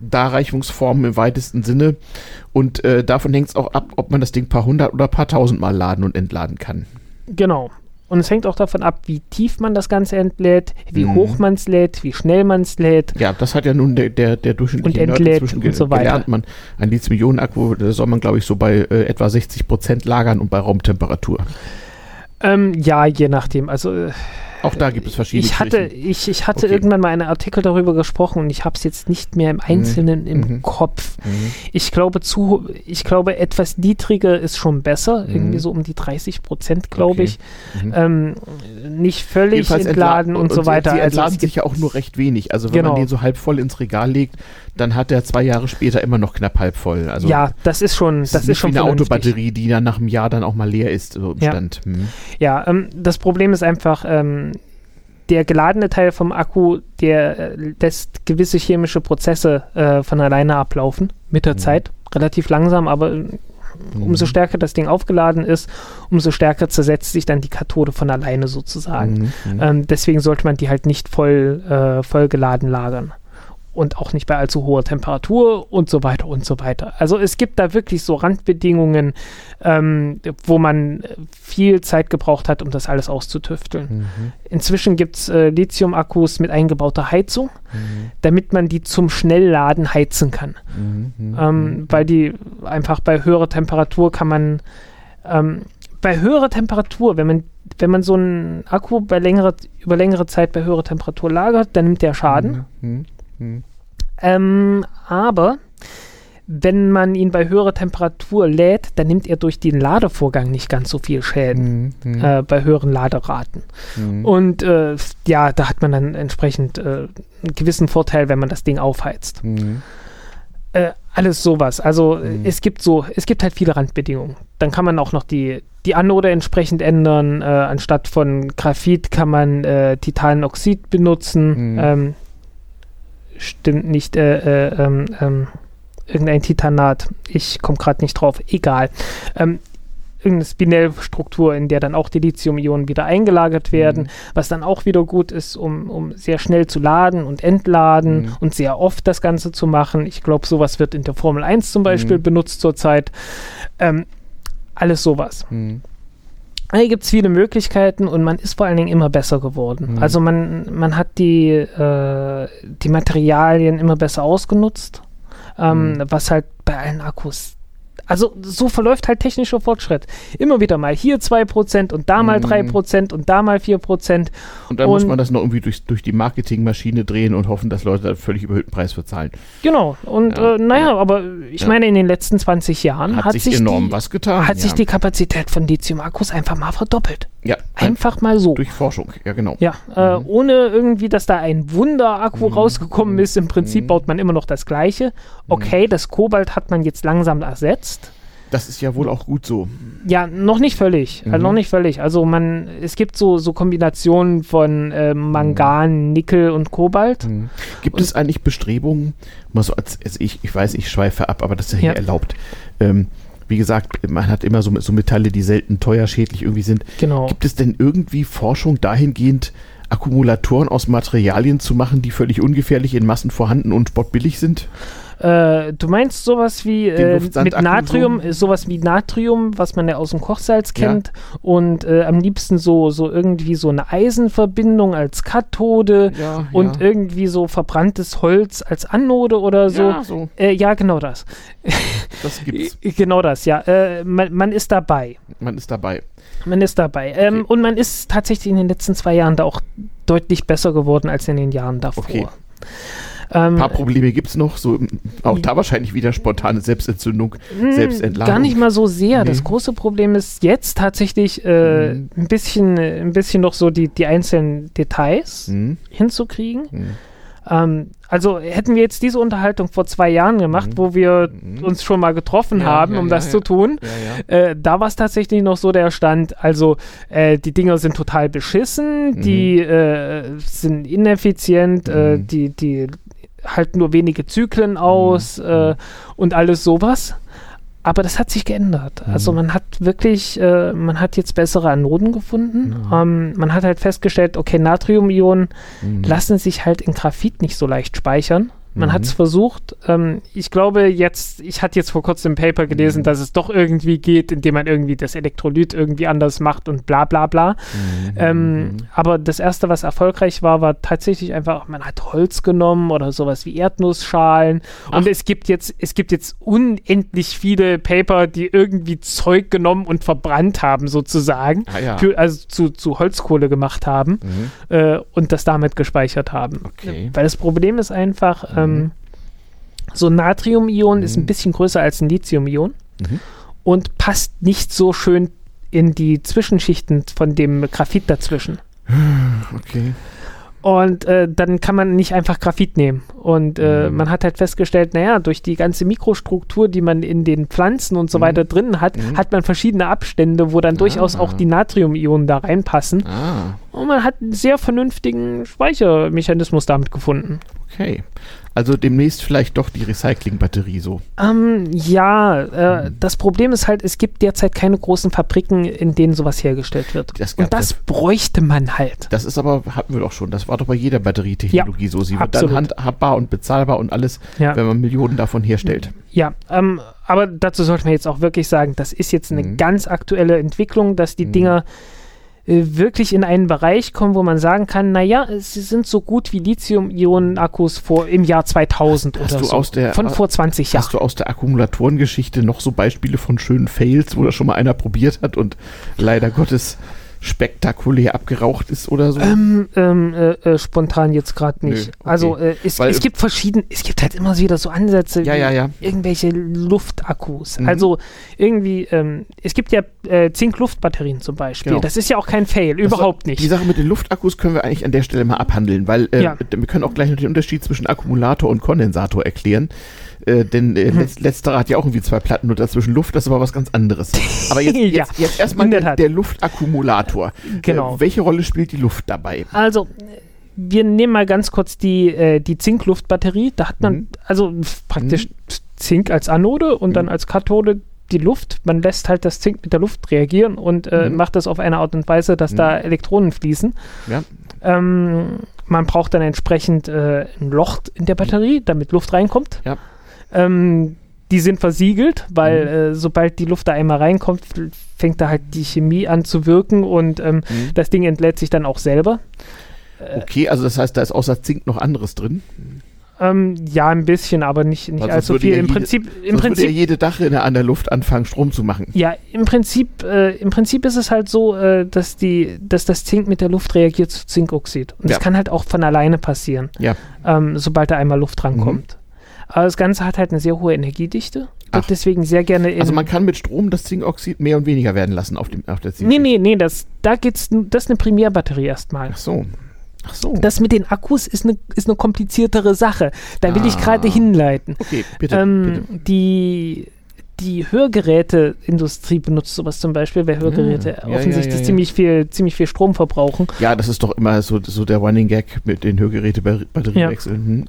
Darreichungsformen im weitesten Sinne. Und äh, davon hängt es auch ab, ob man das Ding paar hundert oder paar tausend Mal laden und entladen kann. Genau. Und es hängt auch davon ab, wie tief man das Ganze entlädt, wie mhm. hoch man es lädt, wie schnell man es lädt. Ja, das hat ja nun der, der, der durchschnittliche und entlädt Nerd und so weiter. gelernt. Man, ein Lithium-Ionen-Akku, soll man, glaube ich, so bei äh, etwa 60 Prozent lagern und bei Raumtemperatur. Ähm, ja, je nachdem. Also äh, auch da gibt es verschiedene. Ich hatte, ich, ich hatte okay. irgendwann mal einen Artikel darüber gesprochen und ich habe es jetzt nicht mehr im Einzelnen mhm. im mhm. Kopf. Mhm. Ich glaube zu, ich glaube etwas niedriger ist schon besser, mhm. irgendwie so um die 30 Prozent, glaube okay. ich. Mhm. Ähm, nicht völlig Jedenfalls entladen und, und, so weiter. Sie also entladen sich ja auch nur recht wenig. Also wenn genau. man den so halb voll ins Regal legt, dann hat er zwei Jahre später immer noch knapp halb voll. Also ja, das ist schon, das, ist, ist schon wie eine Autobatterie, die dann nach einem Jahr dann auch mal leer ist, so im ja. Stand. Hm. Ja, ähm, das Problem ist einfach, ähm, der geladene Teil vom Akku, der äh, lässt gewisse chemische Prozesse äh, von alleine ablaufen mit der mhm. Zeit. Relativ langsam, aber äh, mhm. umso stärker das Ding aufgeladen ist, umso stärker zersetzt sich dann die Kathode von alleine sozusagen. Mhm. mhm. Ähm, deswegen sollte man die halt nicht voll, äh, voll geladen lagern und auch nicht bei allzu hoher Temperatur und so weiter und so weiter. Also es gibt da wirklich so Randbedingungen, ähm, wo man viel Zeit gebraucht hat, um das alles auszutüfteln. Mhm. Inzwischen gibt es äh, Lithium-Akkus mit eingebauter Heizung, mhm. damit man die zum Schnellladen heizen kann. Mhm. Ähm, mhm. weil die einfach bei höherer Temperatur kann man ähm, bei höherer Temperatur, wenn man wenn man so einen Akku bei längere, über längere Zeit bei höherer Temperatur lagert, dann nimmt der Schaden. Mhm. Mhm. Hm. Ähm, aber wenn man ihn bei höherer Temperatur lädt, dann nimmt er durch den Ladevorgang nicht ganz so viel Schäden mhm. äh, bei höheren Laderaten. Mhm. Und äh, ja, da hat man dann entsprechend äh, einen gewissen Vorteil, wenn man das Ding aufheizt. Mhm. Äh, alles sowas. Also mhm. es gibt so, es gibt halt viele Randbedingungen. Dann kann man auch noch die, die Anode entsprechend ändern. Äh, anstatt von Graphit kann man äh, Titanoxid benutzen. Ähm, stimmt nicht, äh, äh, ähm, ähm, irgendein Titanat. Ich komme gerade nicht drauf. Egal. Ähm, irgendeine Spinellstruktur, in der dann auch die Lithium-Ionen wieder eingelagert werden, mhm. was dann auch wieder gut ist, um, um sehr schnell zu laden und entladen mhm. und sehr oft das Ganze zu machen. Ich glaube, sowas wird in der Formel 1 zum Beispiel mhm. benutzt zurzeit. Ähm, alles sowas. Mhm. Hier gibt es viele Möglichkeiten und man ist vor allen Dingen immer besser geworden. Mhm. Also man, man hat die, äh, die Materialien immer besser ausgenutzt, ähm, mhm. was halt bei allen Akkus also so verläuft halt technischer Fortschritt. Immer wieder mal hier 2% und da mal mhm. 3% und da mal 4%. Und dann und muss man das noch irgendwie durch, durch die Marketingmaschine drehen und hoffen, dass Leute da völlig überhöhten Preis bezahlen. Genau. Und ja. äh, naja, aber ich ja. meine, in den letzten 20 Jahren hat, hat sich, enorm die, was getan. Hat sich die Kapazität von Lithium-Akkus einfach mal verdoppelt. Ja. Einfach mal so. Durch Forschung, ja genau. Ja, äh, mhm. ohne irgendwie, dass da ein Wunder-Akku mhm. rausgekommen ist. Im Prinzip mhm. baut man immer noch das Gleiche. Okay, das Kobalt hat man jetzt langsam ersetzt. Das ist ja wohl auch gut so. Ja, noch nicht völlig. Mhm. Also noch nicht völlig. Also man, es gibt so, so Kombinationen von äh, Mangan, mhm. Nickel und Kobalt. Mhm. Gibt und es eigentlich Bestrebungen, mal so als, als, ich, ich weiß, ich schweife ab, aber das ist ja hier ja. erlaubt. Ähm, wie gesagt, man hat immer so, so Metalle, die selten teuer schädlich irgendwie sind. Genau. Gibt es denn irgendwie Forschung dahingehend, Akkumulatoren aus Materialien zu machen, die völlig ungefährlich in Massen vorhanden und sportbillig sind? Äh, du meinst sowas wie äh, mit Natrium, so? sowas wie Natrium, was man ja aus dem Kochsalz kennt, ja. und äh, am liebsten so, so irgendwie so eine Eisenverbindung als Kathode ja, und ja. irgendwie so verbranntes Holz als Anode oder so. Ja, so. Äh, genau das. Das gibt's. genau das, ja. Äh, man, man, ist dabei. Man ist dabei. Man ist dabei. Ähm, okay. Und man ist tatsächlich in den letzten zwei Jahren da auch deutlich besser geworden als in den Jahren davor. Okay. Ein ähm, paar Probleme gibt es noch, so auch da wahrscheinlich wieder spontane Selbstentzündung, hm, Selbstentladung. Gar nicht mal so sehr. Nee. Das große Problem ist jetzt tatsächlich äh, mhm. ein, bisschen, ein bisschen noch so die, die einzelnen Details mhm. hinzukriegen. Mhm. Ähm, also hätten wir jetzt diese Unterhaltung vor zwei Jahren gemacht, mhm. wo wir mhm. uns schon mal getroffen ja, haben, ja, um ja, das zu tun, äh, da war es tatsächlich noch so der Stand, also äh, die Dinger sind total beschissen, mhm. die äh, sind ineffizient, äh, mhm. die, die halt nur wenige Zyklen aus mhm. äh, und alles sowas. Aber das hat sich geändert. Also mhm. Also man hat wirklich, äh, man hat jetzt bessere Anoden gefunden. Mhm. Ähm, man hat halt festgestellt, okay, Natriumionen mhm. lassen sich halt in Graphit nicht so leicht speichern. Man mhm. hat es versucht. Ähm, ich glaube jetzt, ich hatte jetzt vor kurzem im Paper gelesen, mhm. dass es doch irgendwie geht, indem man irgendwie das Elektrolyt irgendwie anders macht und bla bla bla. Mhm. Ähm, aber das erste, was erfolgreich war, war tatsächlich einfach, man hat Holz genommen oder sowas wie Erdnussschalen. Ach. Und es gibt jetzt, es gibt jetzt unendlich viele Paper, die irgendwie Zeug genommen und verbrannt haben, sozusagen. Ah, ja. für, also zu, zu Holzkohle gemacht haben mhm. äh, und das damit gespeichert haben. Okay. Weil das Problem ist einfach, mhm ähm, so ein Natrium-Ion mhm. ist ein mhm. bisschen größer als ein Lithium-Ion mhm. und passt nicht so schön in die Zwischenschichten von dem Graphit dazwischen. Okay. Und äh, dann kann man nicht einfach Graphit nehmen. Und äh, mhm. man hat halt festgestellt, naja, durch die ganze Mikrostruktur, die man in den Pflanzen und so mhm. weiter drin hat, mhm. hat man verschiedene Abstände, wo dann ah. durchaus auch die Natrium-Ionen da reinpassen. Ah. Und man hat einen sehr vernünftigen Speichermechanismus damit gefunden. Okay. Also demnächst vielleicht doch die Recycling-Batterie so. Ähm, ja, äh, mhm. das Problem ist halt, es gibt derzeit keine großen Fabriken, in denen sowas hergestellt wird. Das Und das, das, bräuchte man halt. Das ist aber, hatten wir doch schon, das war doch bei jeder Batterietechnologie ja, so. Sie absolut. wird dann handhabbar und bezahlbar und alles, ja. wenn man Millionen davon herstellt. Ja, ähm, aber dazu sollte man jetzt auch wirklich sagen, das ist jetzt eine mhm. ganz aktuelle Entwicklung, dass die mhm. Dinger wirklich in einen Bereich kommen, wo man sagen kann, naja, sie sind so gut wie Lithium-Ionen-Akkus vor im Jahr 2000 hast oder so. Aus der, von vor 20 Jahren. Hast du aus der Akkumulatorengeschichte noch so Beispiele von schönen Fails, wo das schon mal einer probiert hat und leider Gottes spektakulär abgeraucht ist oder so? Ähm, ähm, äh, äh, spontan jetzt gerade nicht. Nö, okay. Also äh, es, Weil, es gibt verschiedene, es gibt halt immer wieder so Ansätze ja, wie ja, ja. irgendwelche Luftakkus. Mhm. Also irgendwie, ähm, es gibt ja äh, Zink-Luft-Batterien zum Beispiel. Genau. Das ist ja auch kein Fail, das überhaupt nicht. Die Sache mit den Luftakkus können wir eigentlich an der Stelle mal abhandeln, weil äh, wir können auch gleich noch den Unterschied zwischen Akkumulator und Kondensator erklären. Äh, denn äh, mhm. letzterer hat ja auch irgendwie zwei Platten nur dazwischen Luft, das ist aber was ganz anderes. Aber jetzt, ja, jetzt, jetzt erstmal der, der, Luftakkumulator. Genau. Äh, welche Rolle spielt die Luft dabei? Also, wir nehmen mal ganz kurz die, äh, die Zinkluftbatterie. Da hat man mhm. also praktisch mhm. Zink als Anode und dann mhm. als Kathode die Luft. Man lässt halt das Zink mit der Luft reagieren und äh, mhm. macht das auf eine Art und Weise, dass da mhm. Elektronen fließen. Ja. Ähm, man braucht dann entsprechend äh, ein Loch in der Batterie, damit Luft reinkommt. Ja. Ähm, die sind versiegelt, weil mhm. äh, sobald die Luft da einmal reinkommt, fängt da halt die Chemie an zu wirken und ähm, mhm. das Ding entlädt sich dann auch selber. Äh, okay, also das heißt, da ist außer Zink noch anderes drin? Ähm, ja, ein bisschen, aber nicht, nicht allzu viel. Ja Im jede, Prinzip, im Prinzip würde ja jede Dachrinne an der Luft anfangen, Strom zu machen. Ja, im Prinzip, äh, im Prinzip ist es halt so, äh, dass die, dass das Zink mit der Luft reagiert zu Zinkoxid. Und ja. das kann halt auch von alleine passieren, ja. ähm, sobald da einmal Luft rankommt. Mhm. Aber das Ganze hat halt eine sehr hohe Energiedichte. Wird deswegen sehr gerne Also man kann mit Strom das Zinkoxid mehr und weniger werden lassen auf, dem, auf der Zink. Nee, nee, nee, das, da geht's, das ist eine Primärbatterie erstmal. Ach so. Ach so. Das mit den Akkus ist eine, ist eine kompliziertere Sache. Da will ah. ich gerade hinleiten. Okay, bitte, ähm, bitte. Die, die Hörgeräteindustrie benutzt sowas zum Beispiel, weil Hörgeräte ja, offensichtlich ja, ja, ziemlich, viel, ziemlich viel Strom verbrauchen. Ja, das ist doch immer so, so der Running Gag mit den Hörgeräte-Batteriewechseln. Hm.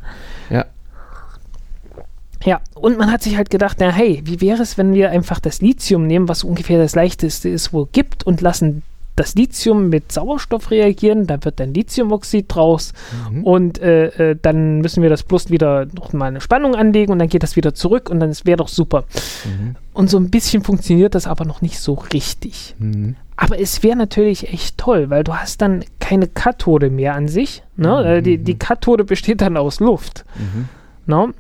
Ja. Und man hat sich halt gedacht, na hey, wie wäre es, wenn wir einfach das Lithium nehmen, was ungefähr das leichteste ist, wo es gibt, und lassen das Lithium mit Sauerstoff reagieren, da wird dann Lithiumoxid draus mhm. und äh, äh, dann müssen wir das bloß wieder noch mal eine Spannung anlegen und dann geht das wieder zurück und dann wäre doch super. Mhm. Und so ein bisschen funktioniert das aber noch nicht so richtig. Mhm. Aber es wäre natürlich echt toll, weil du hast dann keine Kathode mehr an sich. Ne? Äh, die, die Kathode besteht dann aus Luft. Mhm. Ne?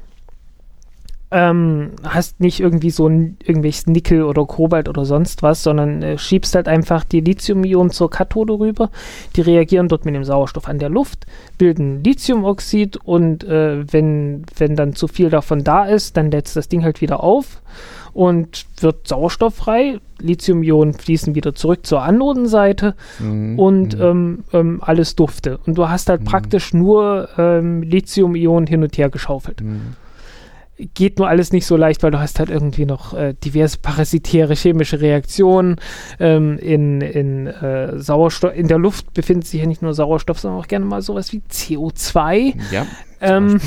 Ähm, hast nicht irgendwie so ein irgendwelches Nickel oder Kobalt oder sonst was, sondern äh, schiebst halt einfach die Lithium-Ionen zur Kathode rüber. Die reagieren dort mit dem Sauerstoff an der Luft, bilden Lithiumoxid und äh, wenn, wenn dann zu viel davon da ist, dann lädt das Ding halt wieder auf und wird sauerstofffrei. Lithium-Ionen fließen wieder zurück zur Anodenseite mhm. und mhm. ähm, ähm, alles dufte. Und du hast halt mhm. praktisch nur ähm, Lithium-Ionen hin und her geschaufelt. Mhm geht nur alles nicht so leicht, weil du hast halt irgendwie noch äh, diverse parasitäre chemische Reaktionen. Ähm, in in äh, Sauerstoff, in der Luft befindet sich ja nicht nur Sauerstoff, sondern auch gerne mal sowas wie CO2. Ja. Ähm,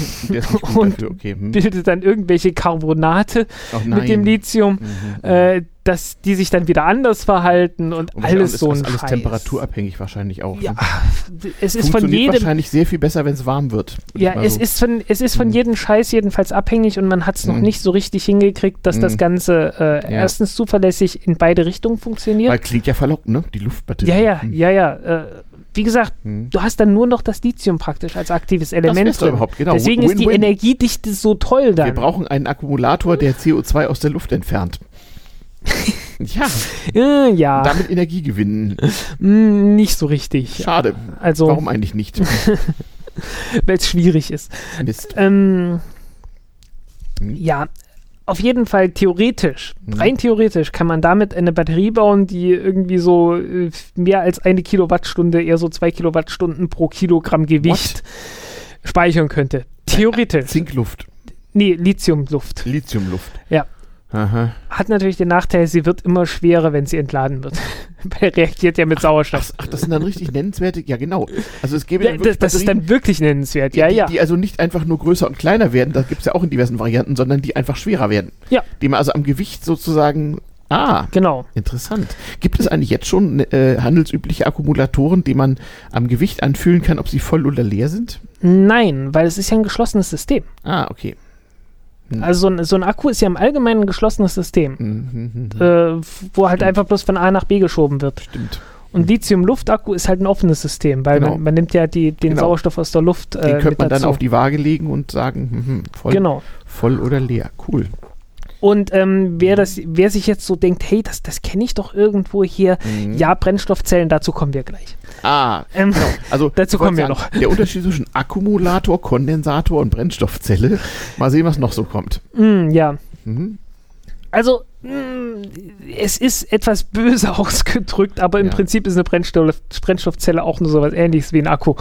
und okay. hm. bildet dann irgendwelche Carbonate mit dem Lithium. Mhm, äh, dass die sich dann wieder anders verhalten und, und alles ist, so ein alles Scheiß. temperaturabhängig wahrscheinlich auch. Ja, ne? es ist von jedem wahrscheinlich sehr viel besser, wenn es warm wird. Ja, es so. ist von es ist von mhm. jedem Scheiß jedenfalls abhängig und man hat es noch mhm. nicht so richtig hingekriegt, dass mhm. das Ganze äh, ja. erstens zuverlässig in beide Richtungen funktioniert. Weil klingt ja verlockend, ne? Die Luftbatterie. Ja, ja, mhm. ja, ja. Äh, wie gesagt, hm. du hast dann nur noch das Lithium praktisch als aktives Element. Das drin. Überhaupt, genau. Deswegen Win -win. ist die Energiedichte so toll dann. Wir brauchen einen Akkumulator, der CO2 aus der Luft entfernt. Ja. Äh, ja. damit Energie gewinnen. Mm, nicht so richtig. Schade. Also, Warum eigentlich nicht? Weil es schwierig ist. Mist. Ähm, hm? Ja, auf jeden Fall theoretisch, hm. rein theoretisch kann man damit eine Batterie bauen, die irgendwie so äh, mehr als eine Kilowattstunde, eher so zwei Kilowattstunden pro Kilogramm Gewicht What? speichern könnte. Theoretisch. Zinkluft. Nee, Lithiumluft. Lithiumluft. Ja. Aha. Hat natürlich den Nachteil, sie wird immer schwerer, wenn sie entladen wird. Weil reagiert ja mit Sauerstoff. Ach, ach, das sind dann richtig nennenswerte, ja genau. Also es gäbe ja, das, das ist dann wirklich nennenswert, ja, die, ja. Die also nicht einfach nur größer und kleiner werden, das gibt es ja auch in diversen Varianten, sondern die einfach schwerer werden. Ja. Die man also am Gewicht sozusagen Ah, genau. Interessant. Gibt es eigentlich jetzt schon äh, handelsübliche Akkumulatoren, die man am Gewicht anfühlen kann, ob sie voll oder leer sind? Nein, weil es ist ja ein geschlossenes System. Ah, okay. Hm. Also so ein, so ein, Akku ist ja im Allgemeinen ein geschlossenes System, mhm, äh, wo halt einfach bloß von A nach B geschoben wird. Stimmt. Und Lithium-Luft-Akku ist halt ein offenes System, weil genau. man, man, nimmt ja die, den genau. Sauerstoff aus der Luft. Äh, den könnte man dann auf die Waage legen und sagen, hm, voll, genau. voll oder leer. Cool. Und ähm, wer, das, wer sich jetzt so denkt, hey, das, das kenne ich doch irgendwo hier, mhm. ja, Brennstoffzellen, dazu kommen wir gleich. Ah, ähm, genau. Also dazu kommen wir sagen, noch. Der Unterschied zwischen Akkumulator, Kondensator und Brennstoffzelle. Mal sehen, was noch so kommt. Mm, ja. Mhm. Also, mh, mm, es ist etwas böse ausgedrückt, aber im ja. Prinzip ist eine Brennstoff, Brennstoffzelle auch nur so was ähnliches wie ein Akku.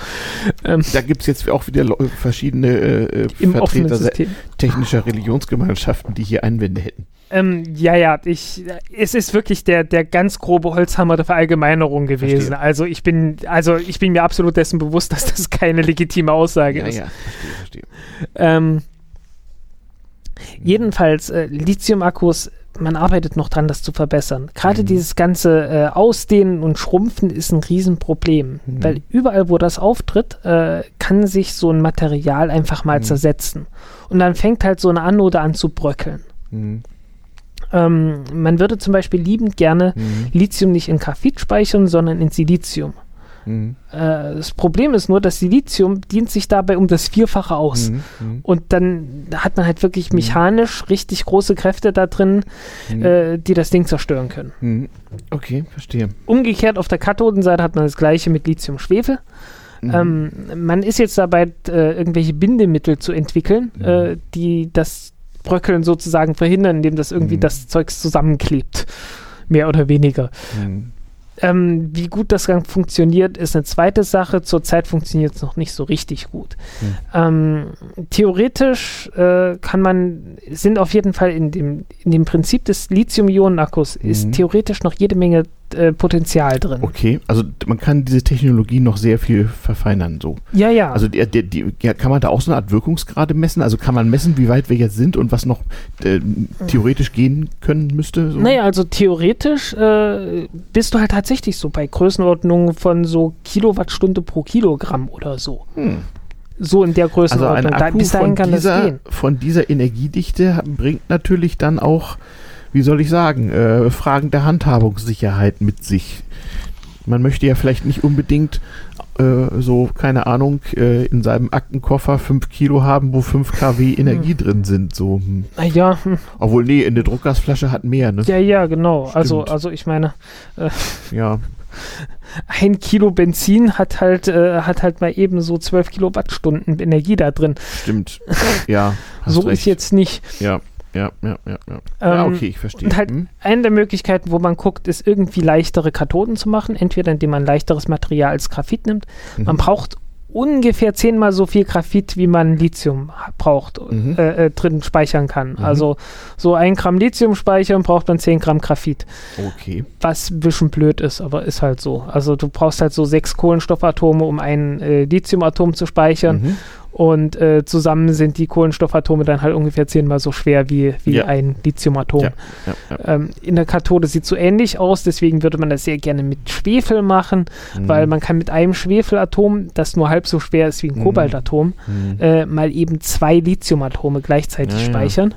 Ähm, da gibt es jetzt auch wieder verschiedene äh, äh Vertreter technischer Religionsgemeinschaften, die hier Einwände hätten. Ähm, ja, ja, ich, es ist wirklich der, der ganz grobe Holzhammer der Verallgemeinerung gewesen. Verstehe. Also ich bin, also ich bin mir absolut dessen bewusst, dass das keine legitime Aussage ja, ist. Ja, verstehe, verstehe. Ähm, jedenfalls, äh, Lithium-Akkus, man arbeitet noch dran, das zu verbessern. Gerade mhm. dieses ganze äh, Ausdehnen und Schrumpfen ist ein Riesenproblem, mhm. weil überall, wo das auftritt, äh, kann sich so ein Material einfach mal mhm. zersetzen. Und dann fängt halt so eine Anode an zu bröckeln. Mhm. Ähm, man würde zum Beispiel liebend gerne mhm. Lithium nicht in Graphit speichern, sondern in Silizium. Mhm. Äh, das Problem ist nur, das Silizium dient sich dabei um das Vierfache aus. Mhm. mhm. Und dann hat man halt wirklich mhm. mechanisch richtig große Kräfte da drin, mhm. äh, die das Ding zerstören können. Mhm. Okay, verstehe. Umgekehrt auf der Kathodenseite hat man das gleiche mit Lithium-Schwefel. Ähm, man ist jetzt dabei, äh, irgendwelche Bindemittel zu entwickeln, äh, die das Bröckeln sozusagen verhindern, indem das irgendwie das Zeugs zusammenklebt. Mehr oder weniger. Ähm, wie gut das dann funktioniert, ist eine zweite Sache. Zurzeit funktioniert es noch nicht so richtig gut. Hm. Ähm, theoretisch äh, kann man, sind auf jeden Fall in dem, in dem Prinzip des Lithium-Ionen-Akkus mhm. ist theoretisch noch jede Menge äh, Potenzial drin. Okay, also man kann diese Technologie noch sehr viel verfeinern, so. Ja, ja. Also die, die, die, kann man da auch so eine Art Wirkungsgrade messen? Also kann man messen, wie weit wir jetzt sind und was noch äh, theoretisch gehen können müsste? So? Naja, also theoretisch äh, bist du halt tatsächlich so bei Größenordnungen von so Kilowattstunde pro Kilogramm oder so. Hm so in der Größenordnung. Also ein Akku da, bis dahin kann dieser, das gehen. Von dieser Energiedichte bringt natürlich dann auch wie soll ich sagen, äh, Fragen der Handhabungssicherheit mit sich. Man möchte ja vielleicht nicht unbedingt äh, so, keine Ahnung, äh, in seinem Aktenkoffer 5 Kilo haben, wo 5 kW Energie hm. drin sind. So. Hm. Ja. Hm. Obwohl, nee, eine Druckgasflasche hat mehr, ne? Ja, ja, genau. Also, also ich meine. Äh, ja. Ein Kilo Benzin hat halt, äh, hat halt mal eben so 12 Kilowattstunden Energie da drin. Stimmt. Ja. so recht. ist jetzt nicht. Ja ja, ja, ja. Ja, ja ähm, okay, ich verstehe. Und halt hm. eine der Möglichkeiten, wo man guckt, ist irgendwie leichtere Kathoden zu machen. Entweder indem man leichteres Material als Graphit nimmt. Mhm. Man braucht ungefähr zehnmal so viel Graphit, wie man Lithium braucht, mhm. äh, äh, drin speichern kann. Mhm. Also so ein Gramm Lithium speichern braucht man 10 Gramm Graphit. Okay. Was ein bisschen blöd ist, aber ist halt so. Also du brauchst halt so sechs Kohlenstoffatome, um ein äh, Lithiumatom zu speichern. Mhm. Und äh, zusammen sind die Kohlenstoffatome dann halt ungefähr zehnmal so schwer wie, wie ja. ein Lithiumatom. Ja, ja, ähm, in der Kathode sieht es so ähnlich aus, deswegen würde man das sehr gerne mit Schwefel machen, mhm. weil man kann mit einem Schwefelatom, das nur halb so schwer ist wie ein mhm. Kobaltatom, mhm. äh, mal eben zwei Lithiumatome gleichzeitig speichern.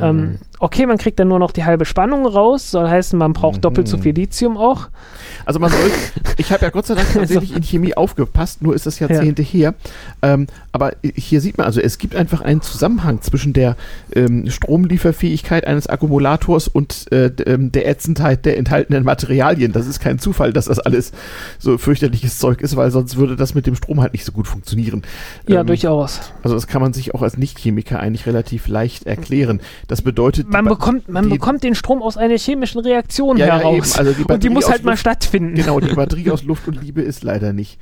Ähm, okay, man kriegt dann nur noch die halbe Spannung raus, soll heißen, man braucht doppelt so mhm. viel Lithium auch. Also man soll, ich habe ja Gott sei Dank tatsächlich in Chemie aufgepasst, nur ist das Jahrzehnte ja. her. Ähm, aber hier sieht man also, es gibt einfach einen Zusammenhang zwischen der ähm, Stromlieferfähigkeit eines Akkumulators und äh, ähm, der Ätzendheit der enthaltenen Materialien. Das ist kein Zufall, dass das alles so fürchterliches Zeug ist, weil sonst würde das mit dem Strom halt nicht so gut funktionieren. Ja, ähm, durchaus. Also das kann man sich auch als Nichtchemiker eigentlich relativ leicht erklären. Das bedeutet, man bekommt, man bekommt den Strom aus einer chemischen Reaktion ja, heraus. Ja, also die und die muss halt mal stattfinden. Genau, die Batterie aus Luft und Liebe ist leider nicht.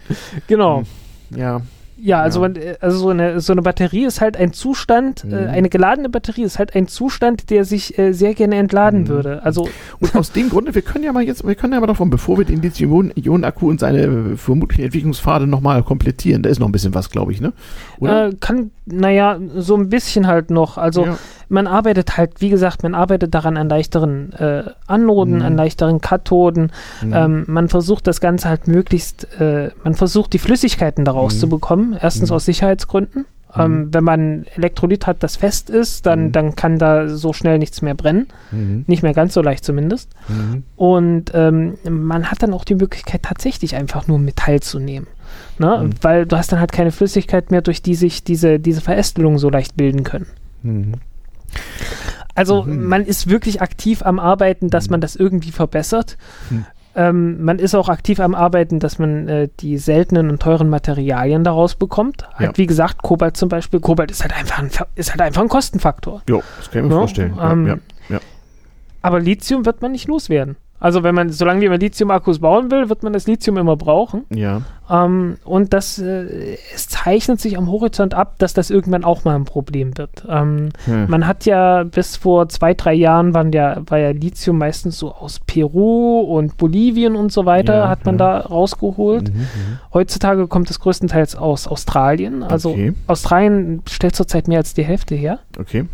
Genau. Hm, ja. Ja, also, ja. Man, also so, eine, so eine Batterie ist halt ein Zustand, äh, mhm. äh, eine geladene Batterie ist halt ein Zustand, der sich äh, sehr gerne entladen mhm. würde. Also und aus dem Grunde, wir können ja mal jetzt, wir können ja mal davon, bevor wir den Lithium-Ionen-Akku und seine äh, vermutlichen Entwicklungspfade nochmal komplettieren, da ist noch ein bisschen was, glaube ich, ne? Oder? Äh, kann, naja, so ein bisschen halt noch. Also ja man arbeitet halt, wie gesagt, man arbeitet daran an leichteren äh, Anoden, mhm. an leichteren Kathoden. Mhm. Ähm, man versucht das Ganze halt möglichst, äh, man versucht die Flüssigkeiten daraus mhm. zu bekommen. Erstens mhm. aus Sicherheitsgründen. Ähm, mhm. wenn man Elektrolyt hat, das fest ist, dann, mhm. dann kann da so schnell nichts mehr brennen. Nicht mehr ganz so leicht zumindest. Und ähm, man hat dann auch die Möglichkeit, tatsächlich einfach nur Metall zu nehmen. Ne? Mhm. Weil du hast dann halt keine Flüssigkeit mehr, durch die sich diese, diese Verästelungen so leicht bilden können. Also mhm. man ist wirklich aktiv am Arbeiten, dass mhm. man das irgendwie verbessert. Mhm. Ähm, man ist auch aktiv am Arbeiten, dass man äh, die seltenen und teuren Materialien daraus bekommt. Ja. wie gesagt, Kobalt zum Beispiel. Kobalt ist halt einfach ein, ist halt einfach ein Kostenfaktor. Ja, das kann ich mir ja? vorstellen. Ähm, ja, aber Lithium wird man nicht loswerden. Also wenn man, solange man Lithium-Akkus bauen will, wird man das Lithium immer brauchen. Ja. Ähm, und das, äh, es zeichnet sich am Horizont ab, dass das irgendwann auch mal ein Problem wird. Ähm, hm. Man hat ja bis vor zwei, drei Jahren waren ja, war ja Lithium meistens so aus Peru und Bolivien und so weiter, ja, hat man ja. da rausgeholt. Mhm, mhm, Heutzutage kommt es größtenteils aus Australien. Also okay. Australien stellt zurzeit mehr als die Hälfte her. Okay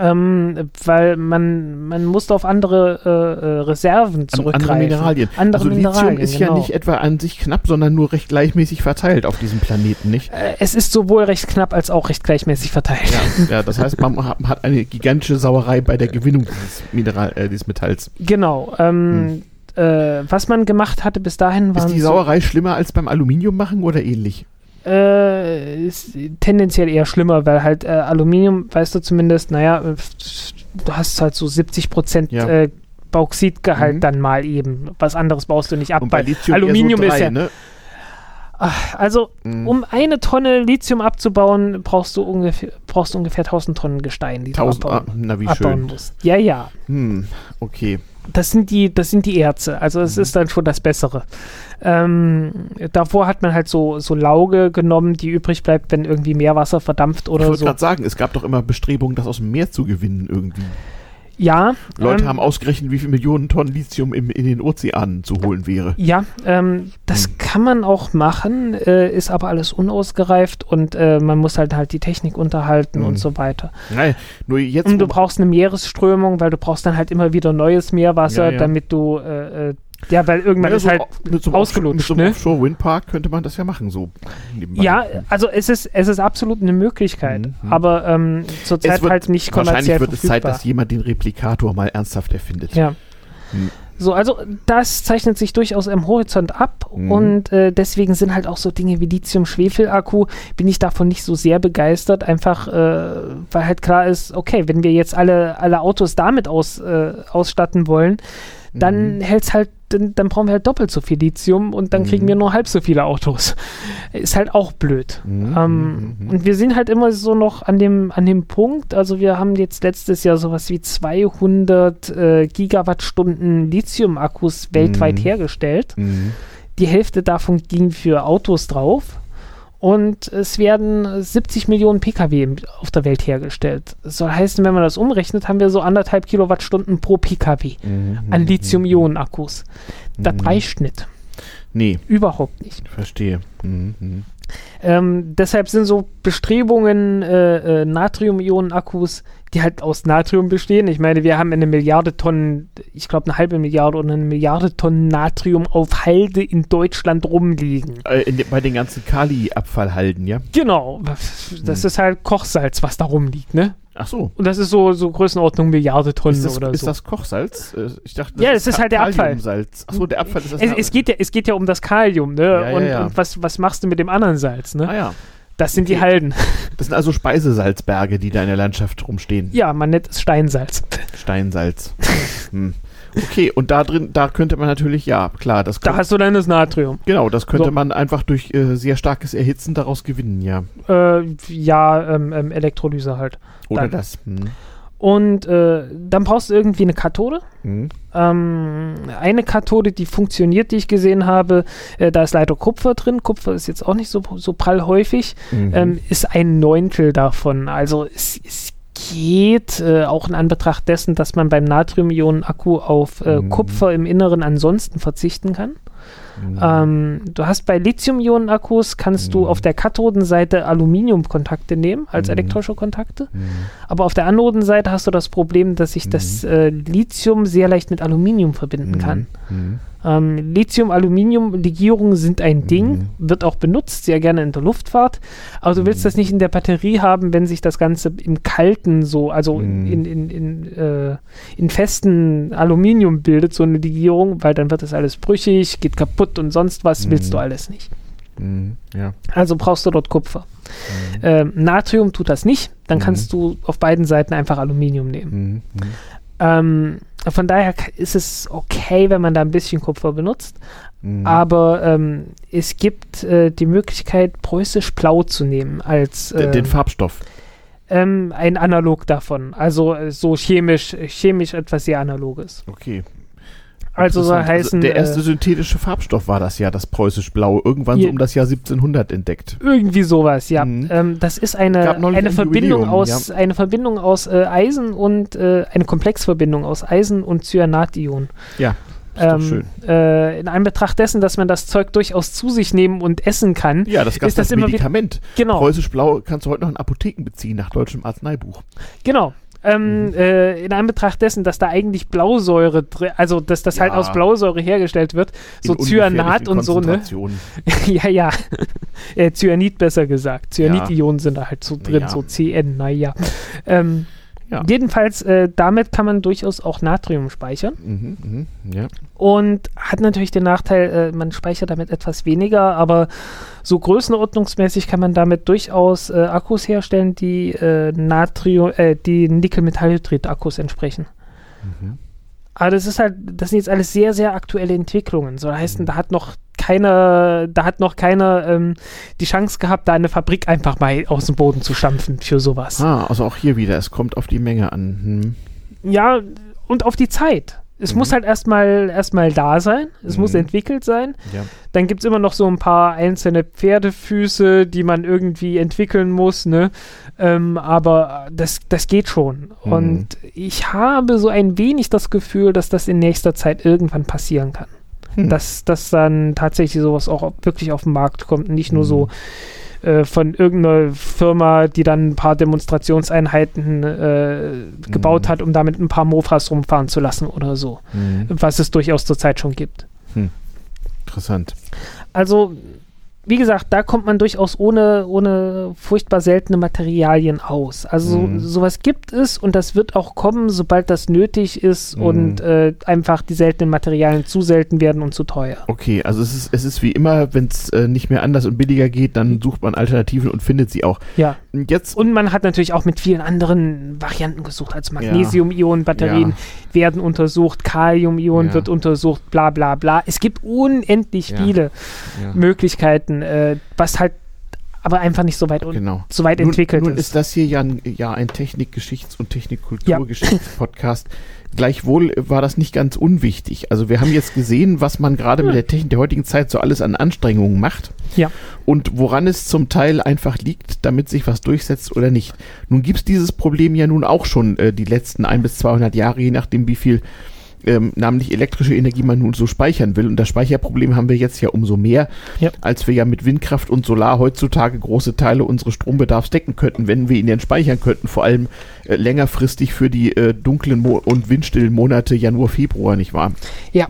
ähm, weil man, man musste auf andere äh, äh Reserven zurückgreifen. An, andere Mineralien. Andere also Lithium ist genau. ja nicht etwa an sich knapp, sondern nur recht gleichmäßig verteilt auf diesem Planeten, nicht? Äh, es ist sowohl recht knapp als auch recht gleichmäßig verteilt. Ja, ja das heißt, man hat eine gigantische Sauerei bei der Gewinnung dieses, Mineral, äh, dieses Metalls. Genau. Ähm, hm äh, was man gemacht hatte bis dahin war. Ist die Sauerei so, schlimmer als beim Aluminium machen oder ähnlich? Äh, ist tendenziell eher schlimmer, weil halt äh, Aluminium, weißt du zumindest, naja, du hast halt so 70 Prozent ja. äh, Bauxitgehalt mhm. dann mal eben. Was anderes baust du nicht ab. Und bei Lithium Aluminium so drei, ist ja. Ne? Also, mhm. um eine Tonne Lithium abzubauen, brauchst du ungefähr, brauchst du ungefähr 1000 Tonnen Gestein, die 1000, du abbauen, ah, na, wie abbauen schön. musst. Ja, ja. Hm, okay. Das sind die, das sind die Erze. Also es mhm. ist dann schon das Bessere. Ähm, davor hat man halt so, so Lauge genommen, die übrig bleibt, wenn irgendwie Meerwasser verdampft oder ich so. Ich wollte gerade sagen, es gab doch immer Bestrebungen, das aus dem Meer zu gewinnen irgendwie. Ja. Leute ähm, haben ausgerechnet, wie viele Millionen Tonnen Lithium im, in den Ozeanen zu holen wäre. Ja, ähm, das hm. kann man auch machen, äh, ist aber alles unausgereift und äh, man muss halt halt die Technik unterhalten hm. und so weiter. Nein, nur jetzt. Und du brauchst eine Meeresströmung, weil du braust dann halt immer wieder neues Meerwasser, ja, ja. damit du äh, äh ja, weil irgendwann ja, ist so halt mit so ausgelutscht. Mit so einem ne? Offshore-Windpark könnte man das ja machen, so. Ja, also es ist, es ist absolut eine Möglichkeit, mhm. mhm. aber ähm, zurzeit halt nicht kommerziell Wahrscheinlich wird es Zeit, dass jemand den Replikator mal ernsthaft erfindet. Ja. Mhm. So, also das zeichnet sich durchaus im Horizont ab mhm. und äh, deswegen sind halt auch so Dinge wie Lithium-Schwefel-Akku, bin ich davon nicht so sehr begeistert, einfach äh, weil halt klar ist, okay, wenn wir jetzt alle, alle Autos damit aus, äh, ausstatten wollen, dann mhm. hält es halt dann, dann, brauchen wir halt doppelt so viel Lithium und dann mhm. kriegen wir nur halb so viele Autos. Ist halt auch blöd. Mhm. Ähm, mhm. Und wir sind halt immer so noch an dem, an dem Punkt, also wir haben jetzt letztes Jahr sowas wie 200 äh, Gigawattstunden Lithium-Akkus weltweit mhm. hergestellt. Mhm. Die Hälfte davon ging für Autos drauf. Und es werden 70 Millionen Pkw auf der Welt hergestellt. Das soll heißen, wenn man das umrechnet, haben wir so anderthalb Kilowattstunden pro Pkw mhm, an Lithium-Ionen-Akkus. Das mhm. reicht nicht. Nee. Überhaupt nicht. Verstehe. Mhm. mhm. Ähm, deshalb sind so Bestrebungen, äh, äh, Natrium-Ionen-Akkus, die halt aus Natrium bestehen. Ich meine, wir haben eine Milliarde Tonnen, ich glaube eine halbe Milliarde oder eine Milliarde Tonnen Natrium auf Halde in Deutschland rumliegen. Äh, in, bei den ganzen Kali-Abfallhalden, ja? Genau. Das hm. ist halt Kochsalz, was da rumliegt, ne? Ach so. Und das ist so, so Größenordnung Milliarde Tonnen das, oder ist so. Ist das Kochsalz? Äh, ich dachte, das ja, es ist, ist halt der Abfall. Ach so, der Abfall ist das. Es, es, geht ja, es geht ja um das Kalium, ne? Ja, und, ja. und was, was machst du mit dem anderen Salz, ne? Ah ja. Das sind die Halden. Das sind also Speisesalzberge, die da in der Landschaft rumstehen. Ja, man nennt es Steinsalz. Steinsalz. hm. Okay, und da drin, da könnte man natürlich, ja, klar, das Da hast du dann das Natrium. Genau, das könnte so. man einfach durch äh, sehr starkes Erhitzen daraus gewinnen, ja. Äh, ja, ähm, ähm, Elektrolyse halt. Oder dann. das. Hm. Und äh, dann brauchst du irgendwie eine Kathode. Mhm. Ähm, eine Kathode, die funktioniert, die ich gesehen habe, äh, da ist leider Kupfer drin. Kupfer ist jetzt auch nicht so, so prall häufig. Mhm. Ähm, ist ein Neuntel davon. Also es, es geht, äh, auch in Anbetracht dessen, dass man beim Natrium-Ionen-Akku auf äh, mhm. Kupfer im Inneren ansonsten verzichten kann. Mhm. Ähm, du hast bei Lithium-Ionen-Akkus kannst mhm. du auf der Kathodenseite Aluminiumkontakte nehmen als mhm. elektrische Kontakte. Mhm. Aber auf der Anodenseite hast du das Problem, dass sich das mhm. äh, Lithium sehr leicht mit Aluminium verbinden kann. Ähm, Lithium-Aluminium-Legierungen sind ein Ding, mhm. wird auch benutzt, sehr gerne in der Luftfahrt. Aber du willst mhm. das nicht in der Batterie haben, wenn sich das Ganze im Kalten so, also mhm. in, in, in, äh, in festen Aluminium bildet, so eine Legierung, weil dann wird das alles brüchig, geht kaputt und sonst was willst du mhm. alles nicht. Mhm. Ja. Also brauchst du dort Kupfer. Ähm, Natrium tut das nicht, dann kannst du auf beiden Seiten einfach Aluminium nehmen. Ähm, von daher ist es okay, wenn man da ein bisschen Kupfer benutzt. Mhm. Aber ähm, es gibt äh, die Möglichkeit, preußisch blau zu nehmen als. Ähm, den Farbstoff. Ähm, ein Analog davon. Also äh, so chemisch, chemisch etwas sehr Analoges. Okay. Also soll heißen. Der erste äh, synthetische Farbstoff war das ja, das preußisch Blau, irgendwann so um das Jahr 1700 entdeckt. Irgendwie sowas, ja. Mhm. Ähm, das ist eine, eine, Verbindung aus, ja. eine Verbindung aus äh, Eisen und äh, eine Komplexverbindung aus Eisen und Cyanation. Ja. Ähm, schön. Äh, in Anbetracht dessen, dass man das Zeug durchaus zu sich nehmen und essen kann, ja, das ist das, das Medikament. Genau. Preußisch Blau kannst du heute noch in Apotheken beziehen, nach deutschem Arzneibuch. Genau. Ähm, mhm. äh, in Anbetracht dessen, dass da eigentlich Blausäure drin, also dass das halt ja. halt aus Blausäure hergestellt wird, so Cyanat und so, ne? ja, ja. äh, Cyanid besser gesagt. Cyanid-Ionen ja. sind da halt so drin, ja. so CN, naja. ähm, ja. Jedenfalls, äh, damit kann man durchaus auch Natrium speichern. Mhm, mh, ja. Und hat natürlich den Nachteil, äh, man speichert damit etwas weniger, aber so größenordnungsmäßig kann man damit durchaus äh, Akkus herstellen, die äh, Natrium, äh, die Nickel-Metallhydrid-Akkus entsprechen. Mhm. Aber das ist halt, das sind jetzt alles sehr, sehr aktuelle Entwicklungen. So heißt, mhm. da hat noch keiner, da hat noch keiner ähm, die Chance gehabt, da eine Fabrik einfach mal aus dem Boden zu stampfen für sowas. Ah, also auch hier wieder, es kommt auf die Menge an. Hm. Ja, und auf die Zeit. Es mhm. muss halt erstmal erstmal da sein, es mhm. muss entwickelt sein. Ja. Dann gibt es immer noch so ein paar einzelne Pferdefüße, die man irgendwie entwickeln muss, ne? Ähm, aber das, das geht schon. Mhm. Und ich habe so ein wenig das Gefühl, dass das in nächster Zeit irgendwann passieren kann hm. dass, dass dann tatsächlich sowas auch wirklich auf den Markt kommt und nicht nur so hm. Äh, von irgendeiner Firma, die dann ein paar Demonstrationseinheiten äh, gebaut hm. hat, um damit ein paar Mofas rumfahren zu lassen oder so. Hm. Was es durchaus zurzeit schon gibt. Hm. Interessant. Also wie gesagt, da kommt man durchaus ohne, ohne furchtbar seltene Materialien aus. Also mhm. sowas gibt es und das wird auch kommen, sobald das nötig ist mhm. und äh, einfach die seltenen Materialien zu selten werden und zu teuer. Okay, also es ist, es ist wie immer, wenn es äh, nicht mehr anders und billiger geht, dann sucht man Alternativen und findet sie auch. Ja. Jetzt und man hat natürlich auch mit vielen anderen Varianten gesucht. Also Magnesium-Ionen-Batterien ja. Werden untersucht, Kalium-Ionen ja. wird untersucht, bla bla bla. Es gibt unendlich ja. viele Möglichkeiten Möglichkeiten, äh, was halt aber einfach nicht so weit, genau. so weit nun, entwickelt nun ist. ist das hier ja ein, ja ein Technik-Geschichts- und Technikkulturgeschichts-Podcast. Ja. Gleichwohl war das nicht ganz unwichtig. Also wir haben jetzt gesehen, was man gerade mit der Technik der heutigen Zeit so alles an Anstrengungen macht. Ja. Und woran es zum Teil einfach liegt, damit sich was durchsetzt oder nicht. Nun gibt es dieses Problem ja nun auch schon äh, die letzten ein bis 200 Jahre, je nachdem wie viel ähm, namentlich elektrische Energie man nun so speichern will. Und das Speicherproblem haben wir jetzt ja umso mehr, ja. als wir ja mit Windkraft und Solar heutzutage große Teile unseres Strombedarfs decken könnten, wenn wir ihn denn speichern könnten. Vor allem äh, längerfristig für die äh, dunklen Mo und windstillen Monate Januar, Februar, nicht wahr? Ja.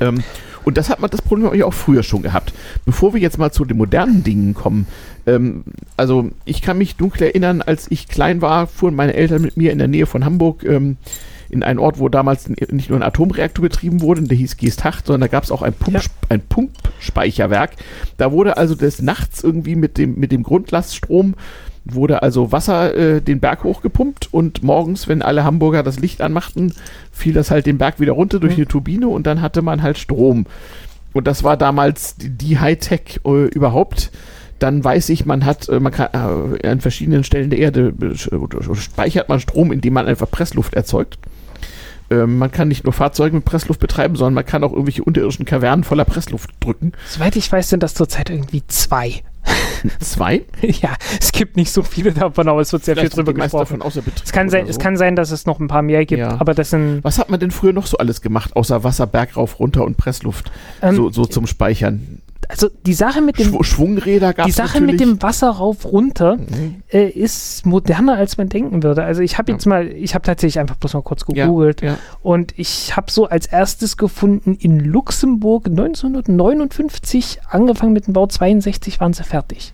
Ähm, und das hat man das Problem auch früher schon gehabt. Bevor wir jetzt mal zu den modernen Dingen kommen, ähm, also ich kann mich dunkel erinnern, als ich klein war, fuhren meine Eltern mit mir in der Nähe von Hamburg ähm, in einen Ort, wo damals nicht nur ein Atomreaktor betrieben wurde, der hieß Geesthacht, sondern da gab es auch ein, Pump, ja. ein Pumpspeicherwerk. Da wurde also des Nachts irgendwie mit dem, mit dem Grundlaststrom wurde also Wasser äh, den Berg hochgepumpt und morgens, wenn alle Hamburger das Licht anmachten, fiel das halt den Berg wieder runter durch mhm. eine Turbine und dann hatte man halt Strom. Und das war damals die, die Hightech äh, überhaupt dann weiß ich, man hat, äh, man kann äh, an verschiedenen Stellen der Erde äh, speichert man Strom, indem man einfach Pressluft erzeugt. Ähm, man kann nicht nur Fahrzeuge mit Pressluft betreiben, sondern man kann auch irgendwelche unterirdischen Kavernen voller Pressluft drücken. Soweit ich weiß, sind das zurzeit irgendwie zwei. Zwei? ja, es gibt nicht so viele davon, aber es wird sehr Vielleicht viel drüber gesprochen. es, kann sein, so. es kann sein, dass es noch ein paar mehr gibt, ja. aber das sind. Was hat man denn früher noch so alles gemacht, außer Wasser, Berg rauf, runter und Pressluft? Ähm, so, so zum Speichern also die Sache mit dem Schw Schwungräder gab Die Sache natürlich. mit dem Wasser rauf runter mhm. äh, ist moderner als man denken würde. Also ich habe jetzt ja. mal, ich habe tatsächlich einfach bloß mal kurz gegoogelt ja, ja. und ich habe so als erstes gefunden in Luxemburg 1959 angefangen mit dem Bau 62 waren sie fertig.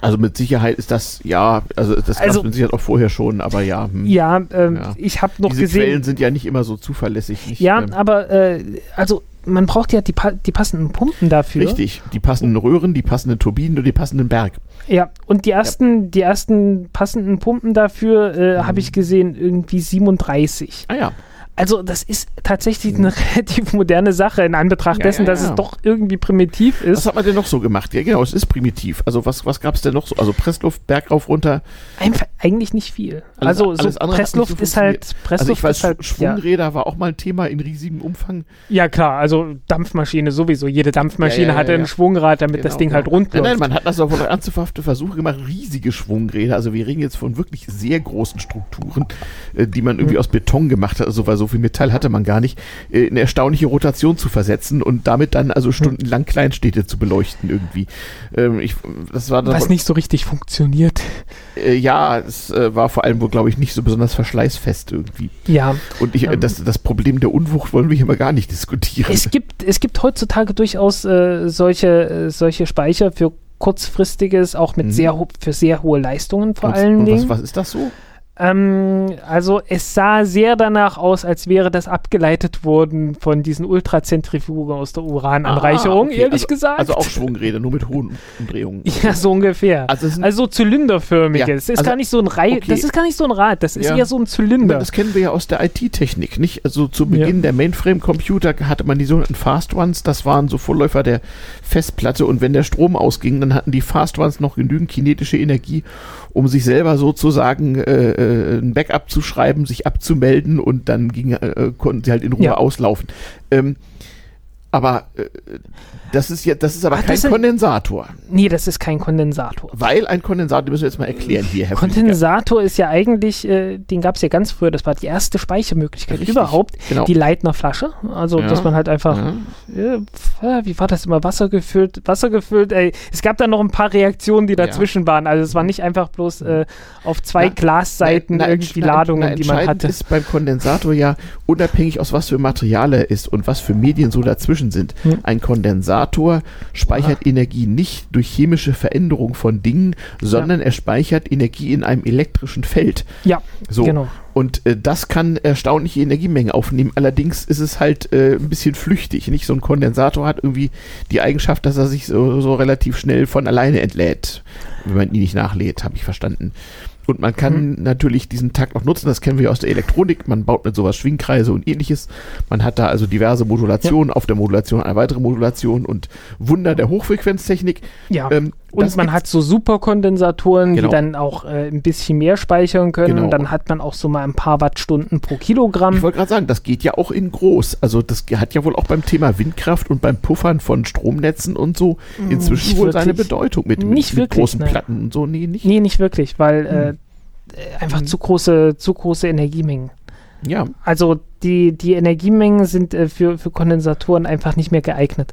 Also mit Sicherheit ist das, ja, also das also, gab mit Sicherheit auch vorher schon, aber ja. Hm, ja, ähm, ja, ich habe noch Diese gesehen. Quellen sind ja nicht immer so zuverlässig. Nicht, ja, ähm, aber äh, also man braucht ja die, die passenden Pumpen dafür. Richtig, die passenden Röhren, die passenden Turbinen und die passenden Berg. Ja, und die ersten, ja. die ersten passenden Pumpen dafür äh, mhm. habe ich gesehen, irgendwie 37. Ah ja. Also das ist tatsächlich eine relativ moderne Sache in Anbetracht ja, dessen, ja, ja. dass es doch irgendwie primitiv ist. Was hat man denn noch so gemacht? Ja genau, es ist primitiv. Also was, was gab es denn noch so? Also Pressluft, Berg rauf, runter? Einfach, eigentlich nicht viel. Alles, also so Pressluft ist halt Pressluft Also ich weiß, halt, Schwungräder war auch mal ein Thema in riesigem Umfang. Ja klar, also Dampfmaschine sowieso. Jede Dampfmaschine hatte ein Schwungrad, damit genau, das Ding halt rund läuft. Nein, nein, man hat das auch von ernsthafte Versuche gemacht, riesige Schwungräder. Also wir reden jetzt von wirklich sehr großen Strukturen, äh, die man irgendwie mhm. aus Beton gemacht hat. Also weil so viel Metall hatte man gar nicht, äh, in erstaunliche Rotation zu versetzen und damit dann also stundenlang Kleinstädte zu beleuchten irgendwie. Ähm, ich, das war Was nicht so richtig funktioniert. Äh, ja, es äh, war vor allem wohl, glaube ich, nicht so besonders verschleißfest irgendwie. Ja. Und ich, ähm, das, das Problem der Unwucht wollen wir hier mal gar nicht diskutieren. Es gibt, es gibt heutzutage durchaus äh, solche, äh, solche Speicher für kurzfristiges, auch mit mhm. sehr für sehr hohe Leistungen vor und, allen und Dingen. Was, was ist das so? Ähm, also es sah sehr danach aus, als wäre das abgeleitet worden von diesen Ultrazentrifugen aus der Urananreicherung, ah, okay. ehrlich also, gesagt. Also auch Schwungräder, nur mit hohen Umdrehungen. Ja, so ungefähr. Also, also zylinderförmiges. Ja, das ist also, gar nicht so ein Rei okay. das ist gar nicht so ein Rad, das ist ja. eher so ein Zylinder. Das kennen wir ja aus der IT-Technik, nicht? Also zu Beginn ja. der Mainframe-Computer hatte man die sogenannten Fast Ones, das waren so Vorläufer der Festplatte und wenn der Strom ausging, dann hatten die Fast Ones noch genügend kinetische Energie, um sich selber sozusagen äh, äh, ein Backup zu schreiben, sich abzumelden und dann ging, äh, konnten sie halt in Ruhe ja. auslaufen. Ähm, aber äh, das ist ja, das ist aber ah, kein ist Kondensator. Nee, das ist kein Kondensator. Weil ein Kondensator, müssen wir jetzt mal erklären hier, Herr Kondensator ist ja eigentlich, äh, den gab es ja ganz früher, das war die erste Speichermöglichkeit Richtig, überhaupt, genau. die Leitnerflasche. Also, ja, dass man halt einfach, ja. Ja, wie war das immer, Wasser gefüllt, Wasser gefüllt, ey. Es gab dann noch ein paar Reaktionen, die dazwischen waren. Also, es war nicht einfach bloß äh, auf zwei na, Glasseiten na, na, irgendwie Ladungen, die man hatte. ist beim Kondensator ja unabhängig aus was für Material er ist und was für Medien so dazwischen sind. Hm. Ein Kondensator Kondensator speichert ah. Energie nicht durch chemische Veränderung von Dingen, sondern ja. er speichert Energie in einem elektrischen Feld. Ja, so. genau. Und äh, das kann erstaunliche Energiemengen aufnehmen. Allerdings ist es halt äh, ein bisschen flüchtig. Nicht so ein Kondensator hat irgendwie die Eigenschaft, dass er sich so, so relativ schnell von alleine entlädt, wenn man ihn nicht nachlädt, habe ich verstanden. Und man kann mhm. natürlich diesen Takt auch nutzen, das kennen wir aus der Elektronik. Man baut mit sowas Schwingkreise und ähnliches. Man hat da also diverse Modulationen, ja. auf der Modulation eine weitere Modulation und Wunder der Hochfrequenztechnik. Ja. Ähm, und man hat so Superkondensatoren, genau. die dann auch äh, ein bisschen mehr speichern können. Genau. Dann hat man auch so mal ein paar Wattstunden pro Kilogramm. Ich wollte gerade sagen, das geht ja auch in groß. Also das hat ja wohl auch beim Thema Windkraft und beim Puffern von Stromnetzen und so hm, inzwischen nicht wohl wirklich. seine Bedeutung mit, mit, nicht mit wirklich, großen ne. Platten und so. Nee, nicht. Nee, nicht wirklich, weil hm. äh, einfach hm. zu große, zu große Energiemengen. Ja. Also die, die Energiemengen sind äh, für, für Kondensatoren einfach nicht mehr geeignet.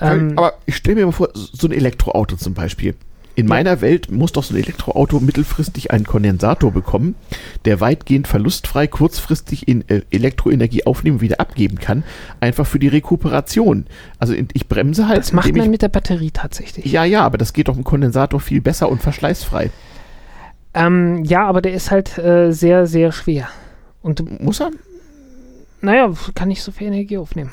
Ähm, aber ich stelle mir mal vor, so ein Elektroauto zum Beispiel. In meiner Welt muss doch so ein Elektroauto mittelfristig einen Kondensator bekommen, der weitgehend verlustfrei kurzfristig in äh, Elektroenergie aufnehmen und wieder abgeben kann, einfach für die Rekuperation. Also ich bremse halt. Das macht man mit der Batterie tatsächlich. Ja, ja, aber das geht doch im Kondensator viel besser und verschleißfrei. Ähm, ja, aber der ist halt äh, sehr, sehr schwer. Und muss er? Naja, kann nicht so viel Energie aufnehmen.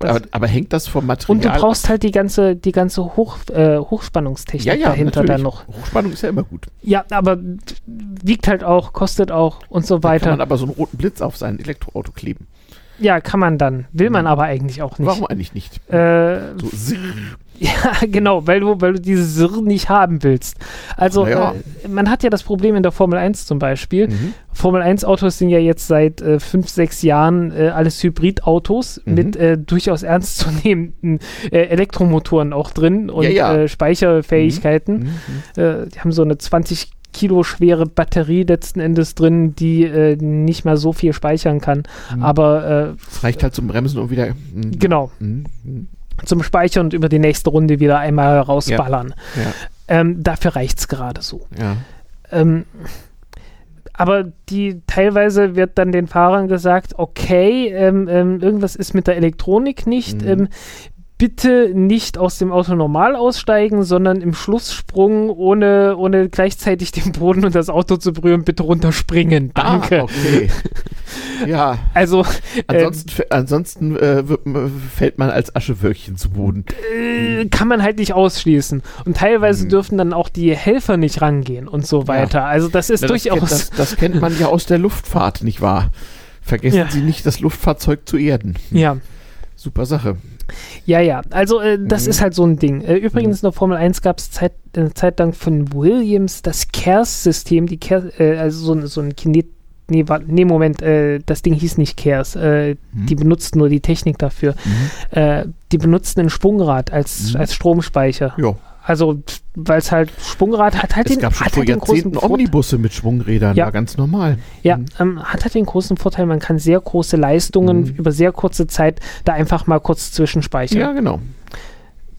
Aber, aber, hängt das vom Material? Und du brauchst halt die ganze, die ganze Hoch, äh, Hochspannungstechnik ja, ja, dahinter natürlich. dann noch. Hochspannung ist ja immer gut. Ja, aber wiegt halt auch, kostet auch und so weiter. Da kann man aber so einen roten Blitz auf sein Elektroauto kleben. Ja, kann man dann. Will man hm. aber eigentlich auch nicht. Warum eigentlich nicht? Äh, so, ja, genau, weil du, weil du diese Sirr nicht haben willst. Also, ja. äh, man hat ja das Problem in der Formel 1 zum Beispiel. Mhm. Formel 1 Autos sind ja jetzt seit äh, fünf, sechs Jahren äh, alles Hybridautos mhm. mit äh, durchaus ernstzunehmenden äh, Elektromotoren auch drin und ja, ja. Äh, Speicherfähigkeiten. Mhm. mhm. die haben so eine 20 Kilo schwere Batterie letzten Endes drin, die äh, nicht mehr so viel speichern kann. Mhm. Aber äh, es reicht halt zum Bremsen und wieder. Mh. Genau. Mhm. mhm. Zum Speichern und über die nächste Runde wieder einmal rausballern. Ja. Ja. Ähm, dafür reicht es gerade so. Ja. Ähm, aber die teilweise wird dann den Fahrern gesagt, okay, ähm, ähm, irgendwas ist mit der Elektronik nicht. Mhm. Ähm, bitte nicht aus dem Auto normal aussteigen, sondern im Schlusssprung, ohne, ohne gleichzeitig den Boden und das Auto zu berühren, bitte runterspringen. Ah, Danke. Ah, okay. ja. Also. Ansonsten, äh, ansonsten äh, wird, fällt man als Aschewölkchen zu Boden. Äh, kann man halt nicht ausschließen. Und teilweise mhm. dürfen dann auch die Helfer nicht rangehen und so weiter. Ja. Also, das ist das durchaus. Kennt, das, das, kennt man ja aus der Luftfahrt, nicht wahr? Vergessen ja. Sie nicht, das Luftfahrzeug zu erden. Ja. Super Sache. Ja, ja, also äh, das mhm. ist halt so ein Ding. Äh, übrigens mhm. in der Formel 1 gab es Zeit, eine Zeit lang von Williams das KERS-System, die KERS, äh, also so, so ein Kinet Nee, nee, Moment, äh, das Ding hieß nicht KERS. Äh, mhm. Die benutzten nur die Technik dafür. Mhm. Äh, die benutzten ein Sprungrad als, mhm. als Stromspeicher. Ja. Also, weil es halt Schwungrad hat halt es den, gab schon hat vor halt Jahrzehnten Omnibusse mit Schwungrädern, ja. war ganz normal. Ja, mhm. ähm, hat halt den großen Vorteil, man kann sehr große Leistungen mhm. über sehr kurze Zeit da einfach mal kurz zwischenspeichern. Ja, genau.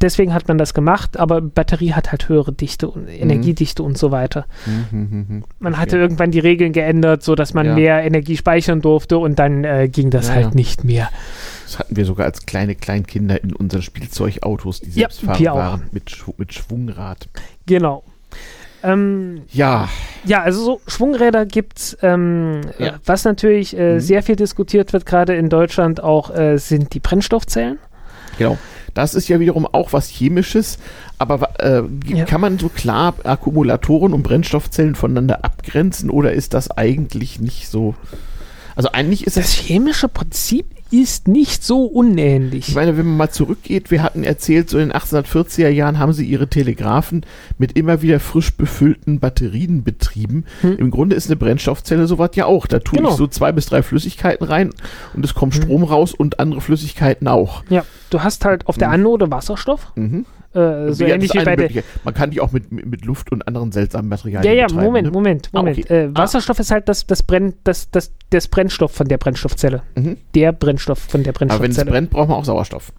Deswegen hat man das gemacht, aber Batterie hat halt höhere Dichte und Energiedichte und so weiter. Mhm, mhm, mhm, man hatte irgendwann die Regeln geändert, sodass man ja. mehr Energie speichern durfte und dann äh, ging das halt nicht mehr. Das hatten wir sogar als kleine Kleinkinder in unseren Spielzeugautos, die ja, waren, mit, mit Schwungrad. Genau. Ähm, ja. Ja, also so Schwungräder gibt es. Ähm, ja. Was natürlich äh, mhm. sehr viel diskutiert wird, gerade in Deutschland auch, äh, sind die Brennstoffzellen. Genau. Das ist ja wiederum auch was Chemisches, aber äh, ja. kann man so klar Akkumulatoren und Brennstoffzellen voneinander abgrenzen oder ist das eigentlich nicht so? Also eigentlich ist das, das chemische Prinzip ist nicht so unähnlich. Ich meine, wenn man mal zurückgeht, wir hatten erzählt, so in den 1840er Jahren haben sie ihre Telegraphen mit immer wieder frisch befüllten Batterien betrieben. Hm. Im Grunde ist eine Brennstoffzelle sowas ja auch. Da tue genau. ich so zwei bis drei Flüssigkeiten rein und es kommt hm. Strom raus und andere Flüssigkeiten auch. Ja, du hast halt auf der hm. Anode Wasserstoff. Mhm. Äh, so ähnlich wie bei der. Man kann die auch mit, mit Luft und anderen seltsamen Materialien. Ja, ja, Moment, ne? Moment, Moment. Ah, okay. äh, Wasserstoff ah. ist halt das, das, Brenn, das, das, das Brennstoff von der Brennstoffzelle. Mhm. Der Brennstoff von der Brennstoffzelle. Aber wenn es brennt, braucht man auch Sauerstoff.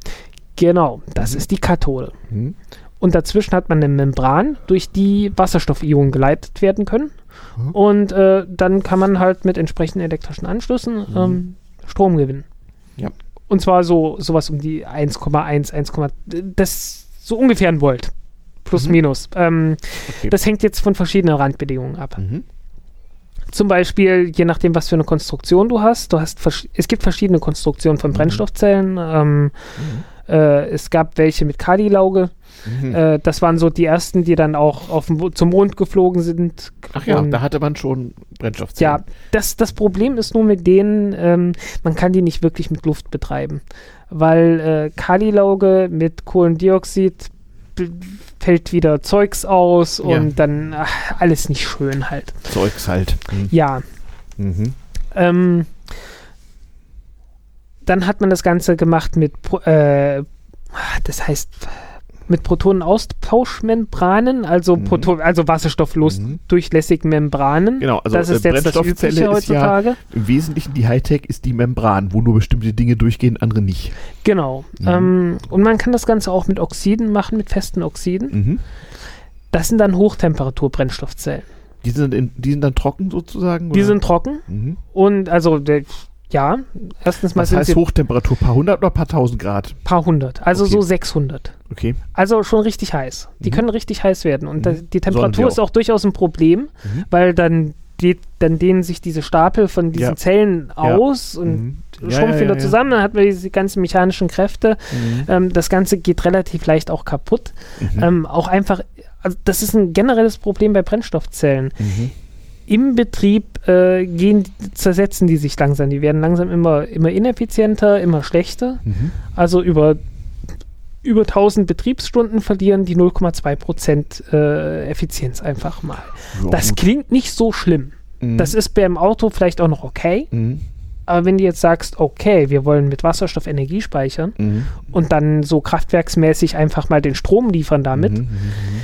Genau, das mhm. ist die Kathode. Mhm. Und dazwischen hat man eine Membran, durch die Wasserstoffionen geleitet werden können. Mhm. Und äh, dann kann man halt mit entsprechenden elektrischen Anschlüssen mhm. ähm, Strom gewinnen. Ja. Und zwar so sowas um die 1,1, 1, das so ungefähr ein Volt. Plus, mhm. minus. Ähm, okay. Das hängt jetzt von verschiedenen Randbedingungen ab. Mhm. Zum Beispiel, je nachdem, was für eine Konstruktion du hast. Du hast es gibt verschiedene Konstruktionen von mhm. Brennstoffzellen. Ähm, mhm. Äh, es gab welche mit Kali-Lauge. Mhm. Äh, das waren so die ersten, die dann auch auf zum Mond geflogen sind. Ach ja, Und, da hatte man schon Brennstoffzellen. Ja, das, das Problem ist nur mit denen, ähm, man kann die nicht wirklich mit Luft betreiben weil äh, Kalilauge mit Kohlendioxid fällt wieder Zeugs aus ja. und dann ach, alles nicht schön halt. Zeugs halt. Mhm. Ja. Mhm. Ähm, dann hat man das Ganze gemacht mit, äh, das heißt, mit Protonenaustauschmembranen, also, mhm. Proton also wasserstofflos mhm. durchlässigen Membranen. Genau, also das ist äh, jetzt das Übliche heutzutage. Ja, Im Wesentlichen die Hightech ist die Membran, wo nur bestimmte Dinge durchgehen, andere nicht. Genau. Mhm. Ähm, und man kann das Ganze auch mit Oxiden machen, mit festen Oxiden. Mhm. Das sind dann Hochtemperatur-Brennstoffzellen. Die sind, in, die sind dann trocken sozusagen? Die sind trocken. Mhm. Und also der, ja, erstens mal sind heißt Hochtemperatur? Paar hundert oder paar tausend Grad? Paar hundert, also okay. so 600. Okay. Also schon richtig heiß. Die mhm. können richtig heiß werden. Und mhm. die Temperatur auch. ist auch durchaus ein Problem, mhm. weil dann, die, dann dehnen sich diese Stapel von diesen ja. Zellen aus ja. und mhm. schrumpfen ja, wieder zusammen. Dann hat man diese ganzen mechanischen Kräfte. Mhm. Ähm, das Ganze geht relativ leicht auch kaputt. Mhm. Ähm, auch einfach, also das ist ein generelles Problem bei Brennstoffzellen im Betrieb äh, gehen, zersetzen die sich langsam. Die werden langsam immer, immer ineffizienter, immer schlechter. Mhm. Also über, über 1000 Betriebsstunden verlieren die 0,2 Prozent äh, Effizienz einfach mal. Ja, das klingt nicht so schlimm. Mhm. Das ist beim Auto vielleicht auch noch okay. Mhm. Aber wenn du jetzt sagst, okay, wir wollen mit Wasserstoff Energie speichern mhm. und dann so kraftwerksmäßig einfach mal den Strom liefern damit, mhm, mhm,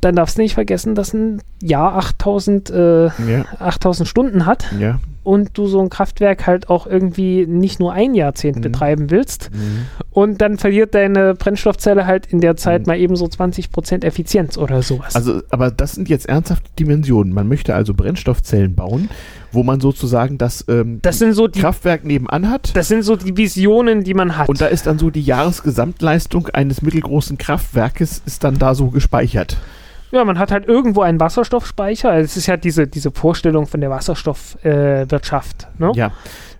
dann darfst du nicht vergessen, dass ein Jahr 8000, äh, ja. 8000 Stunden hat ja. und du so ein Kraftwerk halt auch irgendwie nicht nur ein Jahrzehnt mhm. betreiben willst mhm. und dann verliert deine Brennstoffzelle halt in der Zeit mhm. mal eben so 20% Effizienz oder sowas. Also, aber das sind jetzt ernsthafte Dimensionen. Man möchte also Brennstoffzellen bauen, wo man sozusagen das, ähm, das so die, Kraftwerk nebenan hat. Das sind so die Visionen, die man hat. Und da ist dann so die Jahresgesamtleistung eines mittelgroßen Kraftwerkes ist dann da so gespeichert. Ja, man hat halt irgendwo einen Wasserstoffspeicher. Also es ist ja diese, diese Vorstellung von der Wasserstoffwirtschaft. Äh, ne? Ja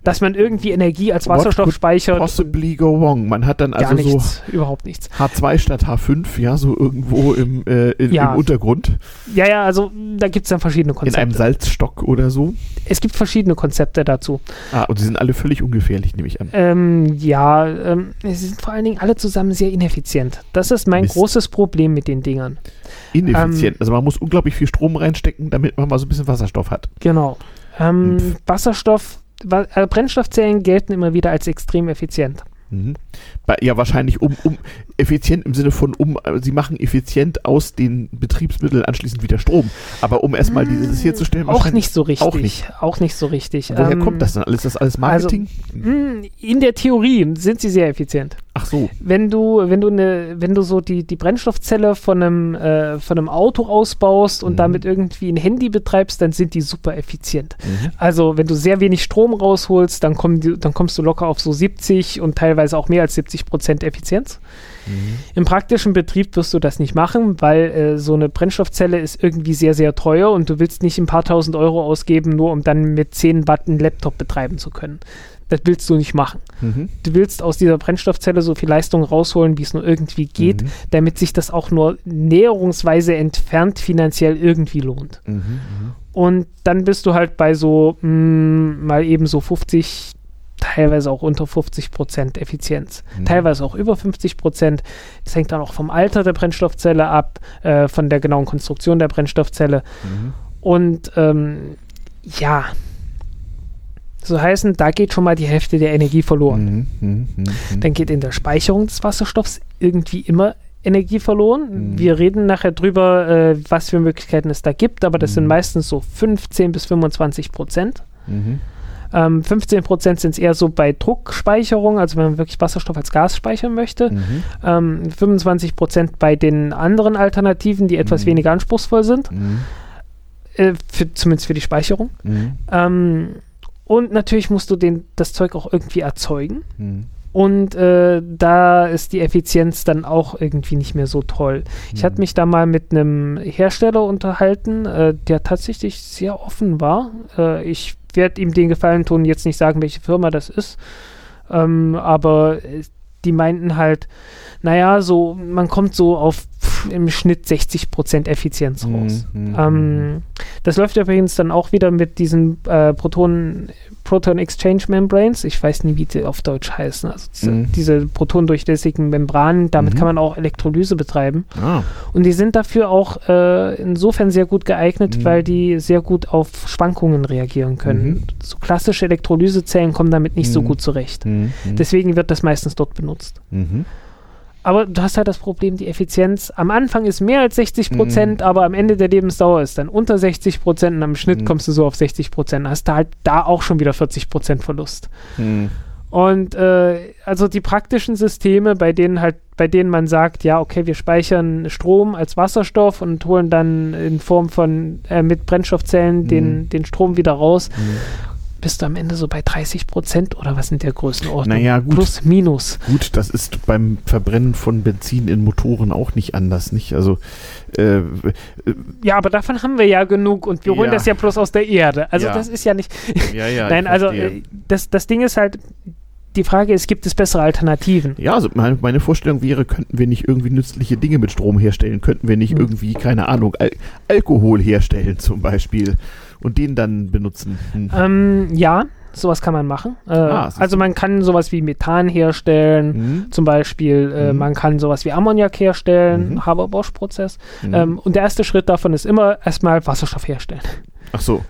dass man irgendwie Energie als Wasserstoff speichert. Possibly go wrong. Man hat dann also nichts, so überhaupt nichts. H2 statt H5, ja, so irgendwo im, äh, in, ja. im Untergrund. Ja, ja, also da gibt es dann verschiedene Konzepte. In einem Salzstock oder so. Es gibt verschiedene Konzepte dazu. Ah, und die sind alle völlig ungefährlich, nehme ich an. Ähm, ja, ähm, sie sind vor allen Dingen alle zusammen sehr ineffizient. Das ist mein Mist. großes Problem mit den Dingern. Ineffizient. Ähm, also man muss unglaublich viel Strom reinstecken, damit man mal so ein bisschen Wasserstoff hat. Genau. Ähm, Wasserstoff äh, Brennstoffzellen gelten immer wieder als extrem effizient. Mhm. Ja, wahrscheinlich um, um effizient im Sinne von um, äh, sie machen effizient aus den Betriebsmitteln anschließend wieder Strom. Aber um erstmal dieses hier zu stellen, auch nicht so richtig. Auch nicht, auch nicht so richtig. Woher ähm, kommt das dann alles? Ist das alles Marketing? Also, in der Theorie sind sie sehr effizient. Ach so. Wenn du, wenn du eine, wenn du so die, die Brennstoffzelle von einem, äh, von einem Auto ausbaust und mhm. damit irgendwie ein Handy betreibst, dann sind die super effizient. Mhm. Also wenn du sehr wenig Strom rausholst, dann, die, dann kommst du locker auf so 70 und teilweise auch mehr als 70 Prozent Effizienz. Mhm. Im praktischen Betrieb wirst du das nicht machen, weil äh, so eine Brennstoffzelle ist irgendwie sehr, sehr teuer und du willst nicht ein paar tausend Euro ausgeben, nur um dann mit 10 Watt einen Laptop betreiben zu können. Das willst du nicht machen. Mhm. Du willst aus dieser Brennstoffzelle so viel Leistung rausholen, wie es nur irgendwie geht, mhm. damit sich das auch nur näherungsweise entfernt finanziell irgendwie lohnt. Mhm, mhm. Und dann bist du halt bei so mh, mm, mal eben so 50, teilweise auch unter 50 Prozent Effizienz. Mhm. Teilweise auch über 50 Prozent. Das hängt dann auch vom Alter der Brennstoffzelle ab, äh, von der genauen Konstruktion der Brennstoffzelle. Mhm. Und ähm, ja, so heißen, da geht schon mal die Hälfte der Energie verloren. Mhm, mh, mh, Dann geht in der Speicherung des Wasserstoffs irgendwie immer Energie verloren. Mhm. Wir reden nachher drüber, äh, was für Möglichkeiten es da gibt, aber das mhm. sind meistens so 15 bis 25 Prozent. Mhm. Ähm, 15 Prozent sind es eher so bei Druckspeicherung, also wenn man wirklich Wasserstoff als Gas speichern möchte. Mhm. Ähm, 25 Prozent bei den anderen Alternativen, die etwas mhm. weniger anspruchsvoll sind. Mhm. Äh, für, zumindest für die Speicherung. Ähm, und natürlich musst du den, das Zeug auch irgendwie erzeugen. Mhm. Und äh, da ist die Effizienz dann auch irgendwie nicht mehr so toll. Ich hatte mhm. mich da mal mit einem Hersteller unterhalten, äh, der tatsächlich sehr offen war. Äh, ich werde ihm den Gefallen tun, jetzt nicht sagen, welche Firma das ist. Ähm, aber äh, die meinten halt, naja, so, man kommt so auf im Schnitt 60% Effizienz mhm, raus. Mhm, ähm, das läuft übrigens dann auch wieder mit diesen äh, Protonen, Proton Exchange Membranes. Ich weiß nie, wie die auf Deutsch heißen. Also diese, mhm. diese protondurchlässigen Membranen, damit mhm. kann man auch Elektrolyse betreiben. Ah. Und die sind dafür auch äh, insofern sehr gut geeignet, mhm. weil die sehr gut auf Schwankungen reagieren können. Mhm. So klassische Elektrolysezellen kommen damit nicht so gut zurecht. Deswegen wird das meistens dort benutzt. Mhm aber du hast halt das Problem, die Effizienz am Anfang ist mehr als 60 Prozent, mhm. aber am Ende der Lebensdauer ist dann unter 60 Prozent und am Schnitt mhm. kommst du so auf 60 Prozent. Hast du halt da auch schon wieder 40 Prozent Verlust. Mhm. Und äh, also die praktischen Systeme, bei denen halt, bei denen man sagt, ja, okay, wir speichern Strom als Wasserstoff und holen dann in Form von äh, mit Brennstoffzellen den, mhm. den Strom wieder raus. Bist du am Ende so bei 30 Prozent oder was sind der Größenordnung? Naja, gut. Plus, minus. Gut, das ist beim Verbrennen von Benzin in Motoren auch nicht anders, nicht? Also, äh, äh, ja, aber davon haben wir ja genug und wir holen ja. das ja bloß aus der Erde. Also, ja. das ist ja nicht. Ja, ja. Nein, also, äh, das, das Ding ist halt, die Frage ist, gibt es bessere Alternativen? Ja, also meine, meine, Vorstellung wäre, könnten wir nicht irgendwie nützliche Dinge mit Strom herstellen? Könnten wir nicht hm. irgendwie, keine Ahnung, Al Alkohol herstellen zum Beispiel? Und den dann benutzen. Hm. Ähm, ja, sowas kann man machen. Äh, ah, also man kann sowas wie Methan herstellen, mhm. zum Beispiel. Äh, mhm. Man kann sowas wie Ammoniak herstellen, mhm. Haber-Bosch-Prozess. Mhm. Ähm, und der erste Schritt davon ist immer erstmal Wasserstoff herstellen. Ach so.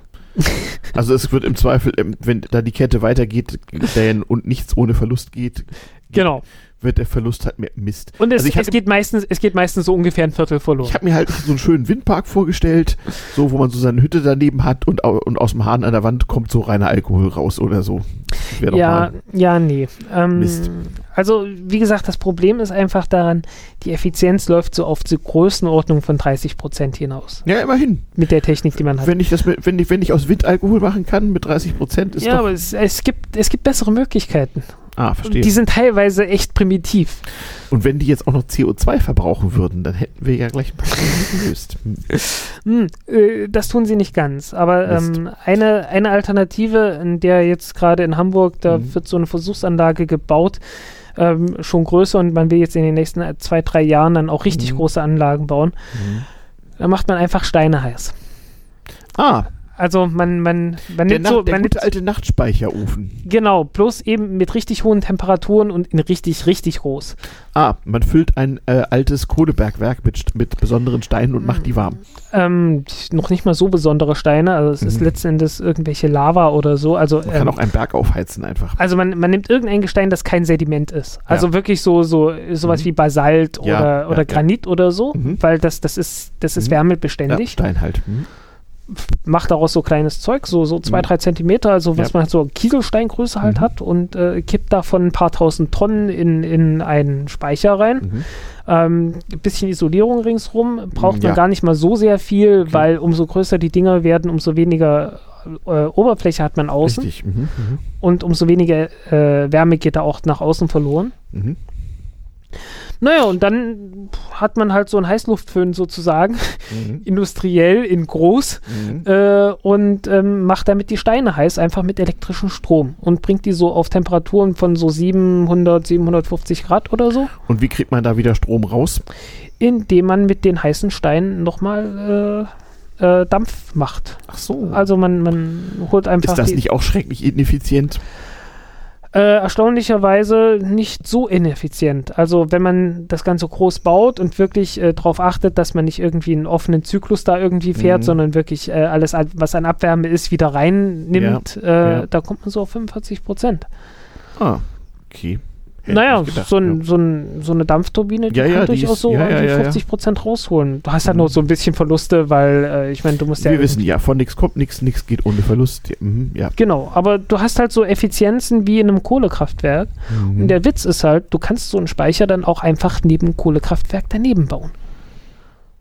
Also es wird im Zweifel, ähm, wenn da die Kette weitergeht und nichts ohne Verlust geht, genau wird der Verlust halt mehr Mist. Und es, also es geht meistens, es geht meistens so ungefähr ein Viertel verloren. Ich habe mir halt so einen schönen Windpark vorgestellt, so wo man so seine Hütte daneben hat und, und aus dem Hahn an der Wand kommt so reiner Alkohol raus oder so. Ja, ja, nee. Ähm, Mist. Also, wie gesagt, das Problem ist einfach daran, die Effizienz läuft so auf die Größenordnung von 30 Prozent hinaus. Ja, immerhin. Mit der Technik, die man hat. Wenn ich das mit, wenn ich, wenn ich aus Windalkohol machen kann mit 30 Prozent, ist Ja, aber es, es, gibt, es gibt bessere Möglichkeiten. Ah, verstehe. Die sind teilweise echt primitiv. Und wenn die jetzt auch noch CO2 verbrauchen würden, dann hätten wir ja gleich ein paar gelöst. Hm, äh, das tun sie nicht ganz. Aber ähm, eine, eine Alternative, in der jetzt gerade in Hamburg, da mhm. wird so eine Versuchsanlage gebaut, ähm, schon größer und man will jetzt in den nächsten zwei, drei Jahren dann auch richtig mhm. große Anlagen bauen. Mhm. Da macht man einfach Steine heiß. Ah, also man, man, man der nimmt Nacht, so. Der man gute nimmt, alte Nachtspeicherofen. Genau, bloß eben mit richtig hohen Temperaturen und in richtig, richtig groß. Ah, man füllt ein äh, altes Kohlebergwerk mit, mit besonderen Steinen und macht die warm. Ähm, noch nicht mal so besondere Steine, also es mhm. ist letzten Endes irgendwelche Lava oder so. Also, man ähm, kann auch einen Berg aufheizen einfach. Also man, man nimmt irgendein Gestein, das kein Sediment ist. Also ja. wirklich so, so sowas mhm. wie Basalt ja, oder, ja, Granit oder so, mhm. weil das, das ist, das ist mhm. wärmebeständig. Stein halt. Mhm macht daraus so kleines Zeug, so, so zwei, mhm. drei Zentimeter, also was ja. man halt so Kieselsteingröße halt mhm. hat und äh, kippt davon ein paar tausend Tonnen in, in einen Speicher rein. Mhm. Ähm, bisschen Isolierung ringsrum, braucht ja. man gar nicht mal so sehr viel, okay. weil umso größer die Dinger werden, umso weniger äh, Oberfläche hat man außen. Richtig. Mhm, mhm. Und umso weniger äh, Wärme geht da auch nach außen verloren. Mhm. Naja, und dann hat man halt so einen Heißluftföhn sozusagen, mhm. industriell in groß, mhm. äh, und ähm, macht damit die Steine heiß, einfach mit elektrischem Strom und bringt die so auf Temperaturen von so 700, 750 Grad oder so. Und wie kriegt man da wieder Strom raus? Indem man mit den heißen Steinen nochmal äh, äh, Dampf macht. Ach so. Also man, man holt einfach. Ist das nicht auch schrecklich ineffizient? Äh, erstaunlicherweise nicht so ineffizient. Also wenn man das Ganze groß baut und wirklich äh, darauf achtet, dass man nicht irgendwie einen offenen Zyklus da irgendwie fährt, mhm. sondern wirklich äh, alles, was an Abwärme ist, wieder reinnimmt, ja. Äh, ja. da kommt man so auf 45 Prozent. Ah, okay. Naja, gedacht, so, ein, ja. so, ein, so, eine Dampfturbine, die ja, kann ja, durchaus ist, so ja, ja, 50 Prozent rausholen. Du hast halt mhm. noch so ein bisschen Verluste, weil äh, ich meine, du musst ja. Wir wissen ja, von nichts kommt nichts, nichts geht ohne Verlust. Mhm, ja. Genau, aber du hast halt so Effizienzen wie in einem Kohlekraftwerk. Mhm. Und der Witz ist halt, du kannst so einen Speicher dann auch einfach neben einem Kohlekraftwerk daneben bauen.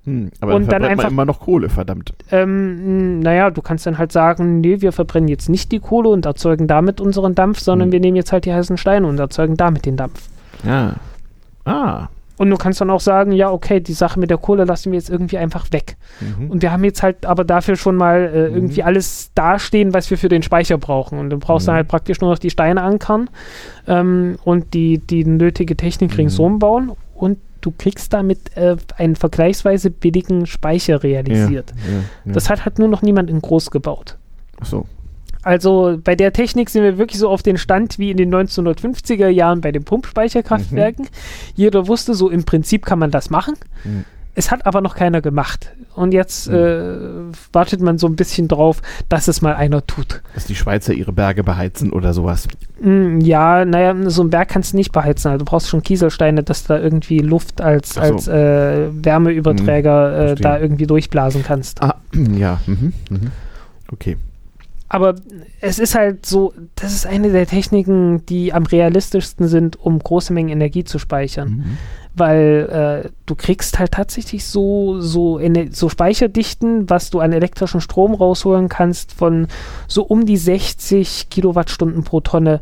Hm, aber und dann, dann einfach immer noch Kohle, verdammt. Ähm, naja, du kannst dann halt sagen, nee, wir verbrennen jetzt nicht die Kohle und erzeugen damit unseren Dampf, sondern hm. wir nehmen jetzt halt die heißen Steine und erzeugen damit den Dampf. Ja. Ah. Und du kannst dann auch sagen, ja, okay, die Sache mit der Kohle lassen wir jetzt irgendwie einfach weg. Mhm. Und wir haben jetzt halt aber dafür schon mal äh, mhm. irgendwie alles dastehen, was wir für den Speicher brauchen. Und du brauchst mhm. dann halt praktisch nur noch die Steine ankern ähm, und die, die nötige Technik mhm. ringsum bauen. Und du kriegst damit äh, einen vergleichsweise billigen Speicher realisiert. Ja, ja, ja. Das hat halt nur noch niemand in groß gebaut. Ach so. Also bei der Technik sind wir wirklich so auf den Stand wie in den 1950er Jahren bei den Pumpspeicherkraftwerken. Mhm. Jeder wusste, so im Prinzip kann man das machen. Mhm. Es hat aber noch keiner gemacht. Und jetzt mhm. äh, wartet man so ein bisschen drauf, dass es mal einer tut. Dass die Schweizer ihre Berge beheizen oder sowas. Mm, ja, naja, so ein Berg kannst du nicht beheizen. Also du brauchst schon Kieselsteine, dass du da irgendwie Luft als, so. als äh, Wärmeüberträger mhm, äh, da irgendwie durchblasen kannst. Ah, ja. Mhm, mhm. Okay aber es ist halt so, das ist eine der Techniken, die am realistischsten sind, um große Mengen Energie zu speichern. Mhm. Weil äh, du kriegst halt tatsächlich so, so, so Speicherdichten, was du an elektrischen Strom rausholen kannst, von so um die 60 Kilowattstunden pro Tonne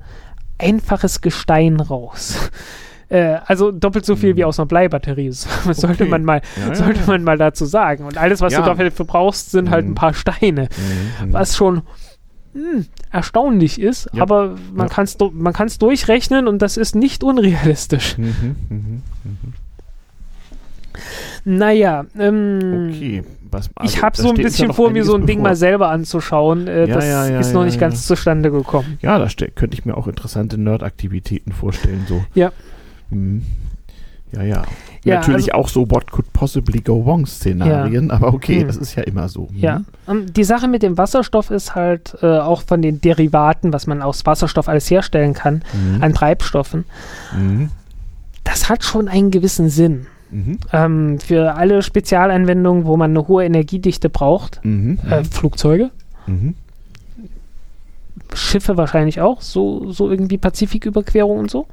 einfaches Gestein raus. Äh, also doppelt so viel wie mhm. aus einer Bleibatterie. Das sollte okay. man mal, ja, sollte man mal dazu sagen. Und alles, was ja. du dafür brauchst, sind halt ein mhm. paar Steine. Mhm. Was schon hm, erstaunlich ist, ja. aber man ja. kann es man kann's durchrechnen und das ist nicht unrealistisch. Mhm, mh, mh. Naja, ähm, okay. Was, also, ich habe so ein bisschen vor, mir so ein Ding bevor. mal selber anzuschauen. Äh, ja, das ja, ist noch nicht ganz zustande gekommen. Ja, da könnte ich mir auch interessante Nerd-Aktivitäten vorstellen. So. Ja. Hm. Ja, ja. ja Natürlich also, auch so What could possibly go wrong Szenarien, ja. aber okay, hm. das ist ja immer so. Hm. Ja. Und die Sache mit dem Wasserstoff ist halt äh, auch von den Derivaten, was man aus Wasserstoff alles herstellen kann, mhm. an Treibstoffen. Mhm. Das hat schon einen gewissen Sinn. Mhm. Ähm, für alle Spezialanwendungen, wo man eine hohe Energiedichte braucht, mhm. äh, Flugzeuge, mhm. Schiffe wahrscheinlich auch, so, so irgendwie Pazifiküberquerung und so.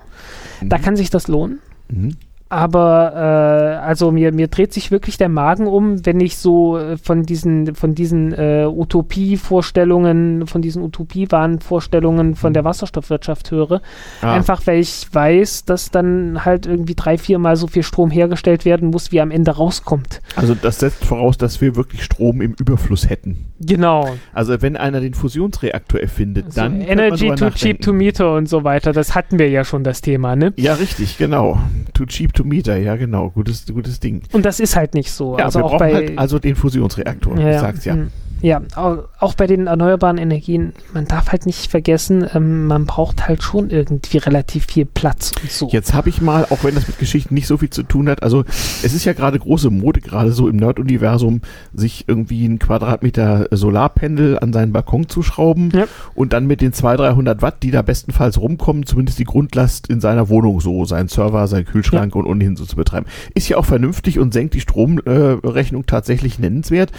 Da mhm. kann sich das lohnen. Mhm aber äh, also mir, mir dreht sich wirklich der Magen um, wenn ich so äh, von diesen, von diesen äh, Utopie-Vorstellungen, von diesen Utopie-Wahnvorstellungen von der Wasserstoffwirtschaft höre. Ah. Einfach weil ich weiß, dass dann halt irgendwie drei, viermal so viel Strom hergestellt werden muss, wie am Ende rauskommt. Also das setzt voraus, dass wir wirklich Strom im Überfluss hätten. Genau. Also wenn einer den Fusionsreaktor erfindet, also dann. Energy too nachdenken. cheap to meter und so weiter, das hatten wir ja schon das Thema, ne? Ja, richtig, genau. Too cheap to Meter, ja genau, gutes, gutes Ding. Und das ist halt nicht so. Ja, also wir auch brauchen bei, halt also den Fusionsreaktor, ja, du sagst ja. Hm. Ja, auch bei den erneuerbaren Energien, man darf halt nicht vergessen, ähm, man braucht halt schon irgendwie relativ viel Platz und so. Jetzt habe ich mal, auch wenn das mit Geschichten nicht so viel zu tun hat, also es ist ja gerade große Mode, gerade so im Nerd-Universum, sich irgendwie ein Quadratmeter Solarpendel an seinen Balkon zu schrauben ja. und dann mit den 200, 300 Watt, die da bestenfalls rumkommen, zumindest die Grundlast in seiner Wohnung so, sein Server, sein Kühlschrank ja. und ohnehin so zu betreiben. Ist ja auch vernünftig und senkt die Stromrechnung äh, tatsächlich nennenswert.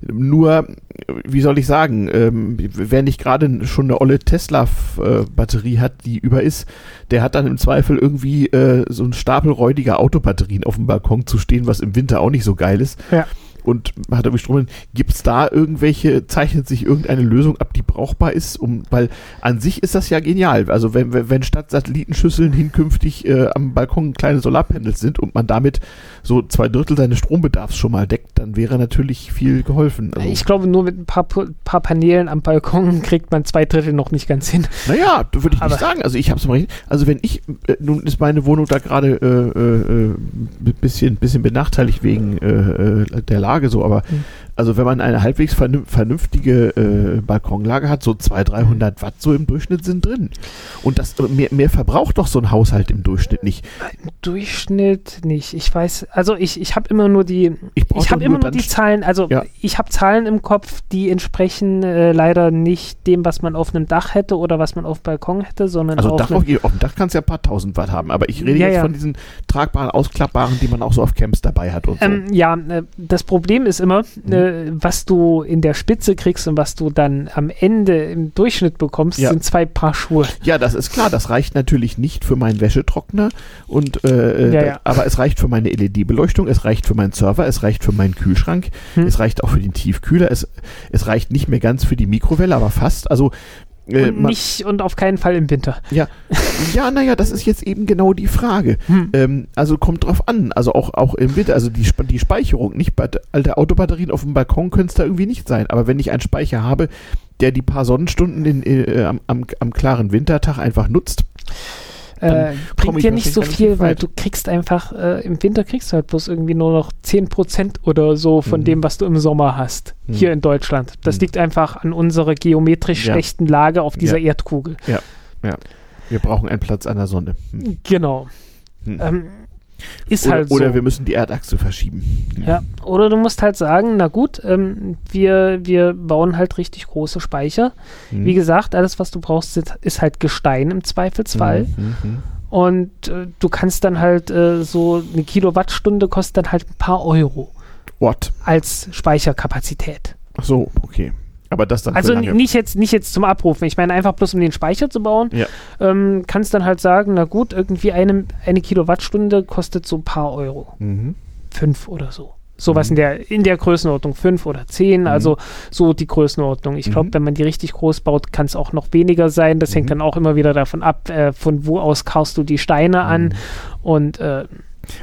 Nur, wie soll ich sagen, ähm, wer nicht gerade schon eine olle Tesla-Batterie hat, die über ist, der hat dann im Zweifel irgendwie äh, so ein Stapel räudiger Autobatterien auf dem Balkon zu stehen, was im Winter auch nicht so geil ist. Ja. Und hat irgendwie Strom. Gibt es da irgendwelche, zeichnet sich irgendeine Lösung ab, die brauchbar ist? Um, weil an sich ist das ja genial. Also wenn, wenn statt Satellitenschüsseln hinkünftig äh, am Balkon kleine Solarpanels sind und man damit so zwei Drittel seines Strombedarfs schon mal deckt, dann wäre natürlich viel geholfen. Also ich glaube, nur mit ein paar, paar Paneelen am Balkon kriegt man zwei Drittel noch nicht ganz hin. Naja, würde ich Aber nicht sagen. Also ich habe es mal Also wenn ich, äh, nun ist meine Wohnung da gerade äh, äh, äh bisschen, bisschen benachteiligt wegen äh der Lage so, aber mhm. Also wenn man eine halbwegs vernünftige äh, Balkonlage hat, so 200, 300 Watt so im Durchschnitt sind drin. Und das mehr, mehr verbraucht doch so ein Haushalt im Durchschnitt nicht. Im Durchschnitt nicht. Ich weiß, also ich, ich habe immer nur die, ich, ich habe immer nur die Zahlen, also ja. ich habe Zahlen im Kopf, die entsprechen äh, leider nicht dem, was man auf einem Dach hätte oder was man auf Balkon hätte, sondern also auf, Dach, auf, auf dem Dach kannst du ja ein paar tausend Watt haben, aber ich rede ja, jetzt ja. von diesen tragbaren, ausklappbaren, die man auch so auf Camps dabei hat und so. Ähm, ja, äh, das Problem ist immer, mhm. Äh, was du in der Spitze kriegst und was du dann am Ende im Durchschnitt bekommst, ja. sind zwei Paar Schuhe. Ja, das ist klar. Das reicht natürlich nicht für meinen Wäschetrockner und äh, äh ja, ja. aber es reicht für meine LED-Beleuchtung, es reicht für meinen Server, es reicht für meinen Kühlschrank, hm. es reicht auch für den Tiefkühler, es, es reicht nicht mehr ganz für die Mikrowelle, aber fast. Also äh, und nicht und auf keinen Fall im Winter. Ja, ja, naja, das ist jetzt eben genau die Frage. Hm. Ähm, also kommt drauf an, also auch, auch im Winter, also die, die Speicherung, nicht bei alte Autobatterien auf dem Balkon können es da irgendwie nicht sein. Aber wenn ich einen Speicher habe, der die paar Sonnenstunden in, äh, am, am, am klaren Wintertag einfach nutzt, äh, bringt dir nicht so viel, weil du kriegst einfach, äh, im Winter kriegst du halt bloß irgendwie nur noch 10% oder so von mhm. dem, was du im Sommer hast, mhm. hier in Deutschland. Das mhm. liegt einfach an unserer geometrisch ja. schlechten Lage auf dieser ja. Erdkugel. Ja, ja. Wir brauchen einen Platz an der Sonne. Hm. Genau. Hm. Ähm, ist oder, halt so. Oder wir müssen die Erdachse verschieben. Ja, oder du musst halt sagen, na gut, ähm, wir, wir bauen halt richtig große Speicher. Mhm. Wie gesagt, alles, was du brauchst, ist, halt Gestein im Zweifelsfall. Mhm. mhm. Und äh, du kannst dann halt äh, so eine Kilowattstunde kostet dann halt ein paar Euro. What? Als Speicherkapazität. Ach so, okay. Aber das dann Also nicht jetzt, nicht jetzt zum Abrufen. Ich meine einfach bloß, um den Speicher zu bauen. Ja. Ähm, kannst dann halt sagen, na gut, irgendwie eine, eine Kilowattstunde kostet so ein paar Euro. Mhm. Fünf oder so. Sowas mhm. in der, in der Größenordnung, fünf oder zehn, mhm. also so die Größenordnung. Ich glaube, mhm. wenn man die richtig groß baut, kann es auch noch weniger sein. Das hängt mhm. dann auch immer wieder davon ab, äh, von wo aus kaufst du die Steine an. Mhm. Und äh,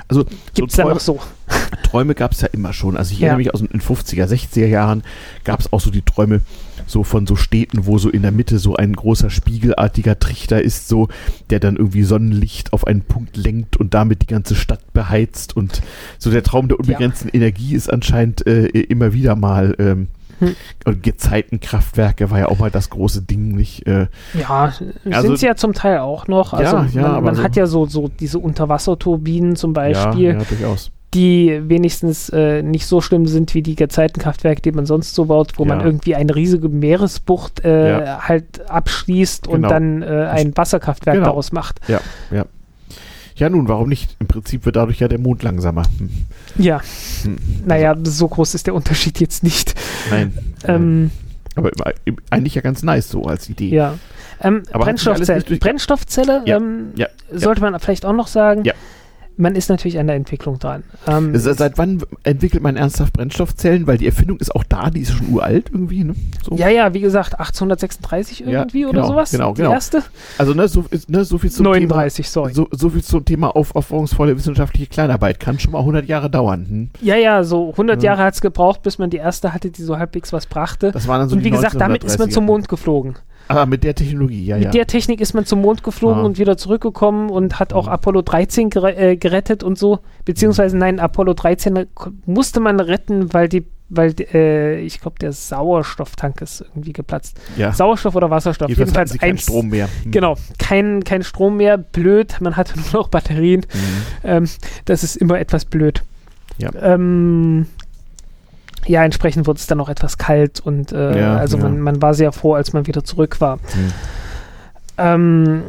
also gibt es so ja noch so. Träume gab es ja immer schon. Also ich erinnere mich aus den 50er, 60er Jahren gab es auch so die Träume so von so Städten, wo so in der Mitte so ein großer spiegelartiger Trichter ist, so der dann irgendwie Sonnenlicht auf einen Punkt lenkt und damit die ganze Stadt beheizt und so der Traum der unbegrenzten ja. Energie ist anscheinend äh, immer wieder mal ähm, hm. Und Gezeitenkraftwerke war ja auch mal das große Ding, nicht? Äh, ja, also, sind sie ja zum Teil auch noch. Also ja, ja, man, man so hat ja so, so diese Unterwasserturbinen zum Beispiel. Ja, ja durchaus die wenigstens äh, nicht so schlimm sind wie die Gezeitenkraftwerke, die man sonst so baut, wo ja. man irgendwie eine riesige Meeresbucht äh, ja. halt abschließt genau. und dann äh, ein Wasserkraftwerk genau. daraus macht. Ja, ja. Ja, nun, warum nicht? Im Prinzip wird dadurch ja der Mond langsamer. Hm. Ja. Hm. Naja, so groß ist der Unterschied jetzt nicht. Nein. Ähm, aber eigentlich ja ganz nice so als Idee. Ja. Ähm, Brennstoffzelle, Brennstoffzelle ja. Ähm, ja. sollte man vielleicht auch noch sagen. Ja man ist natürlich an der Entwicklung dran. Ähm, Seit wann entwickelt man ernsthaft Brennstoffzellen? Weil die Erfindung ist auch da, die ist schon uralt irgendwie. Ne? So. Ja, ja, wie gesagt, 1836 irgendwie ja, genau, oder sowas. Genau, genau. Die erste. Also ne, so, ne, so viel zum 39, Thema, sorry. So, so viel zum Thema auf, aufforderungsvolle wissenschaftliche Kleinarbeit. Kann schon mal 100 Jahre dauern. Hm? Ja, ja, so 100 ja. Jahre hat es gebraucht, bis man die erste hatte, die so halbwegs was brachte. Das waren dann so Und wie gesagt, damit ist man zum Mond geflogen. Ah, mit der Technologie, ja, mit ja. Mit der Technik ist man zum Mond geflogen ah. und wieder zurückgekommen und hat auch ah. Apollo 13 äh, gerettet und so. Beziehungsweise, mhm. nein, Apollo 13 musste man retten, weil die weil äh, ich glaube, der Sauerstofftank ist irgendwie geplatzt. Ja. Sauerstoff oder Wasserstoff. Jedenfalls, Jedenfalls kein Strom mehr. Mhm. Genau, kein, kein Strom mehr. Blöd, man hatte nur noch Batterien. Mhm. Ähm, das ist immer etwas blöd. Ja. Ähm, ja, entsprechend wurde es dann auch etwas kalt und äh, ja, also ja. Man, man war sehr froh, als man wieder zurück war. Mhm. Ähm,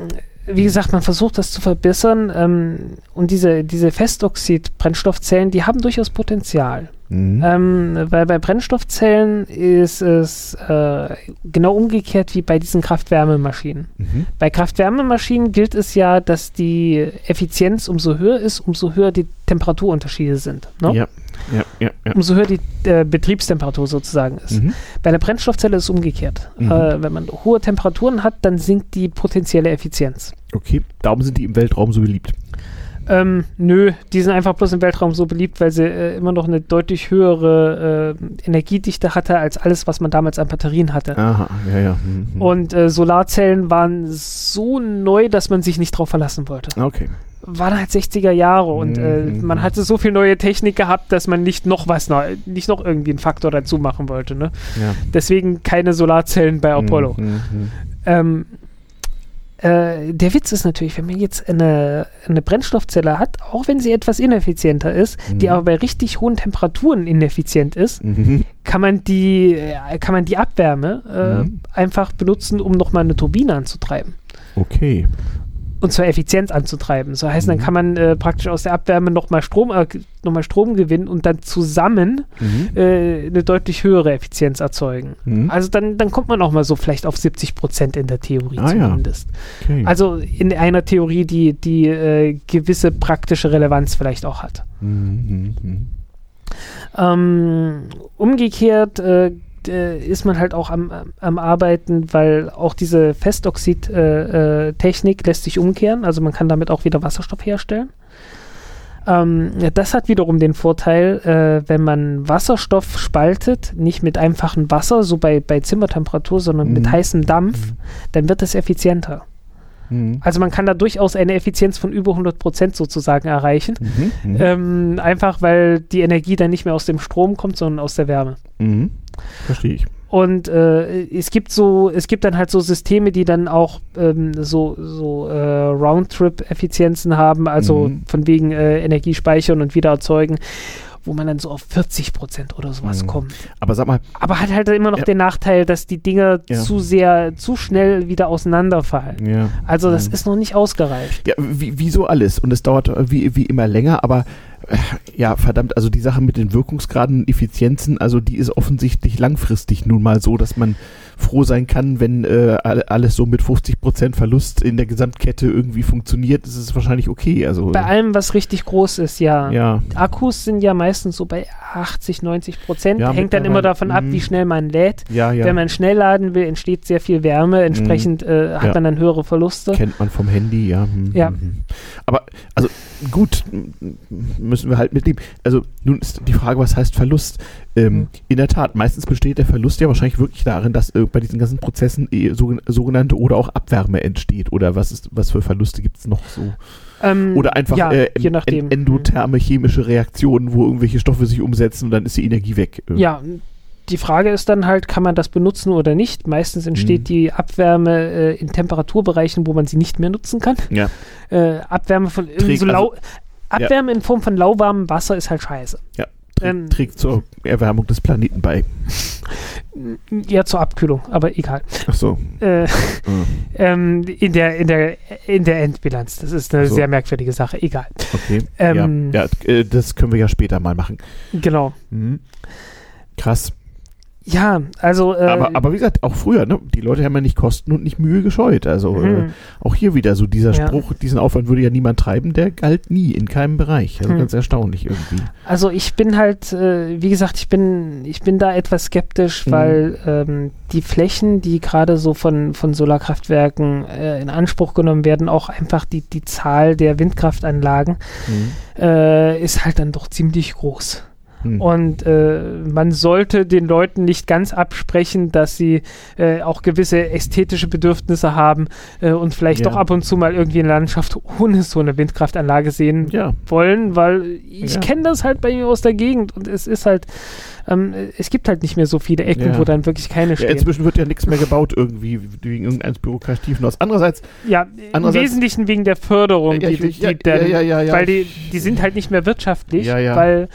wie gesagt, man versucht das zu verbessern ähm, und diese, diese Festoxid-Brennstoffzellen, die haben durchaus Potenzial. Mhm. Ähm, weil bei Brennstoffzellen ist es äh, genau umgekehrt wie bei diesen Kraft-Wärme-Maschinen. Mhm. Bei Kraft-Wärme-Maschinen gilt es ja, dass die Effizienz umso höher ist, umso höher die Temperaturunterschiede sind. Ne? Ja. Ja, ja, ja. umso höher die äh, Betriebstemperatur sozusagen ist. Mhm. Bei der Brennstoffzelle ist es umgekehrt. Mhm. Äh, wenn man hohe Temperaturen hat, dann sinkt die potenzielle Effizienz. Okay, darum sind die im Weltraum so beliebt. Ähm, nö, die sind einfach bloß im Weltraum so beliebt, weil sie äh, immer noch eine deutlich höhere äh, Energiedichte hatte als alles, was man damals an Batterien hatte. Aha, ja, ja. Mhm. Und äh, Solarzellen waren so neu, dass man sich nicht drauf verlassen wollte. Okay. Waren halt 60er Jahre und mhm. man hatte so viel neue Technik gehabt, dass man nicht noch was, nicht noch irgendwie einen Faktor dazu machen wollte. Ne? Ja. Deswegen keine Solarzellen bei Apollo. Mhm. Ähm, äh, der Witz ist natürlich, wenn man jetzt eine, eine Brennstoffzelle hat, auch wenn sie etwas ineffizienter ist, mhm. die aber bei richtig hohen Temperaturen ineffizient ist, mhm. kann man die, äh, kann man die Abwärme äh, mhm. einfach benutzen, um nochmal eine Turbine anzutreiben. Okay und zwar effizient anzutreiben. So heißt, mhm. dann kann man äh, praktisch aus der Abwärme nochmal Strom, äh, noch Strom gewinnen und dann zusammen mhm. äh, eine deutlich höhere Effizienz erzeugen. Mhm. Also dann, dann kommt man auch mal so vielleicht auf 70 Prozent in der Theorie ah, zumindest. Ja. Okay. Also in einer Theorie, die, die äh, gewisse praktische Relevanz vielleicht auch hat. Mhm. mhm. Ähm, umgekehrt äh, ist man halt auch am, am Arbeiten, weil auch diese Festoxid-Technik äh, äh, lässt sich umkehren. Also man kann damit auch wieder Wasserstoff herstellen. Ähm, das hat wiederum den Vorteil, äh, wenn man Wasserstoff spaltet, nicht mit einfachem Wasser, so bei, bei Zimmertemperatur, sondern mhm. mit heißem Dampf, mhm. dann wird es effizienter. Mhm. Also man kann da durchaus eine Effizienz von über 100 Prozent sozusagen erreichen. Mhm. Mhm. Ähm, einfach weil die Energie dann nicht mehr aus dem Strom kommt, sondern aus der Wärme. Mhm. Verstehe ich. Und äh, es gibt so, es gibt dann halt so Systeme, die dann auch ähm, so, so äh, Roundtrip-Effizienzen haben, also mhm. von wegen äh, Energiespeichern und wieder erzeugen wo man dann so auf 40 Prozent oder sowas mhm. kommt. Aber sag mal. Aber hat halt immer noch ja. den Nachteil, dass die Dinge ja. zu sehr, zu schnell wieder auseinanderfallen. Ja. Also das mhm. ist noch nicht ausgereift. Ja, wie, wie so alles. Und es dauert wie, wie immer länger, aber äh, ja, verdammt, also die Sache mit den Wirkungsgraden und Effizienzen, also die ist offensichtlich langfristig nun mal so, dass man froh sein kann, wenn äh, alles so mit 50% Verlust in der Gesamtkette irgendwie funktioniert, ist es wahrscheinlich okay. Also, bei allem, was richtig groß ist, ja. ja. Akkus sind ja meistens so bei 80, 90 Prozent. Ja, Hängt dann immer davon ab, wie mhm. schnell man lädt. Ja, ja. Wenn man schnell laden will, entsteht sehr viel Wärme. Entsprechend mhm. äh, hat man dann höhere Verluste. Kennt man vom Handy, ja. Mhm. ja. Aber, also gut, müssen wir halt mitleben. Also nun ist die Frage, was heißt Verlust? Ähm, mhm. In der Tat, meistens besteht der Verlust ja wahrscheinlich wirklich darin, dass äh, bei diesen ganzen Prozessen eh, so, sogenannte oder auch Abwärme entsteht. Oder was ist, was für Verluste gibt es noch so? Ähm, oder einfach ja, äh, en en endotherme chemische Reaktionen, wo irgendwelche Stoffe sich umsetzen und dann ist die Energie weg. Äh. Ja, die Frage ist dann halt, kann man das benutzen oder nicht? Meistens entsteht mhm. die Abwärme äh, in Temperaturbereichen, wo man sie nicht mehr nutzen kann. Ja. Äh, Abwärme von Träg, so lau also, Abwärme ja. in Form von lauwarmem Wasser ist halt scheiße. Ja. Trägt, ähm, trägt zur Erwärmung des Planeten bei. Ja, zur Abkühlung, aber egal. Ach so. Äh, mhm. ähm, in, der, in, der, in der Endbilanz. Das ist eine so. sehr merkwürdige Sache. Egal. Okay. Ähm, ja, ja, äh, das können wir ja später mal machen. Genau. Mhm. Krass. Ja, also. Äh, aber, aber wie gesagt, auch früher, ne? die Leute haben ja nicht Kosten und nicht Mühe gescheut. Also mhm. äh, auch hier wieder so dieser ja. Spruch, diesen Aufwand würde ja niemand treiben, der galt nie in keinem Bereich. Also mhm. ganz erstaunlich irgendwie. Also ich bin halt, äh, wie gesagt, ich bin, ich bin da etwas skeptisch, mhm. weil ähm, die Flächen, die gerade so von, von Solarkraftwerken äh, in Anspruch genommen werden, auch einfach die, die Zahl der Windkraftanlagen, mhm. äh, ist halt dann doch ziemlich groß. Hm. Und äh, man sollte den Leuten nicht ganz absprechen, dass sie äh, auch gewisse ästhetische Bedürfnisse haben äh, und vielleicht ja. doch ab und zu mal irgendwie eine Landschaft ohne so eine Windkraftanlage sehen ja. wollen, weil ich ja. kenne das halt bei mir aus der Gegend und es ist halt, ähm, es gibt halt nicht mehr so viele Ecken, wo dann wirklich keine stehen. inzwischen wird ja nichts mehr gebaut irgendwie wegen irgendeines bürokratischen aus. Andererseits ja, im Wesentlichen wegen der Förderung, die, die, die, dann, weil die, die sind halt nicht mehr wirtschaftlich, weil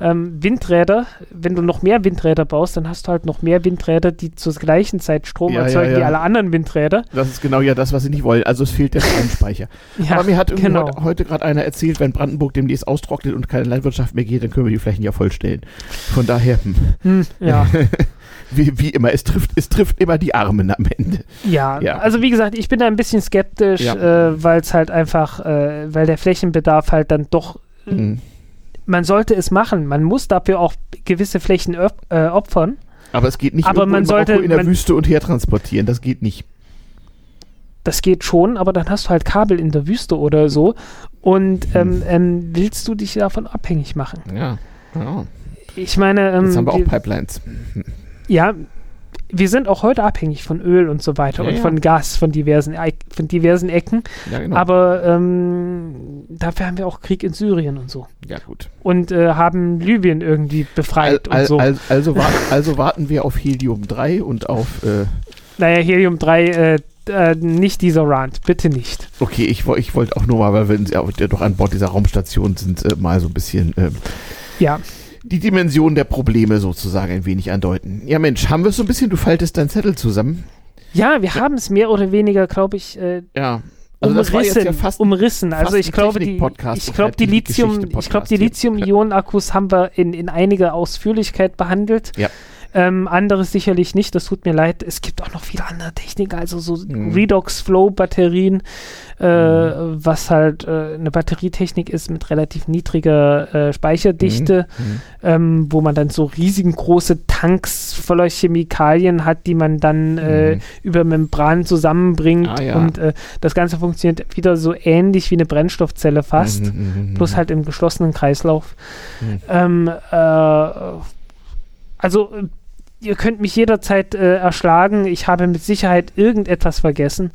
ähm, Windräder, wenn du noch mehr Windräder baust, dann hast du halt noch mehr Windräder, die zur gleichen Zeit Strom ja, erzeugen ja, ja. wie alle anderen Windräder. Das ist genau ja das, was sie nicht wollen. Also es fehlt der Stromspeicher. Aber mir hat genau. heute, heute gerade einer erzählt, wenn Brandenburg demnächst austrocknet und keine Landwirtschaft mehr geht, dann können wir die Flächen ja vollstellen. Von daher, hm. Hm, ja. wie, wie, immer, es trifft, es trifft immer die Armen am Ende. Ja, ja. also wie gesagt, ich bin da ein bisschen skeptisch, ja. äh, weil es halt einfach, äh, weil der Flächenbedarf halt dann doch mhm man sollte es machen. Man muss dafür auch gewisse Flächen äh, opfern. Aber es geht nicht aber man sollte, in der Wüste und hertransportieren. Das geht nicht. Das geht schon, aber dann hast du halt Kabel in der Wüste oder so. Und ähm, ähm, willst du dich davon abhängig machen? Ja. ja. Ich meine. Ähm, Jetzt haben wir auch Pipelines. Ja, wir sind auch heute abhängig von Öl und so weiter ja, und ja. von Gas von diversen, von diversen Ecken. Ja, genau. Aber ähm, dafür haben wir auch Krieg in Syrien und so. Ja, gut. Und äh, haben Libyen irgendwie befreit al, und so. Al, also, warten, also warten wir auf Helium 3 und auf. Äh naja, Helium 3, äh, äh, nicht dieser Rand, bitte nicht. Okay, ich, ich wollte auch nur mal, weil wir ja doch an Bord dieser Raumstation sind, äh, mal so ein bisschen. Ähm, ja die Dimension der Probleme sozusagen ein wenig andeuten. Ja, Mensch, haben wir es so ein bisschen, du faltest deinen Zettel zusammen. Ja, wir ja. haben es mehr oder weniger, glaube ich, äh, ja. Also umrissen, ja fast, umrissen. Also ich glaube, die, ich glaube, die Lithium, ich glaube, die Lithium-Ionen-Akkus haben wir in, in einiger Ausführlichkeit behandelt. Ja. Ähm, anderes sicherlich nicht, das tut mir leid. Es gibt auch noch viele andere Techniken, also so mhm. Redox-Flow-Batterien, äh, mhm. was halt äh, eine Batterietechnik ist mit relativ niedriger äh, Speicherdichte, mhm. mhm. ähm, wo man dann so riesigen große Tanks voller Chemikalien hat, die man dann äh, mhm. über Membran zusammenbringt. Ah, ja. Und äh, das Ganze funktioniert wieder so ähnlich wie eine Brennstoffzelle fast, mhm, plus halt im geschlossenen Kreislauf. Ähm, äh, also ihr könnt mich jederzeit äh, erschlagen. Ich habe mit Sicherheit irgendetwas vergessen.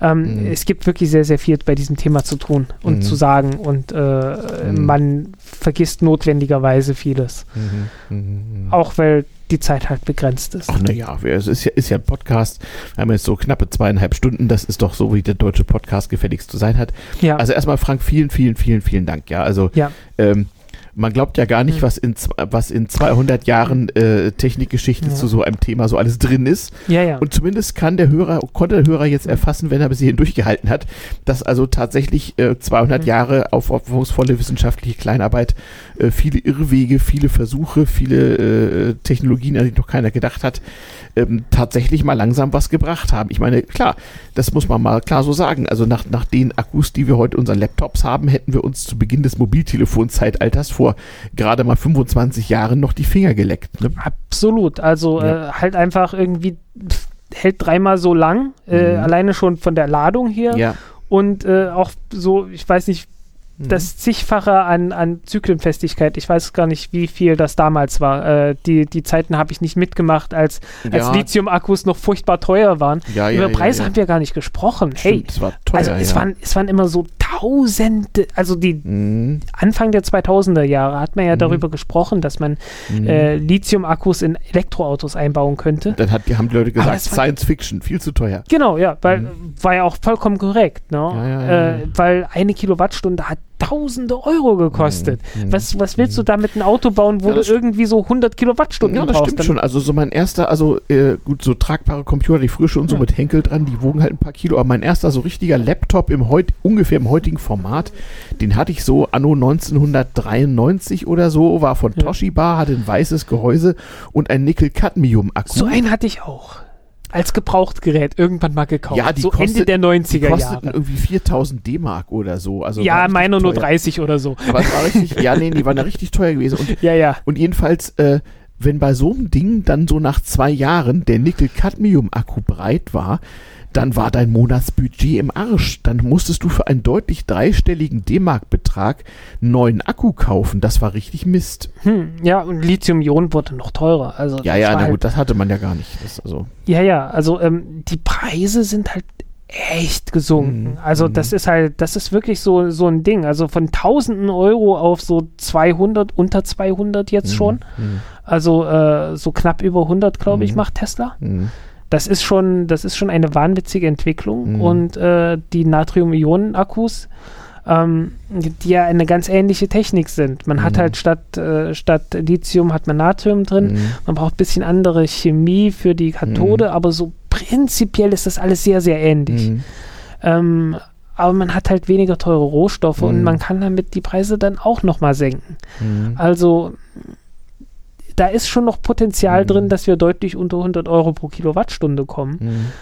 Ähm, mhm. Es gibt wirklich sehr, sehr viel bei diesem Thema zu tun und mhm. zu sagen und äh, mhm. man vergisst notwendigerweise vieles. Mhm. Mhm. Auch weil die Zeit halt begrenzt ist. Ach naja, es ist ja, ist ja ein Podcast. Wir haben jetzt so knappe zweieinhalb Stunden. Das ist doch so, wie der deutsche Podcast gefälligst zu sein hat. Ja. Also erstmal, Frank, vielen, vielen, vielen, vielen Dank. Ja, also ja. Ähm, man glaubt ja gar nicht, hm. was in, was in 200 Jahren äh, Technikgeschichte ja. zu so einem Thema so alles drin ist. Ja, ja. Und zumindest kann der Hörer, konnte der Hörer jetzt erfassen, wenn er bis hierhin durchgehalten hat, dass also tatsächlich äh, 200 mhm. Jahre aufopferungsvolle wissenschaftliche Kleinarbeit, äh, viele Irrwege, viele Versuche, viele äh, Technologien, an die noch keiner gedacht hat, ähm, tatsächlich mal langsam was gebracht haben. Ich meine, klar, das muss man mal klar so sagen. Also nach, nach den Akkus, die wir heute unseren Laptops haben, hätten wir uns zu Beginn des Mobiltelefonzeitalters vor gerade mal 25 Jahren noch die Finger geleckt. Ne? Absolut. Also ja. äh, halt einfach irgendwie hält dreimal so lang, äh, mhm. alleine schon von der Ladung her. Ja. Und äh, auch so, ich weiß nicht, Mhm. das zigfache an, an Zyklenfestigkeit. Ich weiß gar nicht, wie viel das damals war. Äh, die, die Zeiten habe ich nicht mitgemacht, als, als ja. Lithium-Akkus noch furchtbar teuer waren. Ja, Über ja, Preise haben wir gar nicht gesprochen. Stimmt, hey, es war teuer, also es, waren, es waren immer so Tausende, also die mhm. Anfang der 2000er Jahre hat man ja mhm. darüber gesprochen, dass man mhm. äh, Lithium-Akkus in Elektroautos einbauen könnte. Dann hat, haben die Leute gesagt, Science Fiction, viel zu teuer. Genau, ja, weil mhm. war ja auch vollkommen korrekt, ne? Äh, weil eine Kilowattstunde hat Tausende Euro gekostet. Mhm. Was, was willst du da mit einem Auto bauen, wo ja, du irgendwie so 100 Kilowattstunden ja, das brauchst? stimmt schon. Also so mein erster, also äh, gut, so tragbare Computer, die früher schon so mit Henkel dran, die wogen halt ein paar Kilo, aber mein erster so richtiger Laptop im heut, ungefähr im heutigen Format, den hatte ich so anno 1993 oder so, war von Toshiba, hatte ein weißes Gehäuse und ein Nickel-Cadmium-Akku. So einen hatte ich auch als Gebrauchtgerät irgendwann mal gekauft. Ja, die so kostet, Ende der 90er die kosteten Jahre. irgendwie 4000 D-Mark oder so. Also ja, meine nur 30 oder so. Aber es war richtig, ja, nee, die waren ja richtig teuer gewesen. Und, ja, ja. Und jedenfalls, äh, wenn bei so einem Ding dann so nach zwei Jahren der Nickel-Cadmium-Akku breit war, dann war dein Monatsbudget im Arsch. Dann musstest du für einen deutlich dreistelligen D-Mark-Betrag einen neuen Akku kaufen. Das war richtig Mist. Hm, ja, und Lithium-Ionen wurde noch teurer. Also ja, ja, na halt gut, das hatte man ja gar nicht. Das, also. Ja, ja, also ähm, die Preise sind halt echt gesunken. Mhm. Also das mhm. ist halt, das ist wirklich so, so ein Ding. Also von tausenden Euro auf so 200, unter 200 jetzt mhm. schon. Mhm. Also äh, so knapp über 100, glaube ich, mhm. macht Tesla. Das ist schon, das ist schon eine wahnwitzige Entwicklung. Mhm. Und äh, die Natrium-Ionen-Akkus, ähm, die ja eine ganz ähnliche Technik sind. Man mhm. hat halt statt, äh, statt Lithium hat man Natrium drin. Mhm. Man braucht ein bisschen andere Chemie für die Kathode, mhm. aber so prinzipiell ist das alles sehr, sehr ähnlich. Mhm. Ähm, aber man hat halt weniger teure Rohstoffe und mhm. man kann damit die Preise dann auch nochmal senken. Also da ist schon noch Potenzial mhm. drin, dass wir deutlich unter 100 Euro pro Kilowattstunde kommen. Mhm.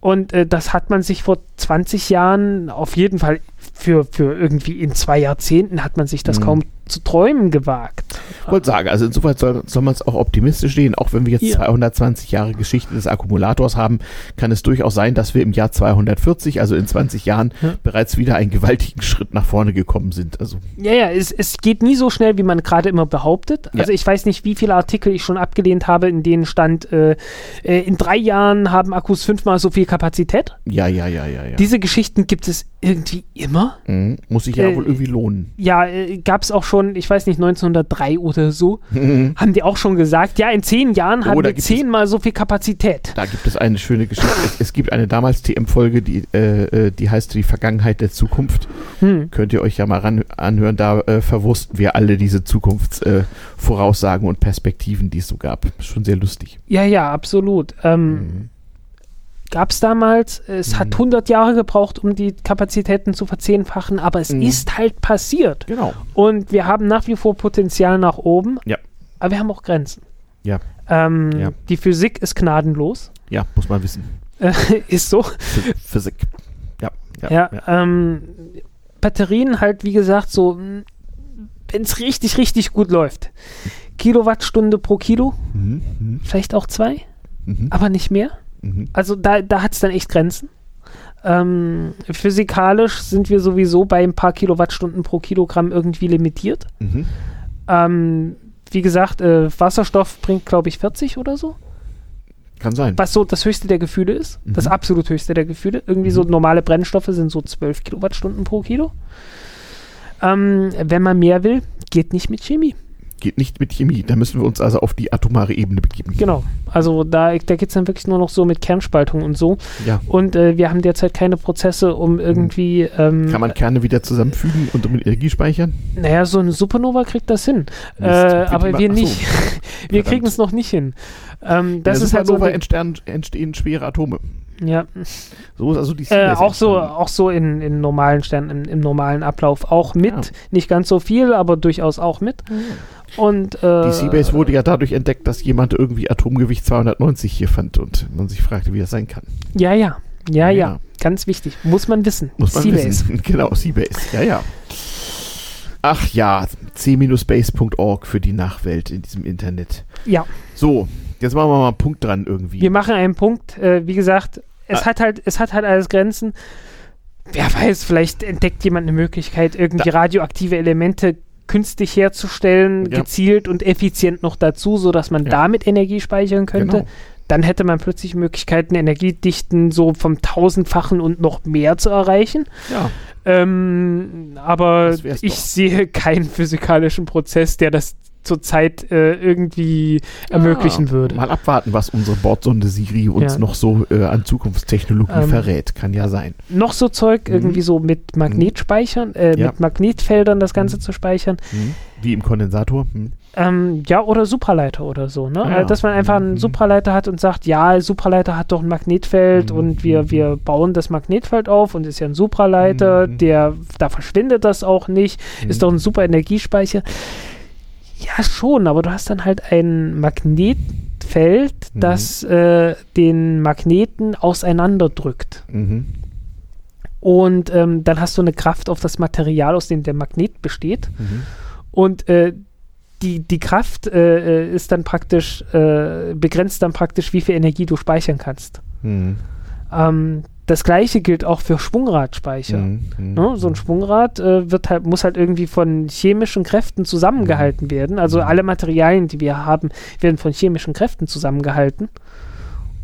Und äh, das hat man sich vor 20 Jahren auf jeden Fall für, für irgendwie in zwei Jahrzehnten hat man sich das mhm. kaum zu träumen gewagt. Ich wollte sagen, also insofern soll, soll man es auch optimistisch sehen. Auch wenn wir jetzt ja. 220 Jahre Geschichte des Akkumulators haben, kann es durchaus sein, dass wir im Jahr 240, also in 20 Jahren, ja. bereits wieder einen gewaltigen Schritt nach vorne gekommen sind. Also ja, ja, es, es geht nie so schnell, wie man gerade immer behauptet. Also ja. ich weiß nicht, wie viele Artikel ich schon abgelehnt habe, in denen stand, äh, äh, in drei Jahren haben Akkus fünfmal so viel Kapazität. Ja, ja, ja, ja. ja. Diese Geschichten gibt es irgendwie immer. Mhm. Muss sich ja äh, wohl irgendwie lohnen. Ja, äh, gab es auch schon, ich weiß nicht, 1903 oder so, mhm. haben die auch schon gesagt, ja, in zehn Jahren oh, haben wir zehnmal so viel Kapazität. Da gibt es eine schöne Geschichte. es, es, gibt eine damals TM-Folge, die, äh, äh, die heißt Die Vergangenheit der Zukunft. Hm. Könnt ihr euch ja mal ran, anhören. Da äh, verwursten wir alle diese Zukunftsvoraussagen und Perspektiven, die es so gab. Schon sehr lustig. Ja, ja, absolut. Ähm, mhm gab es damals. Es mhm. hat 100 Jahre gebraucht, um die Kapazitäten zu verzehnfachen, aber es mhm. ist halt passiert. Genau. Und wir haben nach wie vor Potenzial nach oben. Ja. Aber wir haben auch Grenzen. Ja. Ähm, ja. Die Physik ist gnadenlos. Ja, muss man wissen. ist so. Physik. Ja. Ja. ja, ja. Ähm, Batterien halt, wie gesagt, so, wenn es richtig, richtig gut läuft. Kilowattstunde pro Kilo. Mhm. mhm. Vielleicht auch zwei. Mhm. Aber nicht mehr. Mhm. Also da, da hat es dann echt Grenzen. Ähm, physikalisch sind wir sowieso bei ein paar Kilowattstunden pro Kilogramm irgendwie limitiert. Mhm. Ähm, wie gesagt, äh, Wasserstoff bringt, glaube ich, 40 oder so. Kann sein. Was so das höchste der Gefühle ist. Mhm. Das absolut höchste der Gefühle. Irgendwie mhm. so normale Brennstoffe sind so 12 Kilowattstunden pro Kilo. Ähm, wenn man mehr will, geht nicht mit Chemie geht nicht mit Chemie. Da müssen wir uns also auf die atomare Ebene begeben. Genau. Also da, da geht es dann wirklich nur noch so mit Kernspaltung und so. Ja. Und äh, wir haben derzeit keine Prozesse, um irgendwie. Ähm, Kann man Kerne wieder zusammenfügen und um Energie speichern? Naja, so ein Supernova kriegt das hin. Äh, aber wir nicht. wir kriegen es noch nicht hin. Ähm, das ist halt so entstehen, entstehen schwere Atome. Ja. So ist also die äh, auch so, auch so in, in normalen Sternen, im, im normalen Ablauf auch mit. Ja. Nicht ganz so viel, aber durchaus auch mit. Mhm. Und, äh, die Seabase wurde ja dadurch entdeckt, dass jemand irgendwie Atomgewicht 290 hier fand und man sich fragte, wie das sein kann. Ja, ja. Ja, ja. ja. Ganz wichtig. Muss man wissen. Muss man Seabase. wissen. Genau, Seabase. Ja, ja. Ach ja, c-base.org für die Nachwelt in diesem Internet. Ja. So, jetzt machen wir mal einen Punkt dran irgendwie. Wir machen einen Punkt. Äh, wie gesagt, es ah. hat halt, es hat halt alles Grenzen. Wer weiß, vielleicht entdeckt jemand eine Möglichkeit, irgendwie da. radioaktive Elemente künstlich herzustellen, ja. gezielt und effizient noch dazu, sodass man ja. damit Energie speichern könnte. Genau. Dann hätte man plötzlich Möglichkeiten, Energiedichten so vom tausendfachen und noch mehr zu erreichen. Ja. Ähm, aber ich doch. sehe keinen physikalischen Prozess, der das zurzeit äh, irgendwie ja, ermöglichen würde. Mal abwarten, was unsere Bordsonde Siri uns ja. noch so äh, an Zukunftstechnologie ähm, verrät. Kann ja sein. Noch so Zeug mhm. irgendwie so mit Magnetspeichern, äh, ja. mit Magnetfeldern das Ganze mhm. zu speichern. Mhm. Wie im Kondensator. Mhm. Ähm, ja, oder Supraleiter oder so, ne? Ja. dass man einfach einen mhm. Supraleiter hat und sagt, ja, Supraleiter hat doch ein Magnetfeld mhm. und wir, wir bauen das Magnetfeld auf und ist ja ein Supraleiter, der, da verschwindet das auch nicht, ist doch ein super Energiespeicher. Ja, schon, aber du hast dann halt ein Magnetfeld, mhm. das äh, den Magneten auseinanderdrückt. Mhm. Und ähm, dann hast du eine Kraft auf das Material, aus dem der Magnet besteht. Mhm. Und äh, die, die Kraft äh, äh ist dann praktisch, äh, begrenzt dann praktisch, wie viel Energie du speichern kannst. Mhm. Ähm, das gleiche gilt auch für Schwungradspeicher. Mhm, mhm, ne? So ein Schwungrad äh, wird halt, muss halt irgendwie von chemischen Kräften zusammengehalten mhm. werden. Also mhm. alle Materialien, die wir haben, werden von chemischen Kräften zusammengehalten.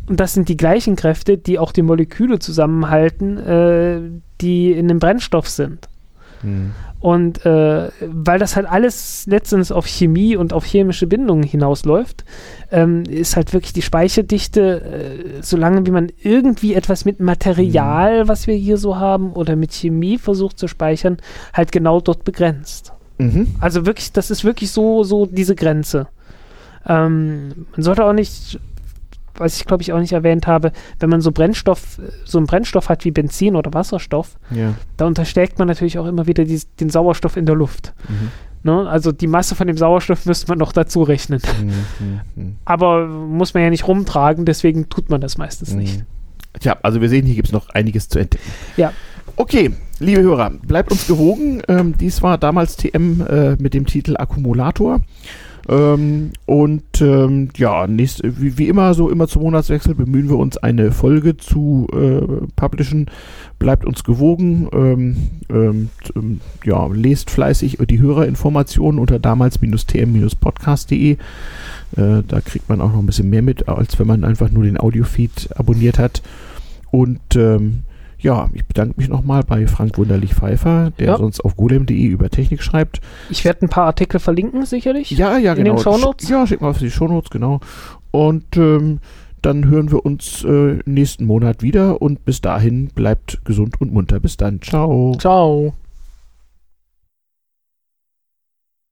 Und das sind die gleichen Kräfte, die auch die Moleküle zusammenhalten, äh, die in dem Brennstoff sind. Mhm. Und äh, weil das halt alles letztens auf Chemie und auf chemische Bindungen hinausläuft, ähm, ist halt wirklich die Speicherdichte, äh, solange wie man irgendwie etwas mit Material, mhm. was wir hier so haben, oder mit Chemie versucht zu speichern, halt genau dort begrenzt. Mhm. Also wirklich, das ist wirklich so, so diese Grenze. Ähm, man sollte auch nicht was ich glaube ich auch nicht erwähnt habe, wenn man so Brennstoff, so einen Brennstoff hat wie Benzin oder Wasserstoff, ja. da unterstärkt man natürlich auch immer wieder die, den Sauerstoff in der Luft. Mhm. Ne? Also die Masse von dem Sauerstoff müsste man noch dazu rechnen. Mhm, mhm, mhm. Aber muss man ja nicht rumtragen, deswegen tut man das meistens mhm. nicht. Tja, also wir sehen, hier gibt es noch einiges zu entdecken. Ja. Okay, liebe Hörer, bleibt uns gewogen. Ähm, dies war damals TM äh, mit dem Titel Akkumulator. Ähm, und ähm, ja, nächst, wie, wie, immer, so immer zum Monatswechsel bemühen wir uns, eine Folge zu äh, publishen. Bleibt uns gewogen. Ähm, ähm, ähm ja, lest fleißig die Hörerinformationen unter damals-tm-podcast.de. Äh, da kriegt man auch noch ein bisschen mehr mit, als wenn man einfach nur den Audiofeed abonniert hat. Und ähm, ja, ich bedanke mich nochmal bei Frank Wunderlich Pfeiffer, der ja. sonst auf golem.de über Technik schreibt. Ich werde ein paar Artikel verlinken, sicherlich. Ja, ja, in genau. In den Shownotes? Ja, schick mal auf die Shownotes, genau. Und ähm, dann hören wir uns äh, nächsten Monat wieder und bis dahin bleibt gesund und munter. Bis dann. Ciao. Ciao.